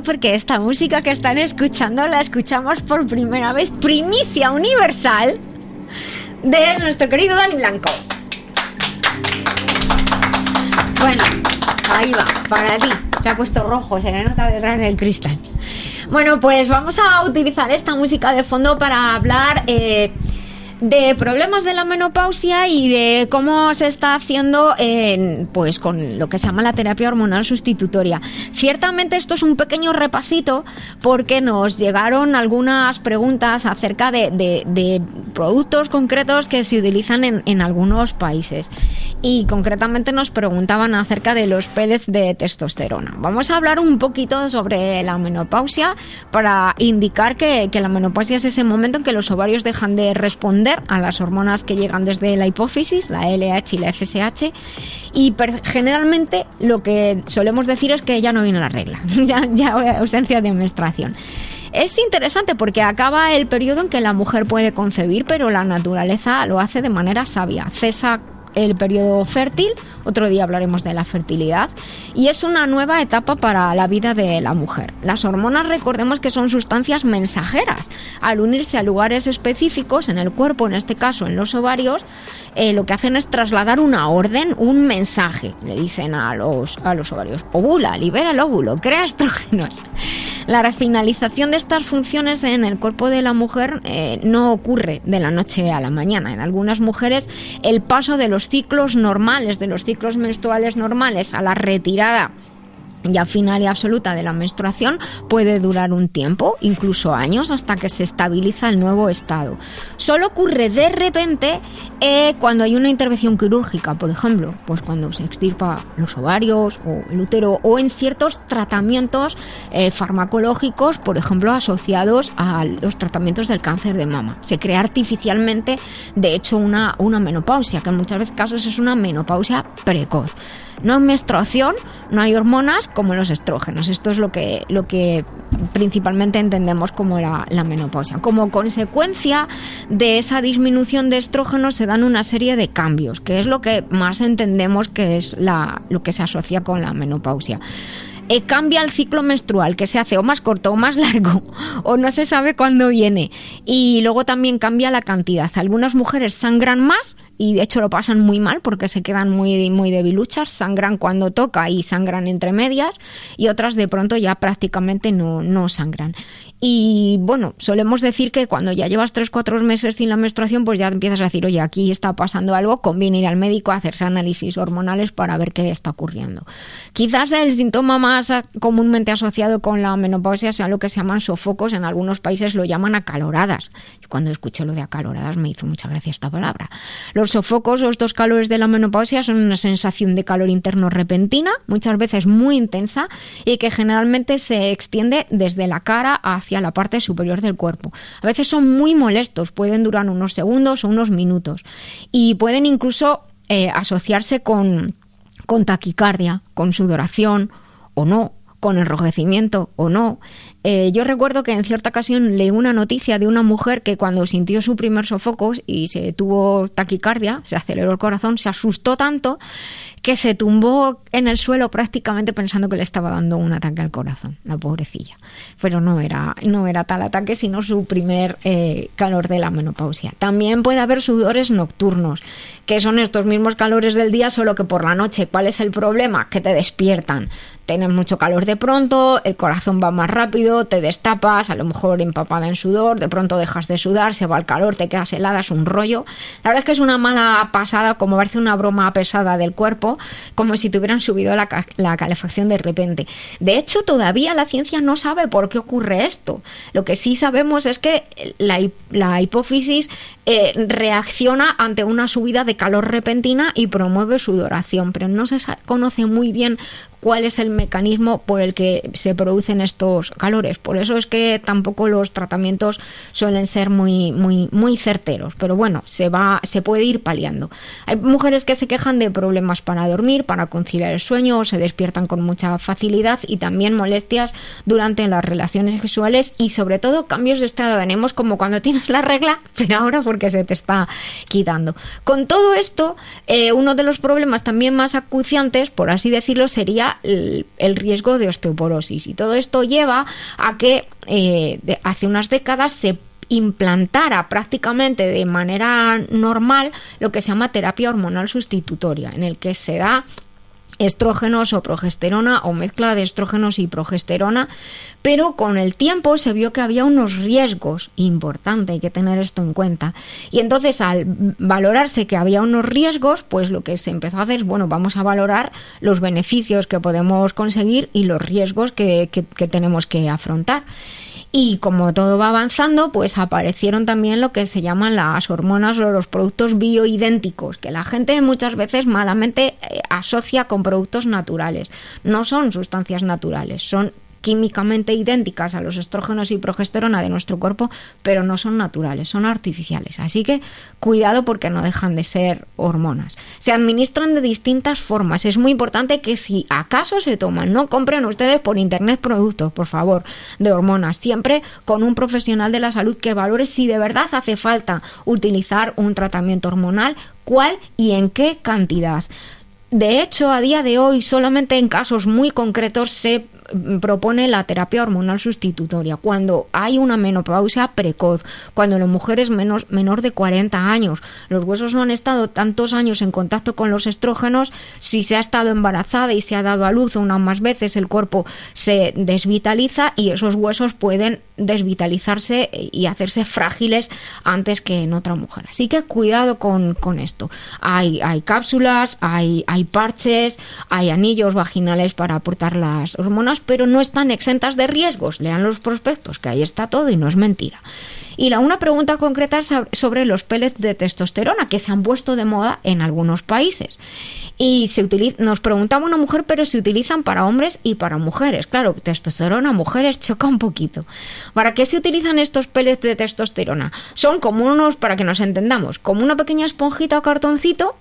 Speaker 1: Porque esta música que están escuchando la escuchamos por primera vez, primicia universal, de nuestro querido Dani Blanco. Bueno, ahí va, para ti. Se ha puesto rojo, se le nota detrás del cristal. Bueno, pues vamos a utilizar esta música de fondo para hablar eh, de problemas de la menopausia y de cómo se está haciendo en, pues con lo que se llama la terapia hormonal sustitutoria. Ciertamente esto es un pequeño repasito porque nos llegaron algunas preguntas acerca de, productos concretos que se utilizan en, en, algunos países y concretamente nos preguntaban acerca de los pellets de testosterona. Vamos a hablar un poquito sobre la menopausia para indicar que, que la menopausia es ese momento en que los ovarios dejan de responder a las hormonas que llegan desde la hipófisis, la LH y la FSH, y generalmente lo que solemos decir es que ya no viene la regla, ya, ya ausencia de menstruación. Es interesante porque acaba el periodo en que la mujer puede concebir, pero la naturaleza lo hace de manera sabia. Cesa el periodo fértil, otro día hablaremos de la fertilidad, y es una nueva etapa para la vida de la mujer. Las hormonas recordemos que son sustancias mensajeras. Al unirse a lugares específicos en el cuerpo, en este caso en los ovarios, eh, lo que hacen es trasladar una orden, un mensaje. Le dicen a los, a los ovarios, ovula, libera el óvulo, crea estrógenos. La finalización de estas funciones en el cuerpo de la mujer eh, no ocurre de la noche a la mañana. En algunas mujeres el paso de los ciclos normales, de los ciclos menstruales normales a la retirada ya final y absoluta de la menstruación puede durar un tiempo, incluso años, hasta que se estabiliza el nuevo estado. Solo ocurre de repente eh, cuando hay una intervención quirúrgica, por ejemplo, pues cuando se extirpa los ovarios o el útero o en ciertos tratamientos eh, farmacológicos, por ejemplo, asociados a los tratamientos del cáncer de mama. Se crea artificialmente, de hecho, una, una menopausia, que en muchos casos es una menopausia precoz. No hay menstruación, no hay hormonas como los estrógenos. Esto es lo que, lo que principalmente entendemos como la, menopausia. Como consecuencia de esa disminución de estrógenos se dan una serie de cambios, que es lo que más entendemos que es lo que se asocia con la menopausia. Eh, cambia el ciclo menstrual, que se hace o más corto o más largo, o no se sabe cuándo viene. Y luego también cambia la cantidad. Algunas mujeres sangran más y de hecho lo pasan muy mal porque se quedan muy, muy debiluchas, sangran cuando toca y sangran entre medias y otras de pronto ya prácticamente no, no sangran. Y bueno, solemos decir que cuando ya llevas 3-4 meses sin la menstruación, pues ya empiezas a decir, oye, aquí está pasando algo, conviene ir al médico a hacerse análisis hormonales para ver qué está ocurriendo. Quizás el síntoma más comúnmente asociado con la menopausia sea lo que se llaman sofocos, en algunos países lo llaman acaloradas. Cuando escuché lo de acaloradas me hizo mucha gracia esta palabra. Los sofocos o estos calores de la menopausia son una sensación de calor interno repentina, muchas veces muy intensa y que generalmente se extiende desde la cara hacia hacia la parte superior del cuerpo. A veces son muy molestos, pueden durar unos segundos o unos minutos y pueden incluso eh, asociarse con, con taquicardia, con sudoración o no, con enrojecimiento o no. Eh, yo recuerdo que en cierta ocasión leí una noticia de una mujer que cuando sintió su primer sofocos y se tuvo taquicardia, se aceleró el corazón, se asustó tanto que se tumbó en el suelo prácticamente pensando que le estaba dando un ataque al corazón, la pobrecilla. Pero no era, no era tal ataque, sino su primer eh, calor de la menopausia. También puede haber sudores nocturnos, que son estos mismos calores del día, solo que por la noche. ¿Cuál es el problema? Que te despiertan tienes mucho calor de pronto, el corazón va más rápido, te destapas, a lo mejor empapada en sudor, de pronto dejas de sudar, se va el calor, te quedas helada, es un rollo. La verdad es que es una mala pasada, como parece una broma pesada del cuerpo, como si te hubieran subido la, calefacción de repente. De hecho, todavía la ciencia no sabe por qué ocurre esto. Lo que sí sabemos es que la, la hipófisis eh, reacciona ante una subida de calor repentina y promueve sudoración, pero no se conoce muy bien cuál es el mecanismo por el que se producen estos calores. Por eso es que tampoco los tratamientos suelen ser muy, muy, muy certeros. Pero bueno, se va, se puede ir paliando. Hay mujeres que se quejan de problemas para dormir, para conciliar el sueño, o se despiertan con mucha facilidad y también molestias durante las relaciones sexuales y sobre todo cambios de estado de ánimo como cuando tienes la regla, pero ahora porque se te está quitando. Con todo esto, eh, uno de los problemas también más acuciantes, por así decirlo, sería el, riesgo de osteoporosis. Y todo esto lleva a que eh, hace unas décadas se implantara prácticamente de manera normal lo que se llama terapia hormonal sustitutoria, en el que se da estrógenos o progesterona o mezcla de estrógenos y progesterona, pero con el tiempo se vio que había unos riesgos importantes, hay que tener esto en cuenta. Y entonces al valorarse que había unos riesgos, pues lo que se empezó a hacer es, bueno, vamos a valorar los beneficios que podemos conseguir y los riesgos que, que tenemos que afrontar. Y como todo va avanzando, pues aparecieron también lo que se llaman las hormonas o los productos bioidénticos, que la gente muchas veces malamente eh, asocia con productos naturales. No son sustancias naturales, son químicamente idénticas a los estrógenos y progesterona de nuestro cuerpo, pero no son naturales, son artificiales. Así que cuidado porque no dejan de ser hormonas. Se administran de distintas formas. Es muy importante que si acaso se toman, no compren ustedes por internet productos, por favor, de hormonas. Siempre con un profesional de la salud que valore si de verdad hace falta utilizar un tratamiento hormonal, cuál y en qué cantidad. De hecho, a día de hoy, solamente en casos muy concretos se propone la terapia hormonal sustitutoria cuando hay una menopausia precoz, cuando la mujer es menor, menor de 40 años, los huesos no han estado tantos años en contacto con los estrógenos, si se ha estado embarazada y se ha dado a luz una más veces, el cuerpo se desvitaliza y esos huesos pueden desvitalizarse y hacerse frágiles antes que en otra mujer. Así que cuidado con, con esto. Hay, hay cápsulas, hay, hay parches, hay anillos vaginales para aportar las hormonas pero no están exentas de riesgos. Lean los prospectos, que ahí está todo y no es mentira. Y la una pregunta concreta sobre los pellets de testosterona que se han puesto de moda en algunos países. Y se nos preguntaba una mujer, pero se utilizan para hombres y para mujeres. Claro, testosterona, mujeres, choca un poquito. ¿Para qué se utilizan estos pellets de testosterona? Son como unos, para que nos entendamos, como una pequeña esponjita o cartoncito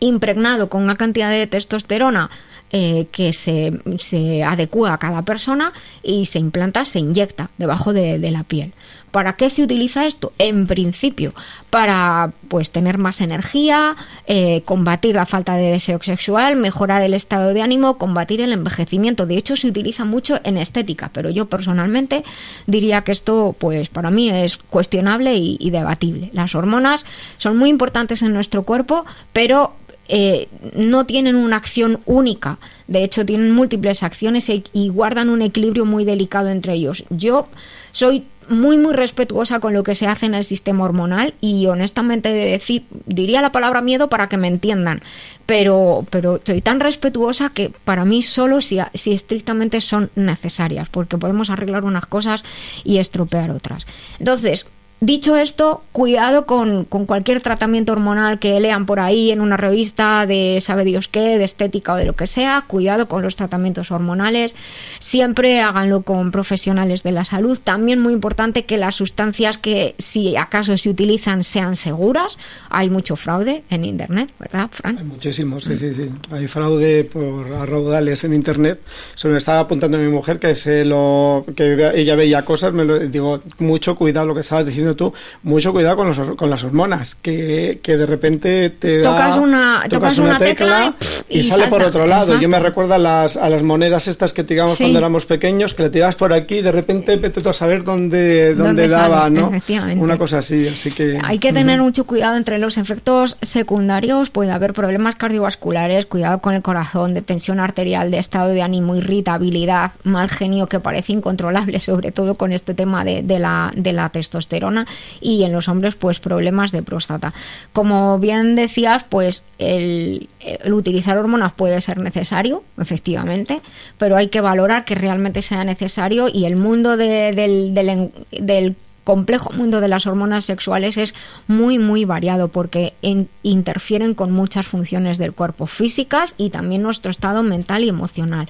Speaker 1: impregnado con una cantidad de testosterona eh, que se, se, adecua a cada persona y se implanta, se inyecta debajo de, la piel. ¿Para qué se utiliza esto? En principio, para pues tener más energía, eh, combatir la falta de deseo sexual, mejorar el estado de ánimo, combatir el envejecimiento. De hecho, se utiliza mucho en estética, pero yo personalmente diría que esto, pues para mí es cuestionable y debatible. Las hormonas son muy importantes en nuestro cuerpo, pero eh, no tienen una acción única. De hecho, tienen múltiples acciones e, y guardan un equilibrio muy delicado entre ellos. Yo soy muy muy respetuosa con lo que se hace en el sistema hormonal y honestamente decir diría la palabra miedo para que me entiendan pero pero soy tan respetuosa que para mí solo si, si estrictamente son necesarias porque podemos arreglar unas cosas y estropear otras entonces Dicho esto, cuidado con, cualquier tratamiento hormonal que lean por ahí en una revista de sabe Dios qué, de estética o de lo que sea. Cuidado con los tratamientos hormonales. Siempre háganlo con profesionales de la salud. También muy importante que las sustancias que si acaso se utilizan sean seguras. Hay mucho fraude en Internet, ¿verdad, Fran?
Speaker 6: Hay muchísimo, sí, sí, sí. Hay fraude por raudales en Internet. Se me estaba apuntando a mi mujer que, se lo, que ella veía cosas. Me lo digo, mucho cuidado lo que estabas diciendo tú, mucho cuidado con, los, con las hormonas, que, que de repente te
Speaker 1: da, tocas una, tocas una, tecla,
Speaker 6: y, sale por otro lado. Yo me recuerdo a las, a las monedas estas que tiramos cuando éramos pequeños, que le tirabas por aquí y de repente vete a saber dónde, dónde, daba, ¿no? Una cosa así, así que...
Speaker 1: Hay que tener mucho cuidado entre los efectos secundarios, puede haber problemas cardiovasculares, cuidado con el corazón, de tensión arterial, de estado de ánimo, irritabilidad, mal genio que parece incontrolable, sobre todo con este tema de, de, la, de la testosterona y en los hombres pues problemas de próstata. Como bien decías, pues el, utilizar hormonas puede ser necesario, efectivamente, pero hay que valorar que realmente sea necesario y el mundo del, del, complejo mundo de las hormonas sexuales es muy muy variado porque interfieren con muchas funciones del cuerpo físicas y también nuestro estado mental y emocional.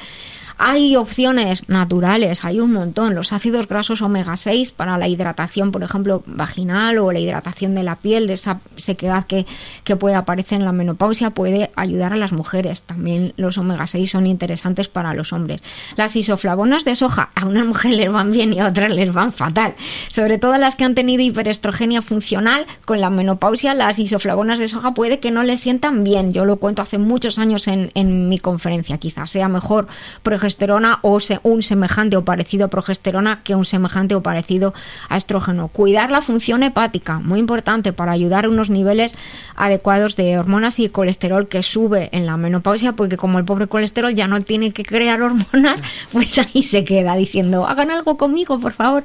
Speaker 1: Hay opciones naturales, hay un montón. Los ácidos grasos omega 6 para la hidratación, por ejemplo, vaginal o la hidratación de la piel, de esa sequedad que, que puede aparecer en la menopausia, puede ayudar a las mujeres. También los omega 6 son interesantes para los hombres. Las isoflavonas de soja a unas mujeres les van bien y a otras les van fatal. Sobre todo las que han tenido hiperestrogenia funcional, con la menopausia, las isoflavonas de soja puede que no les sientan bien. Yo lo cuento hace muchos años en, en mi conferencia. Quizás sea mejor, por progesterona o un semejante o parecido a progesterona que un semejante o parecido a estrógeno. Cuidar la función hepática, muy importante para ayudar a unos niveles adecuados de hormonas y colesterol que sube en la menopausia, porque como el pobre colesterol ya no tiene que crear hormonas, pues ahí se queda diciendo, hagan algo conmigo, por favor.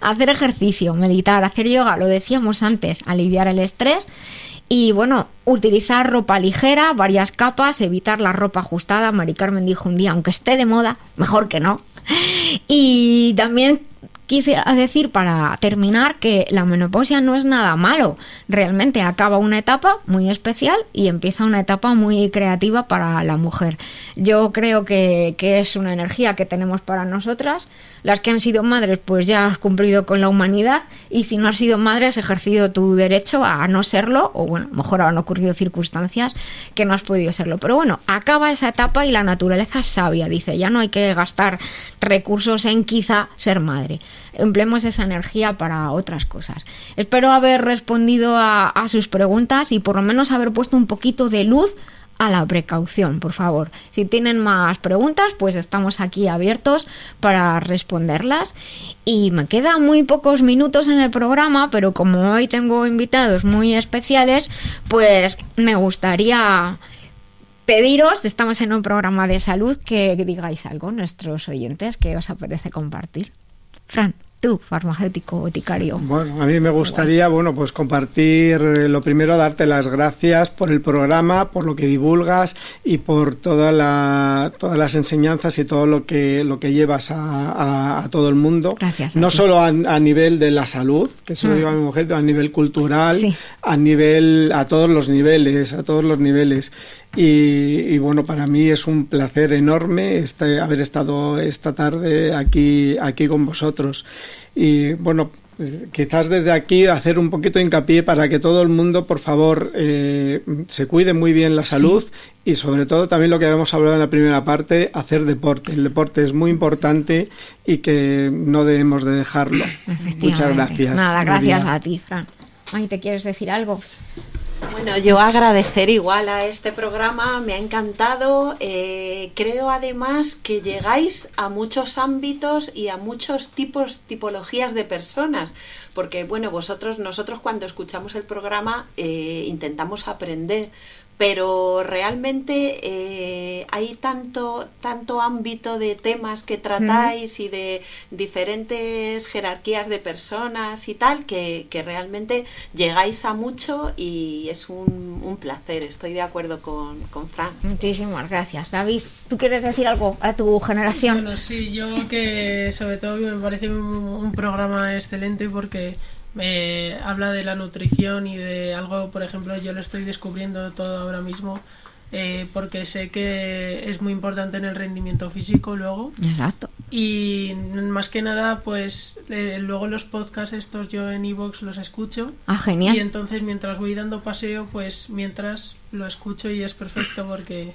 Speaker 1: Hacer ejercicio, meditar, hacer yoga, lo decíamos antes, aliviar el estrés y bueno, utilizar ropa ligera, varias capas, evitar la ropa ajustada. Mari Carmen dijo un día, aunque esté de moda, mejor que no. Y también Quisiera decir para terminar que la menopausia no es nada malo. Realmente acaba una etapa muy especial y empieza una etapa muy creativa para la mujer. Yo creo que, que es una energía que tenemos para nosotras las que han sido madres, pues ya has cumplido con la humanidad y si no has sido madre has ejercido tu derecho a no serlo o bueno, mejor han ocurrido circunstancias que no has podido serlo. Pero bueno, acaba esa etapa y la naturaleza sabia, dice, ya no hay que gastar recursos en quizá ser madre. Empleemos esa energía para otras cosas. Espero haber respondido a, a sus preguntas y por lo menos haber puesto un poquito de luz a la precaución, por favor. Si tienen más preguntas, pues estamos aquí abiertos para responderlas. Y me quedan muy pocos minutos en el programa, pero como hoy tengo invitados muy especiales, pues me gustaría pediros, estamos en un programa de salud, que digáis algo nuestros oyentes que os apetece compartir. Fran tú, farmacéutico boticario?
Speaker 6: Bueno, a mí me gustaría, bueno, pues compartir, eh, lo primero, darte las gracias por el programa, por lo que divulgas y por toda la, todas las enseñanzas y todo lo que, lo que llevas a, todo el mundo.
Speaker 1: Gracias.
Speaker 6: No solo a, nivel de la salud, que eso lo digo a mi mujer, a nivel cultural, a nivel, a todos los niveles, a todos los niveles. Y, bueno, para mí es un placer enorme este, haber estado esta tarde aquí, aquí con vosotros. Y bueno, quizás desde aquí hacer un poquito de hincapié para que todo el mundo, por favor, eh, se cuide muy bien la salud y sobre todo también lo que habíamos hablado en la primera parte, hacer deporte. El deporte es muy importante y que no debemos de dejarlo. Muchas gracias.
Speaker 1: Nada, gracias a ti, Fran. Ay, ¿te quieres decir algo?
Speaker 4: Bueno, yo agradecer igual a este programa, me ha encantado. Eh, creo además que llegáis a muchos ámbitos y a muchos tipos, tipologías de personas, porque bueno, vosotros, nosotros cuando escuchamos el programa eh, intentamos aprender, pero realmente eh, hay tanto, tanto ámbito de temas que tratáis y de diferentes jerarquías de personas y tal, que, realmente llegáis a mucho y es un, un placer. Estoy de acuerdo con, con Fran.
Speaker 1: Muchísimas gracias. David, ¿tú quieres decir algo a tu generación?
Speaker 5: Bueno, sí, yo que sobre todo me parece un programa excelente porque me habla de la nutrición y de algo, por ejemplo, yo lo estoy descubriendo todo ahora mismo. Eh, porque sé que es muy importante en el rendimiento físico luego.
Speaker 1: Exacto.
Speaker 5: Y más que nada, pues eh, luego los podcasts estos yo en iVoox los escucho.
Speaker 1: Ah, genial.
Speaker 5: Y entonces mientras voy dando paseo, pues mientras lo escucho y es perfecto porque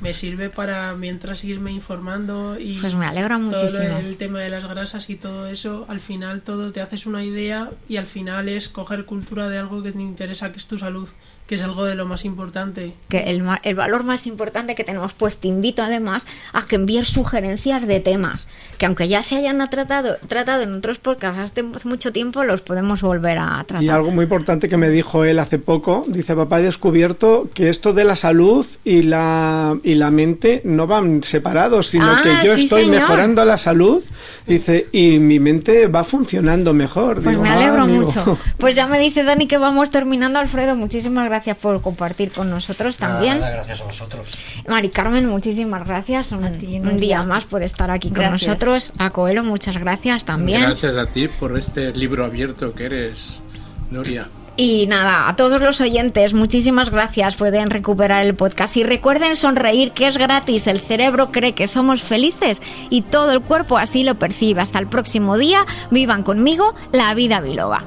Speaker 5: me sirve para mientras irme informando y
Speaker 1: pues me alegra muchísimo.
Speaker 5: el tema de las grasas y todo eso, al final todo te haces una idea y al final es coger cultura de algo que te interesa, que es tu salud que es algo de lo más importante.
Speaker 1: Que el, el, valor más importante que tenemos, pues te invito además a que envíes sugerencias de temas, que aunque ya se hayan tratado, tratado en otros podcasts hace mucho tiempo, los podemos volver a tratar.
Speaker 6: Y algo muy importante que me dijo él hace poco, dice, papá, he descubierto que esto de la salud y la, y la mente no van separados, sino que ah, yo estoy mejorando la salud Dice, y mi mente va funcionando mejor.
Speaker 1: Pues me alegro ah, mucho. Pues ya me dice Dani que vamos terminando, Alfredo. Muchísimas gracias por compartir con nosotros también.
Speaker 17: gracias a vosotros.
Speaker 1: Mari Carmen, muchísimas gracias. Un, un día más por estar aquí con nosotros. A Coelho, muchas gracias también.
Speaker 2: Gracias a ti por este libro abierto que eres, Noria.
Speaker 1: Y nada, a todos los oyentes, muchísimas gracias. Pueden recuperar el podcast y recuerden sonreír, que es gratis. El cerebro cree que somos felices y todo el cuerpo así lo percibe. Hasta el próximo día, vivan conmigo la vida biloba.